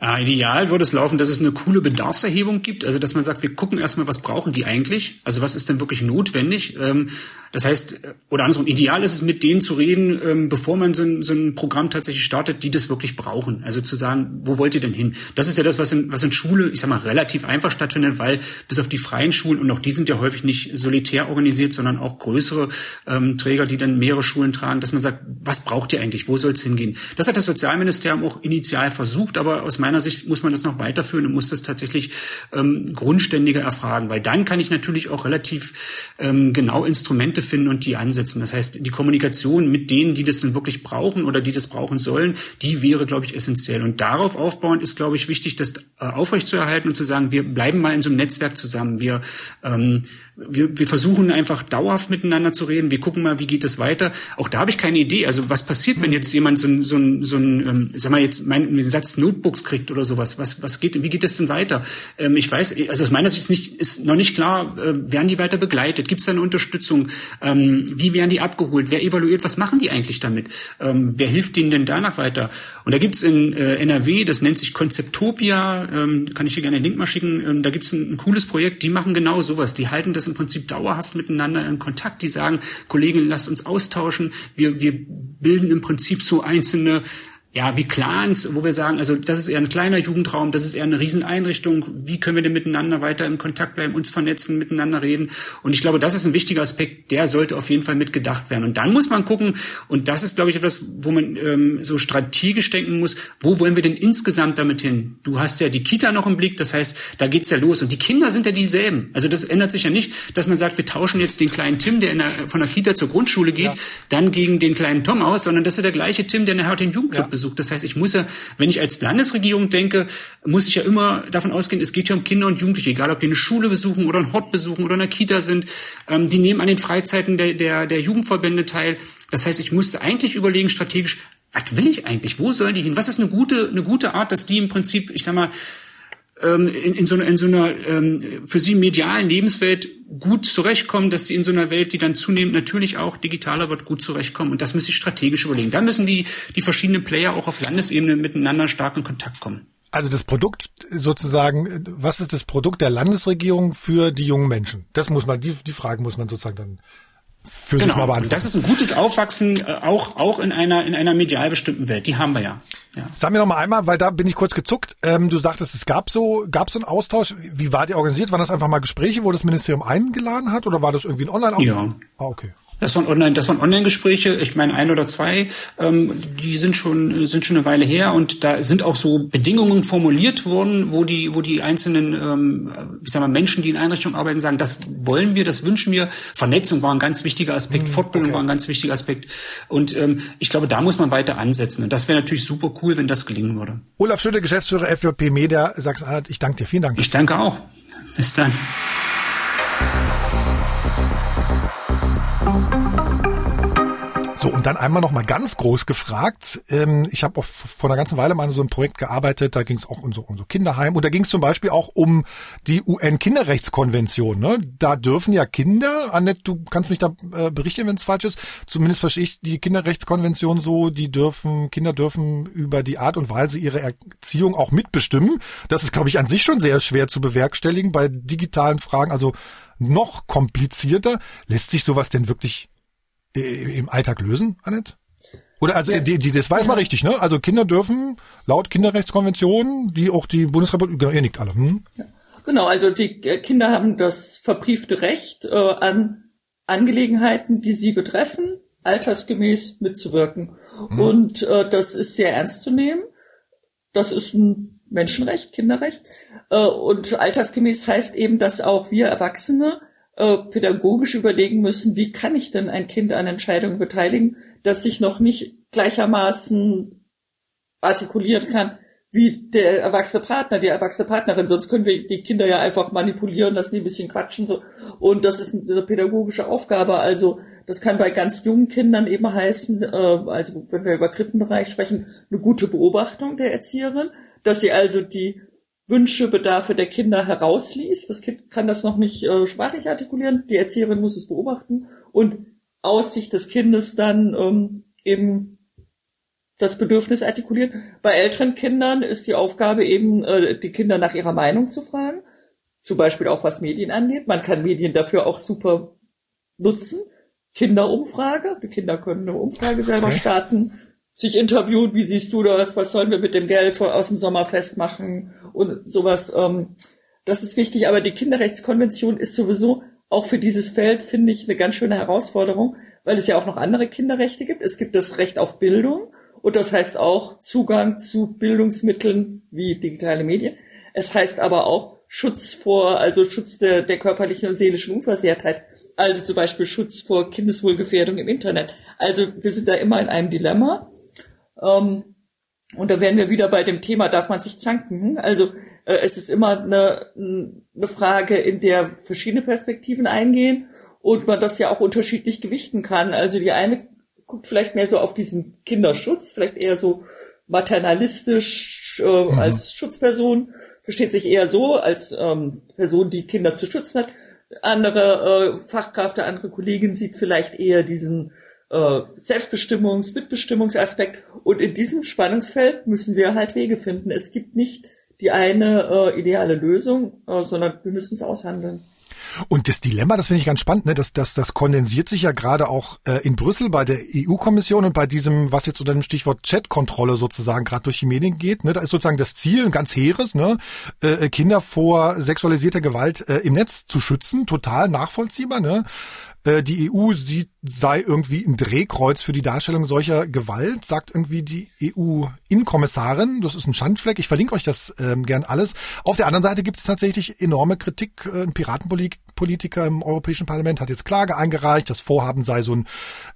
Äh, ideal würde es laufen, dass es eine coole Bedarfserhebung gibt, also dass man sagt, wir gucken erstmal, was brauchen die eigentlich, also was ist denn wirklich notwendig. Ähm, das heißt, äh, oder andersrum, ideal ist es, mit denen zu reden, ähm, bevor man so ein, so ein Programm tatsächlich startet, die das wirklich brauchen. Also zu sagen, wo wollt ihr denn hin? Das ist ja das, was in, was in Schule, ich sag mal, relativ einfach stattfindet, weil bis auf die freien Schulen, und auch die sind ja häufig nicht solitär organisiert, sondern auch größere ähm, Träger, die dann mehrere Schulen tragen, dass man sagt, was braucht ihr eigentlich, wo soll es hingehen? Das hat das Sozialministerium auch initial versucht, aber aus meiner Sicht muss man das noch weiterführen und muss das tatsächlich ähm, grundständiger erfragen, weil dann kann ich natürlich auch relativ ähm, genau Instrumente finden und die ansetzen. Das heißt, die Kommunikation mit denen, die das dann wirklich brauchen oder die das brauchen sollen, die wäre, glaube ich, essentiell. Und darauf aufbauend ist, glaube ich, wichtig, das äh, aufrechtzuerhalten und zu sagen, wir bleiben mal in so einem Netzwerk zusammen. Wir ähm, wir, wir versuchen einfach dauerhaft miteinander zu reden. Wir gucken mal, wie geht es weiter. Auch da habe ich keine Idee. Also was passiert, wenn jetzt jemand so ein, so so ein ähm, sag mal jetzt meinen Satz Notebooks kriegt oder sowas? Was, was geht, wie geht es denn weiter? Ähm, ich weiß, also aus meiner Sicht ist, nicht, ist noch nicht klar, äh, werden die weiter begleitet? Gibt es da eine Unterstützung? Ähm, wie werden die abgeholt? Wer evaluiert? Was machen die eigentlich damit? Ähm, wer hilft denen denn danach weiter? Und da gibt es in äh, NRW, das nennt sich Konzeptopia, ähm, kann ich hier gerne den Link mal schicken. Ähm, da gibt es ein, ein cooles Projekt, die machen genau sowas. Die halten das im Prinzip dauerhaft miteinander in Kontakt. Die sagen, Kollegen, lasst uns austauschen. Wir, wir bilden im Prinzip so einzelne ja, wie Clans, wo wir sagen, also das ist eher ein kleiner Jugendraum, das ist eher eine Rieseneinrichtung. Wie können wir denn miteinander weiter im Kontakt bleiben, uns vernetzen, miteinander reden? Und ich glaube, das ist ein wichtiger Aspekt, der sollte auf jeden Fall mitgedacht werden. Und dann muss man gucken, und das ist, glaube ich, etwas, wo man ähm, so strategisch denken muss, wo wollen wir denn insgesamt damit hin? Du hast ja die Kita noch im Blick, das heißt, da geht's ja los. Und die Kinder sind ja dieselben. Also das ändert sich ja nicht, dass man sagt, wir tauschen jetzt den kleinen Tim, der, der von der Kita zur Grundschule geht, ja. dann gegen den kleinen Tom aus, sondern das ist der gleiche Tim, der nachher den Jugendclub ja. besucht. Das heißt, ich muss ja, wenn ich als Landesregierung denke, muss ich ja immer davon ausgehen, es geht ja um Kinder und Jugendliche, egal ob die eine Schule besuchen oder einen Hort besuchen oder eine Kita sind. Ähm, die nehmen an den Freizeiten der, der, der Jugendverbände teil. Das heißt, ich muss eigentlich überlegen, strategisch, was will ich eigentlich? Wo sollen die hin? Was ist eine gute, eine gute Art, dass die im Prinzip, ich sag mal, in, in, so in so einer ähm, für sie medialen Lebenswelt gut zurechtkommen, dass sie in so einer Welt, die dann zunehmend natürlich auch digitaler wird, gut zurechtkommen. Und das müssen sie strategisch überlegen. Da müssen die, die verschiedenen Player auch auf Landesebene miteinander stark in Kontakt kommen. Also das Produkt sozusagen, was ist das Produkt der Landesregierung für die jungen Menschen? Das muss man, die, die Frage muss man sozusagen dann für genau. sich mal beantworten. Das ist ein gutes Aufwachsen, äh, auch, auch in einer, in einer medial bestimmten Welt. Die haben wir ja. ja. Sag mir noch mal einmal, weil da bin ich kurz gezuckt. Ähm, du sagtest, es gab so, gab so einen Austausch. Wie war der organisiert? Waren das einfach mal Gespräche, wo das Ministerium eingeladen hat oder war das irgendwie ein Online-Austausch? Ja. Ah, okay. Das waren Online, das waren Online-Gespräche. Ich meine ein oder zwei. Ähm, die sind schon sind schon eine Weile her und da sind auch so Bedingungen formuliert worden, wo die wo die einzelnen ähm, ich sag mal Menschen, die in Einrichtungen arbeiten, sagen, das wollen wir, das wünschen wir. Vernetzung war ein ganz wichtiger Aspekt, hm, Fortbildung okay. war ein ganz wichtiger Aspekt und ähm, ich glaube, da muss man weiter ansetzen und das wäre natürlich super cool, wenn das gelingen würde. Olaf Schütte, Geschäftsführer FJP Media, Sachsen-Anhalt. Ich danke dir, vielen Dank. Ich danke auch. Bis dann. So, und dann einmal noch mal ganz groß gefragt. Ähm, ich habe vor einer ganzen Weile mal an so einem Projekt gearbeitet, da ging es auch um so, um so Kinderheim und da ging es zum Beispiel auch um die UN-Kinderrechtskonvention. Ne? Da dürfen ja Kinder, Annette, du kannst mich da äh, berichten, wenn es falsch ist, zumindest verstehe ich die Kinderrechtskonvention so, die dürfen, Kinder dürfen über die Art und Weise ihre Erziehung auch mitbestimmen. Das ist, glaube ich, an sich schon sehr schwer zu bewerkstelligen bei digitalen Fragen, also noch komplizierter. Lässt sich sowas denn wirklich im Alltag lösen, Annette? Oder also die, die, das weiß man richtig, ne? Also Kinder dürfen laut Kinderrechtskonvention, die auch die Bundesrepublik, genau, ihr nickt alle. Hm? Genau, also die äh, Kinder haben das verbriefte Recht äh, an Angelegenheiten, die sie betreffen, altersgemäß mitzuwirken. Hm. Und äh, das ist sehr ernst zu nehmen. Das ist ein Menschenrecht, Kinderrecht. Äh, und altersgemäß heißt eben, dass auch wir Erwachsene äh, pädagogisch überlegen müssen, wie kann ich denn ein Kind an Entscheidungen beteiligen, das sich noch nicht gleichermaßen artikulieren kann wie der erwachsene Partner, die erwachsene Partnerin. Sonst können wir die Kinder ja einfach manipulieren, lassen die ein bisschen quatschen. So. Und das ist eine pädagogische Aufgabe. Also das kann bei ganz jungen Kindern eben heißen, äh, also wenn wir über Krippenbereich sprechen, eine gute Beobachtung der Erzieherin, dass sie also die Wünsche, Bedarfe der Kinder herausliest. Das Kind kann das noch nicht äh, sprachlich artikulieren. Die Erzieherin muss es beobachten und aus Sicht des Kindes dann ähm, eben das Bedürfnis artikulieren. Bei älteren Kindern ist die Aufgabe eben, äh, die Kinder nach ihrer Meinung zu fragen. Zum Beispiel auch was Medien angeht. Man kann Medien dafür auch super nutzen. Kinderumfrage. Die Kinder können eine Umfrage selber okay. starten sich interviewt, wie siehst du das, was sollen wir mit dem Geld aus dem Sommerfest machen und sowas. Ähm, das ist wichtig, aber die Kinderrechtskonvention ist sowieso auch für dieses Feld, finde ich, eine ganz schöne Herausforderung, weil es ja auch noch andere Kinderrechte gibt. Es gibt das Recht auf Bildung und das heißt auch Zugang zu Bildungsmitteln wie digitale Medien. Es heißt aber auch Schutz vor, also Schutz der, der körperlichen und seelischen Unversehrtheit. Also zum Beispiel Schutz vor Kindeswohlgefährdung im Internet. Also wir sind da immer in einem Dilemma. Ähm, und da wären wir wieder bei dem Thema, darf man sich zanken? Also äh, es ist immer eine, eine Frage, in der verschiedene Perspektiven eingehen und man das ja auch unterschiedlich gewichten kann. Also die eine guckt vielleicht mehr so auf diesen Kinderschutz, vielleicht eher so maternalistisch äh, mhm. als Schutzperson, versteht sich eher so als ähm, Person, die Kinder zu schützen hat. Andere äh, Fachkräfte, andere Kollegin sieht vielleicht eher diesen äh, Selbstbestimmungs-, Mitbestimmungsaspekt. Und in diesem Spannungsfeld müssen wir halt Wege finden. Es gibt nicht die eine äh, ideale Lösung, äh, sondern wir müssen es aushandeln. Und das Dilemma, das finde ich ganz spannend, ne? das, das, das kondensiert sich ja gerade auch äh, in Brüssel bei der EU-Kommission und bei diesem, was jetzt unter dem Stichwort Chat-Kontrolle sozusagen gerade durch die Medien geht. Ne? Da ist sozusagen das Ziel ein ganz hehres, ne? äh, Kinder vor sexualisierter Gewalt äh, im Netz zu schützen, total nachvollziehbar. Ne? Äh, die EU sieht, sei irgendwie ein Drehkreuz für die Darstellung solcher Gewalt, sagt irgendwie die EU-Innenkommissarin. Das ist ein Schandfleck. Ich verlinke euch das ähm, gern alles. Auf der anderen Seite gibt es tatsächlich enorme Kritik. Äh, ein Piratenpolitiker im Europäischen Parlament hat jetzt Klage eingereicht. Das Vorhaben sei so ein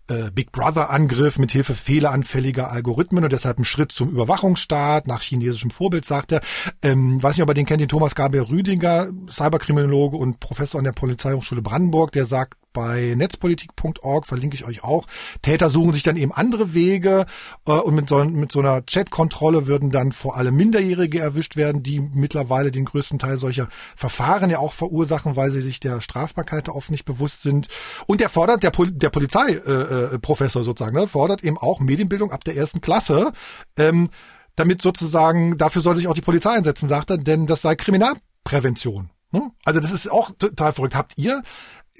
äh, Big Brother-Angriff mit Hilfe fehleranfälliger Algorithmen und deshalb ein Schritt zum Überwachungsstaat nach chinesischem Vorbild, sagt er. Ähm, weiß nicht, ob ihr den kennt, den Thomas Gabriel Rüdiger, Cyberkriminologe und Professor an der Polizeihochschule Brandenburg, der sagt, bei netzpolitik.org verlinke ich euch auch. Täter suchen sich dann eben andere Wege äh, und mit so, mit so einer Chat-Kontrolle würden dann vor allem Minderjährige erwischt werden, die mittlerweile den größten Teil solcher Verfahren ja auch verursachen, weil sie sich der Strafbarkeit oft nicht bewusst sind. Und der fordert, der, Pol der Polizeiprofessor äh, äh sozusagen, ne, fordert eben auch Medienbildung ab der ersten Klasse. Ähm, damit sozusagen, dafür soll sich auch die Polizei einsetzen, sagt er, denn das sei Kriminalprävention. Ne? Also das ist auch total verrückt. Habt ihr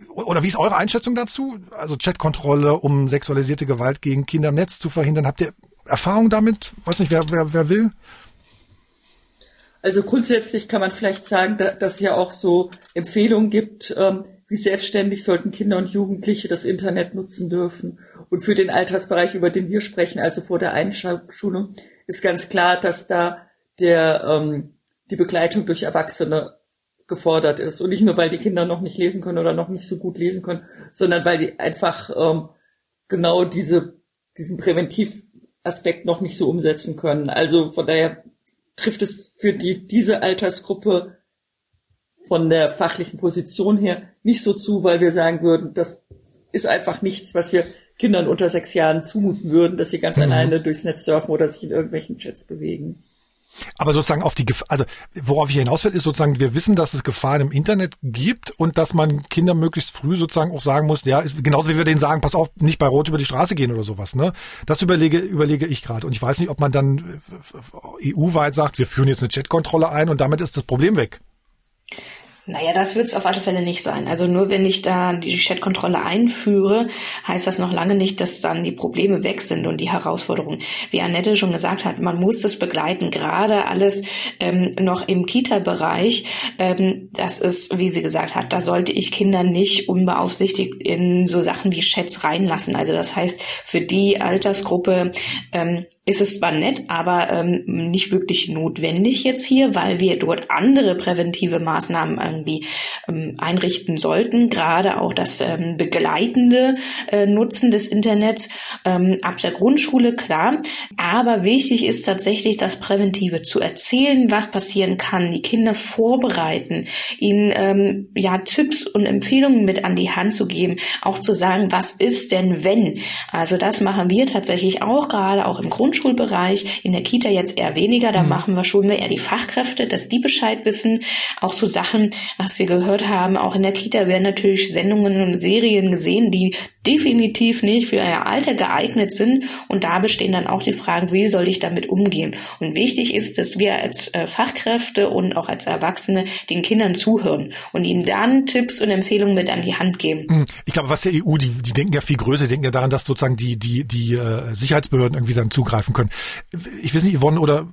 oder wie ist eure Einschätzung dazu? Also Chatkontrolle, um sexualisierte Gewalt gegen Kinder im Netz zu verhindern. Habt ihr Erfahrung damit? Weiß nicht, wer, wer, wer will? Also grundsätzlich kann man vielleicht sagen, dass es ja auch so Empfehlungen gibt, ähm, wie selbstständig sollten Kinder und Jugendliche das Internet nutzen dürfen. Und für den Altersbereich, über den wir sprechen, also vor der Einschulung, ist ganz klar, dass da der, ähm, die Begleitung durch Erwachsene gefordert ist. Und nicht nur, weil die Kinder noch nicht lesen können oder noch nicht so gut lesen können, sondern weil die einfach ähm, genau diese, diesen Präventivaspekt noch nicht so umsetzen können. Also von daher trifft es für die, diese Altersgruppe von der fachlichen Position her nicht so zu, weil wir sagen würden, das ist einfach nichts, was wir Kindern unter sechs Jahren zumuten würden, dass sie ganz mhm. alleine durchs Netz surfen oder sich in irgendwelchen Chats bewegen. Aber sozusagen auf die, Gef also worauf ich hinaus will, ist sozusagen, wir wissen, dass es Gefahren im Internet gibt und dass man Kindern möglichst früh sozusagen auch sagen muss, ja, ist, genauso wie wir denen sagen, pass auf, nicht bei Rot über die Straße gehen oder sowas, ne? Das überlege, überlege ich gerade. Und ich weiß nicht, ob man dann äh, EU-weit sagt, wir führen jetzt eine Chatkontrolle ein und damit ist das Problem weg. Naja, das wird es auf alle Fälle nicht sein. Also nur wenn ich da die Chatkontrolle einführe, heißt das noch lange nicht, dass dann die Probleme weg sind und die Herausforderungen. Wie Annette schon gesagt hat, man muss das begleiten, gerade alles ähm, noch im Kita-Bereich. Ähm, das ist, wie sie gesagt hat, da sollte ich Kinder nicht unbeaufsichtigt in so Sachen wie Chats reinlassen. Also das heißt, für die Altersgruppe ähm, ist es zwar nett, aber ähm, nicht wirklich notwendig jetzt hier, weil wir dort andere präventive Maßnahmen irgendwie ähm, einrichten sollten, gerade auch das ähm, begleitende äh, Nutzen des Internets ähm, ab der Grundschule, klar. Aber wichtig ist tatsächlich das Präventive, zu erzählen, was passieren kann, die Kinder vorbereiten, ihnen ähm, ja Tipps und Empfehlungen mit an die Hand zu geben, auch zu sagen, was ist denn wenn? Also das machen wir tatsächlich auch gerade auch im Grund Grundschulbereich, in der Kita jetzt eher weniger. Da mhm. machen wir schon mehr eher die Fachkräfte, dass die Bescheid wissen. Auch zu Sachen, was wir gehört haben, auch in der Kita werden natürlich Sendungen und Serien gesehen, die definitiv nicht für ihr Alter geeignet sind. Und da bestehen dann auch die Fragen, wie soll ich damit umgehen? Und wichtig ist, dass wir als äh, Fachkräfte und auch als Erwachsene den Kindern zuhören und ihnen dann Tipps und Empfehlungen mit an die Hand geben. Mhm. Ich glaube, was der EU, die, die denken ja viel größer, die denken ja daran, dass sozusagen die, die, die äh, Sicherheitsbehörden irgendwie dann zugreifen können. Ich weiß nicht, Yvonne oder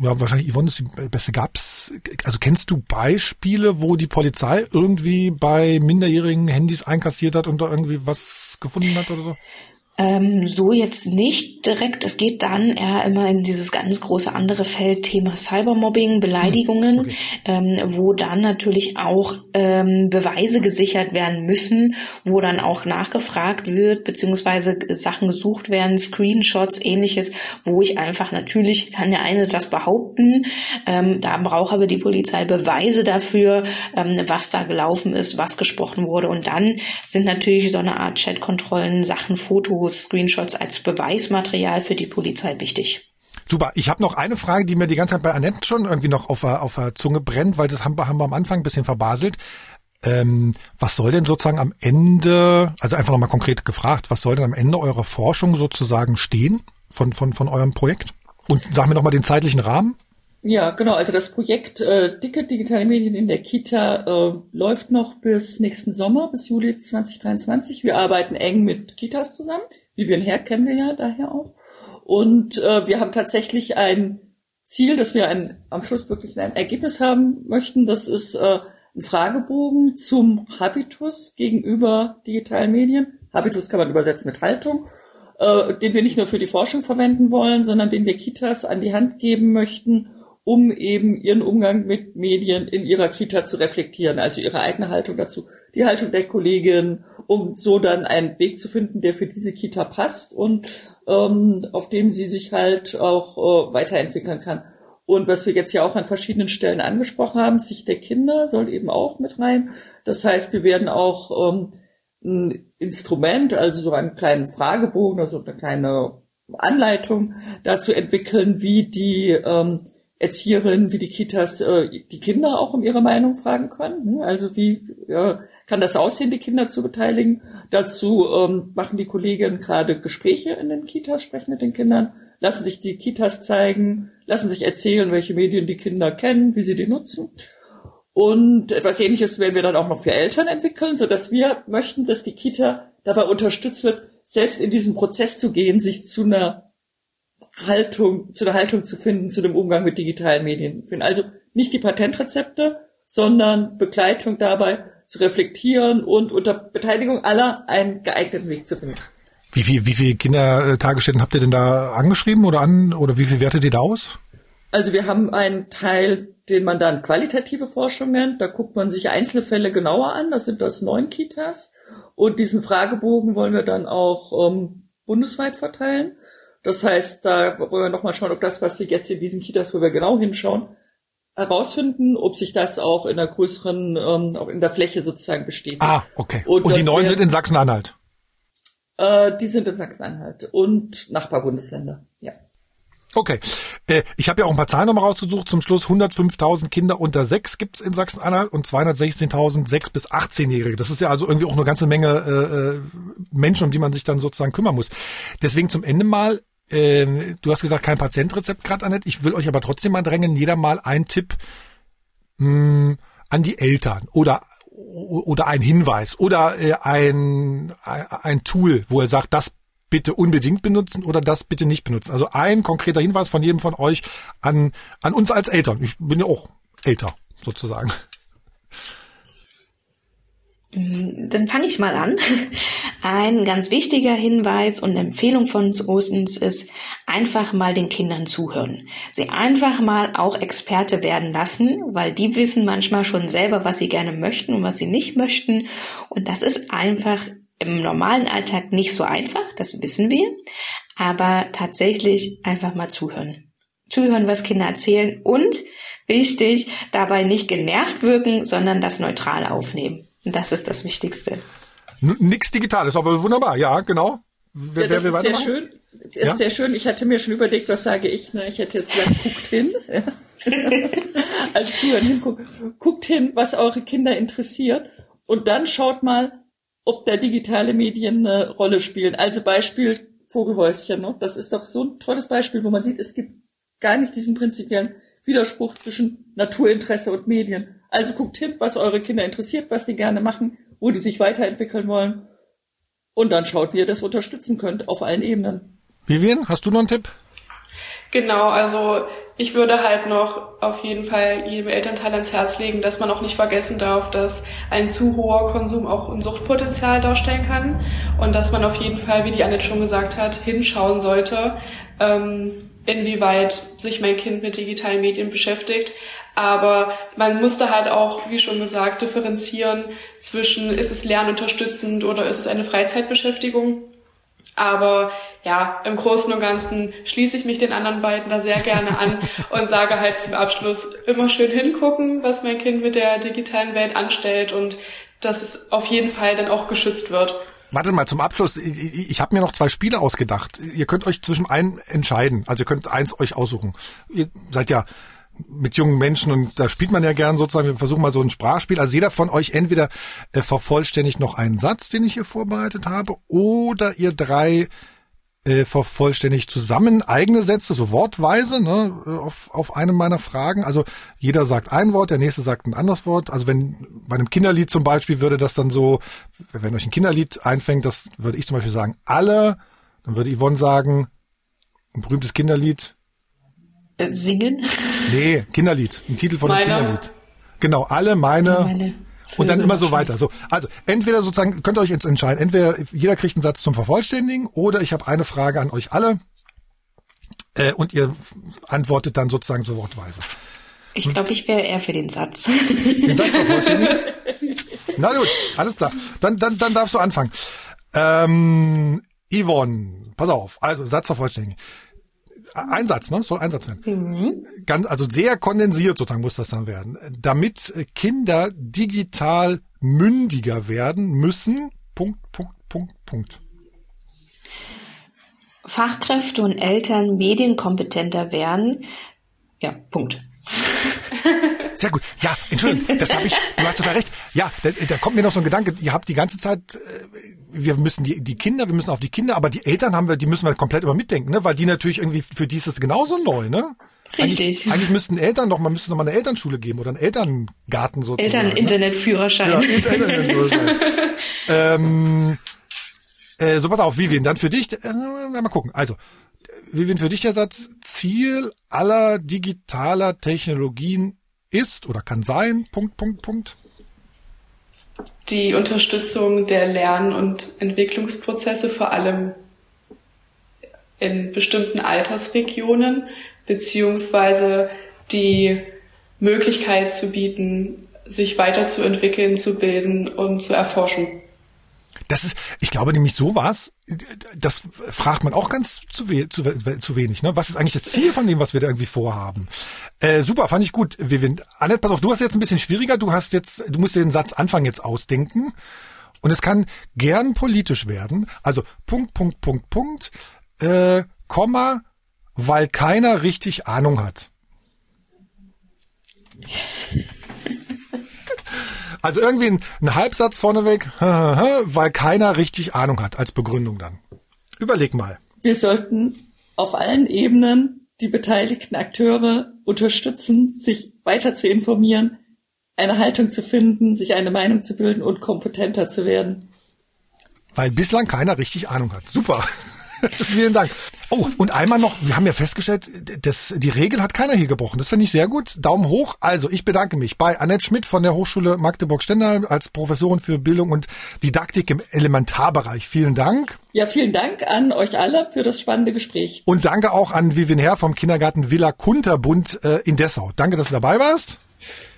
ja, wahrscheinlich Yvonne ist die beste. Gab's, also kennst du Beispiele, wo die Polizei irgendwie bei minderjährigen Handys einkassiert hat und da irgendwie was gefunden hat oder so? Ähm, so jetzt nicht direkt. Es geht dann eher immer in dieses ganz große andere Feld Thema Cybermobbing, Beleidigungen, hm, okay. ähm, wo dann natürlich auch ähm, Beweise gesichert werden müssen, wo dann auch nachgefragt wird, beziehungsweise Sachen gesucht werden, Screenshots, ähnliches, wo ich einfach natürlich kann der eine das behaupten, ähm, da braucht aber die Polizei Beweise dafür, ähm, was da gelaufen ist, was gesprochen wurde und dann sind natürlich so eine Art Chatkontrollen, Sachen, Fotos, Screenshots als Beweismaterial für die Polizei wichtig. Super. Ich habe noch eine Frage, die mir die ganze Zeit bei Annette schon irgendwie noch auf, auf der Zunge brennt, weil das haben, haben wir am Anfang ein bisschen verbaselt. Ähm, was soll denn sozusagen am Ende, also einfach nochmal konkret gefragt, was soll denn am Ende eurer Forschung sozusagen stehen von, von, von eurem Projekt? Und sag mir nochmal den zeitlichen Rahmen. Ja, genau. Also das Projekt äh, Dicke digitale Medien in der Kita äh, läuft noch bis nächsten Sommer, bis Juli 2023. Wir arbeiten eng mit Kitas zusammen. Vivian Herr kennen wir ja daher auch. Und äh, wir haben tatsächlich ein Ziel, dass wir ein, am Schluss wirklich ein Ergebnis haben möchten. Das ist äh, ein Fragebogen zum Habitus gegenüber digitalen Medien. Habitus kann man übersetzen mit Haltung, äh, den wir nicht nur für die Forschung verwenden wollen, sondern den wir Kitas an die Hand geben möchten, um eben ihren Umgang mit Medien in ihrer Kita zu reflektieren, also ihre eigene Haltung dazu, die Haltung der Kollegin, um so dann einen Weg zu finden, der für diese Kita passt und ähm, auf dem sie sich halt auch äh, weiterentwickeln kann. Und was wir jetzt ja auch an verschiedenen Stellen angesprochen haben, Sicht der Kinder soll eben auch mit rein. Das heißt, wir werden auch ähm, ein Instrument, also so einen kleinen Fragebogen, also eine kleine Anleitung dazu entwickeln, wie die ähm, Erzieherinnen wie die Kitas äh, die Kinder auch um ihre Meinung fragen können. Ne? Also wie ja, kann das aussehen, die Kinder zu beteiligen? Dazu ähm, machen die Kolleginnen gerade Gespräche in den Kitas, sprechen mit den Kindern, lassen sich die Kitas zeigen, lassen sich erzählen, welche Medien die Kinder kennen, wie sie die nutzen. Und etwas Ähnliches werden wir dann auch noch für Eltern entwickeln, so dass wir möchten, dass die Kita dabei unterstützt wird, selbst in diesen Prozess zu gehen, sich zu einer Haltung, zu der Haltung zu finden, zu dem Umgang mit digitalen Medien finden. Also nicht die Patentrezepte, sondern Begleitung dabei zu reflektieren und unter Beteiligung aller einen geeigneten Weg zu finden. Wie viel, wie viele Kindertagesstätten habt ihr denn da angeschrieben oder an, oder wie viel wertet ihr da aus? Also wir haben einen Teil, den man dann qualitative Forschung nennt. Da guckt man sich Einzelfälle genauer an. Das sind das neun Kitas. Und diesen Fragebogen wollen wir dann auch ähm, bundesweit verteilen. Das heißt, da wollen wir nochmal schauen, ob das, was wir jetzt in diesen Kitas, wo wir genau hinschauen, herausfinden, ob sich das auch in der größeren, ähm, auch in der Fläche sozusagen bestätigt. Ah, okay. Und, und die neuen sind in Sachsen-Anhalt? Äh, die sind in Sachsen-Anhalt und Nachbarbundesländer, ja. Okay. Äh, ich habe ja auch ein paar Zahlen nochmal rausgesucht. Zum Schluss 105.000 Kinder unter sechs gibt's in Sachsen-Anhalt und 216.000 sechs bis 18-Jährige. Das ist ja also irgendwie auch eine ganze Menge äh, äh, Menschen, um die man sich dann sozusagen kümmern muss. Deswegen zum Ende mal ähm, du hast gesagt, kein Patientrezept gerade, Annette. Ich will euch aber trotzdem mal drängen, jeder mal ein Tipp mh, hm, an die Eltern oder oder ein Hinweis oder äh, ein, ein Tool, wo er sagt, das bitte unbedingt benutzen oder das bitte nicht benutzen. Also ein konkreter Hinweis von jedem von euch an, an uns als Eltern. Ich bin ja auch älter, sozusagen. Dann fange ich mal an. [LAUGHS] Ein ganz wichtiger Hinweis und Empfehlung von uns ist, einfach mal den Kindern zuhören. Sie einfach mal auch Experte werden lassen, weil die wissen manchmal schon selber, was sie gerne möchten und was sie nicht möchten. Und das ist einfach im normalen Alltag nicht so einfach, das wissen wir. Aber tatsächlich einfach mal zuhören. Zuhören, was Kinder erzählen und wichtig, dabei nicht genervt wirken, sondern das neutral aufnehmen. Das ist das Wichtigste. Nix Digitales, aber wunderbar, ja, genau. Wer, ja, das wer ist sehr schön. Ist ja? sehr schön. Ich hatte mir schon überlegt, was sage ich. Ne? Ich hätte jetzt gesagt, guckt hin. [LAUGHS] also zuhören, hingucken. Guckt hin, was eure Kinder interessiert. Und dann schaut mal, ob da digitale Medien eine Rolle spielen. Also Beispiel Vogelhäuschen. Ne? Das ist doch so ein tolles Beispiel, wo man sieht, es gibt gar nicht diesen prinzipiellen Widerspruch zwischen Naturinteresse und Medien. Also guckt hin, was eure Kinder interessiert, was die gerne machen, wo die sich weiterentwickeln wollen. Und dann schaut, wie ihr das unterstützen könnt auf allen Ebenen. Vivian, hast du noch einen Tipp? Genau, also ich würde halt noch auf jeden Fall jedem Elternteil ans Herz legen, dass man auch nicht vergessen darf, dass ein zu hoher Konsum auch ein Suchtpotenzial darstellen kann und dass man auf jeden Fall, wie die Annette schon gesagt hat, hinschauen sollte, ähm, inwieweit sich mein Kind mit digitalen Medien beschäftigt. Aber man musste halt auch, wie schon gesagt, differenzieren zwischen, ist es lernunterstützend oder ist es eine Freizeitbeschäftigung. Aber ja, im Großen und Ganzen schließe ich mich den anderen beiden da sehr gerne an [LAUGHS] und sage halt zum Abschluss immer schön hingucken, was mein Kind mit der digitalen Welt anstellt und dass es auf jeden Fall dann auch geschützt wird. Warte mal, zum Abschluss, ich, ich habe mir noch zwei Spiele ausgedacht. Ihr könnt euch zwischen einen entscheiden. Also ihr könnt eins euch aussuchen. Ihr seid ja mit jungen Menschen und da spielt man ja gern sozusagen, wir versuchen mal so ein Sprachspiel. Also jeder von euch entweder äh, vervollständigt noch einen Satz, den ich hier vorbereitet habe, oder ihr drei äh, vervollständigt zusammen eigene Sätze, so wortweise, ne, auf, auf einem meiner Fragen. Also jeder sagt ein Wort, der nächste sagt ein anderes Wort. Also wenn bei einem Kinderlied zum Beispiel würde das dann so, wenn euch ein Kinderlied einfängt, das würde ich zum Beispiel sagen, alle, dann würde Yvonne sagen, ein berühmtes Kinderlied. Äh, singen? Nee, Kinderlied, ein Titel von einem Kinderlied. Genau, alle meine, meine und dann immer so weiter. So, also entweder sozusagen könnt ihr euch jetzt entscheiden, entweder jeder kriegt einen Satz zum Vervollständigen oder ich habe eine Frage an euch alle äh, und ihr antwortet dann sozusagen so wortweise. Ich glaube, ich wäre eher für den Satz. Den Satz vervollständigen? Na gut, alles klar. Dann, dann, dann darfst du anfangen. Ähm, Yvonne, pass auf, also Satz vervollständigen. Ein Satz, ne? Soll ein Satz werden. Mhm. Ganz, also sehr kondensiert sozusagen muss das dann werden. Damit Kinder digital mündiger werden müssen. Punkt, Punkt, Punkt, Punkt. Fachkräfte und Eltern medienkompetenter werden. Ja, Punkt. [LAUGHS] Sehr gut. Ja, Entschuldigung, das habe ich, du hast total recht. Ja, da, da kommt mir noch so ein Gedanke, ihr habt die ganze Zeit, äh, wir müssen die, die Kinder, wir müssen auf die Kinder, aber die Eltern haben wir, die müssen wir komplett immer mitdenken, ne? Weil die natürlich irgendwie, für die ist das genauso neu, ne? Richtig. Eigentlich, eigentlich müssten Eltern noch, man müsste noch mal eine Elternschule geben oder einen Elterngarten sozusagen. Eltern-Internetführerschein. Ne? Ja, Internet [LAUGHS] ähm, äh, so, pass auf, Vivian, dann für dich, äh, mal gucken. Also, Vivian, für dich der Satz, Ziel aller digitaler Technologien ist oder kann sein, Punkt, Punkt, Punkt. Die Unterstützung der Lern- und Entwicklungsprozesse, vor allem in bestimmten Altersregionen, beziehungsweise die Möglichkeit zu bieten, sich weiterzuentwickeln, zu bilden und zu erforschen. Das ist, ich glaube nämlich sowas, das fragt man auch ganz zu, we zu, zu wenig. Ne? Was ist eigentlich das Ziel von dem, was wir da irgendwie vorhaben? Äh, super, fand ich gut. Vivian. Annette, pass auf, du hast jetzt ein bisschen schwieriger. Du hast jetzt, du musst dir den Satz Anfang jetzt ausdenken. Und es kann gern politisch werden. Also Punkt, Punkt, Punkt, Punkt, äh, Komma, weil keiner richtig Ahnung hat. Also irgendwie ein, ein Halbsatz vorneweg, [LAUGHS] weil keiner richtig Ahnung hat als Begründung dann. Überleg mal. Wir sollten auf allen Ebenen die beteiligten Akteure unterstützen, sich weiter zu informieren, eine Haltung zu finden, sich eine Meinung zu bilden und kompetenter zu werden. Weil bislang keiner richtig Ahnung hat. Super. [LAUGHS] Vielen Dank. Oh, und einmal noch, wir haben ja festgestellt, das, die Regel hat keiner hier gebrochen. Das finde ich sehr gut. Daumen hoch. Also, ich bedanke mich bei Annette Schmidt von der Hochschule Magdeburg-Stendal als Professorin für Bildung und Didaktik im Elementarbereich. Vielen Dank. Ja, vielen Dank an euch alle für das spannende Gespräch. Und danke auch an Vivian Herr vom Kindergarten Villa Kunterbund äh, in Dessau. Danke, dass du dabei warst.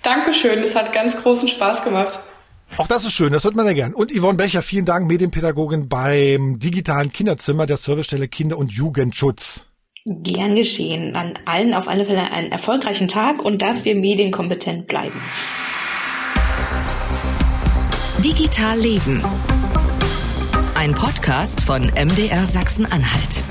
Dankeschön, es hat ganz großen Spaß gemacht. Auch das ist schön, das hört man ja gern. Und Yvonne Becher, vielen Dank, Medienpädagogin beim digitalen Kinderzimmer der Servicestelle Kinder- und Jugendschutz. Gern geschehen. An allen auf alle Fälle einen erfolgreichen Tag und dass wir medienkompetent bleiben. Digital Leben. Ein Podcast von MDR Sachsen-Anhalt.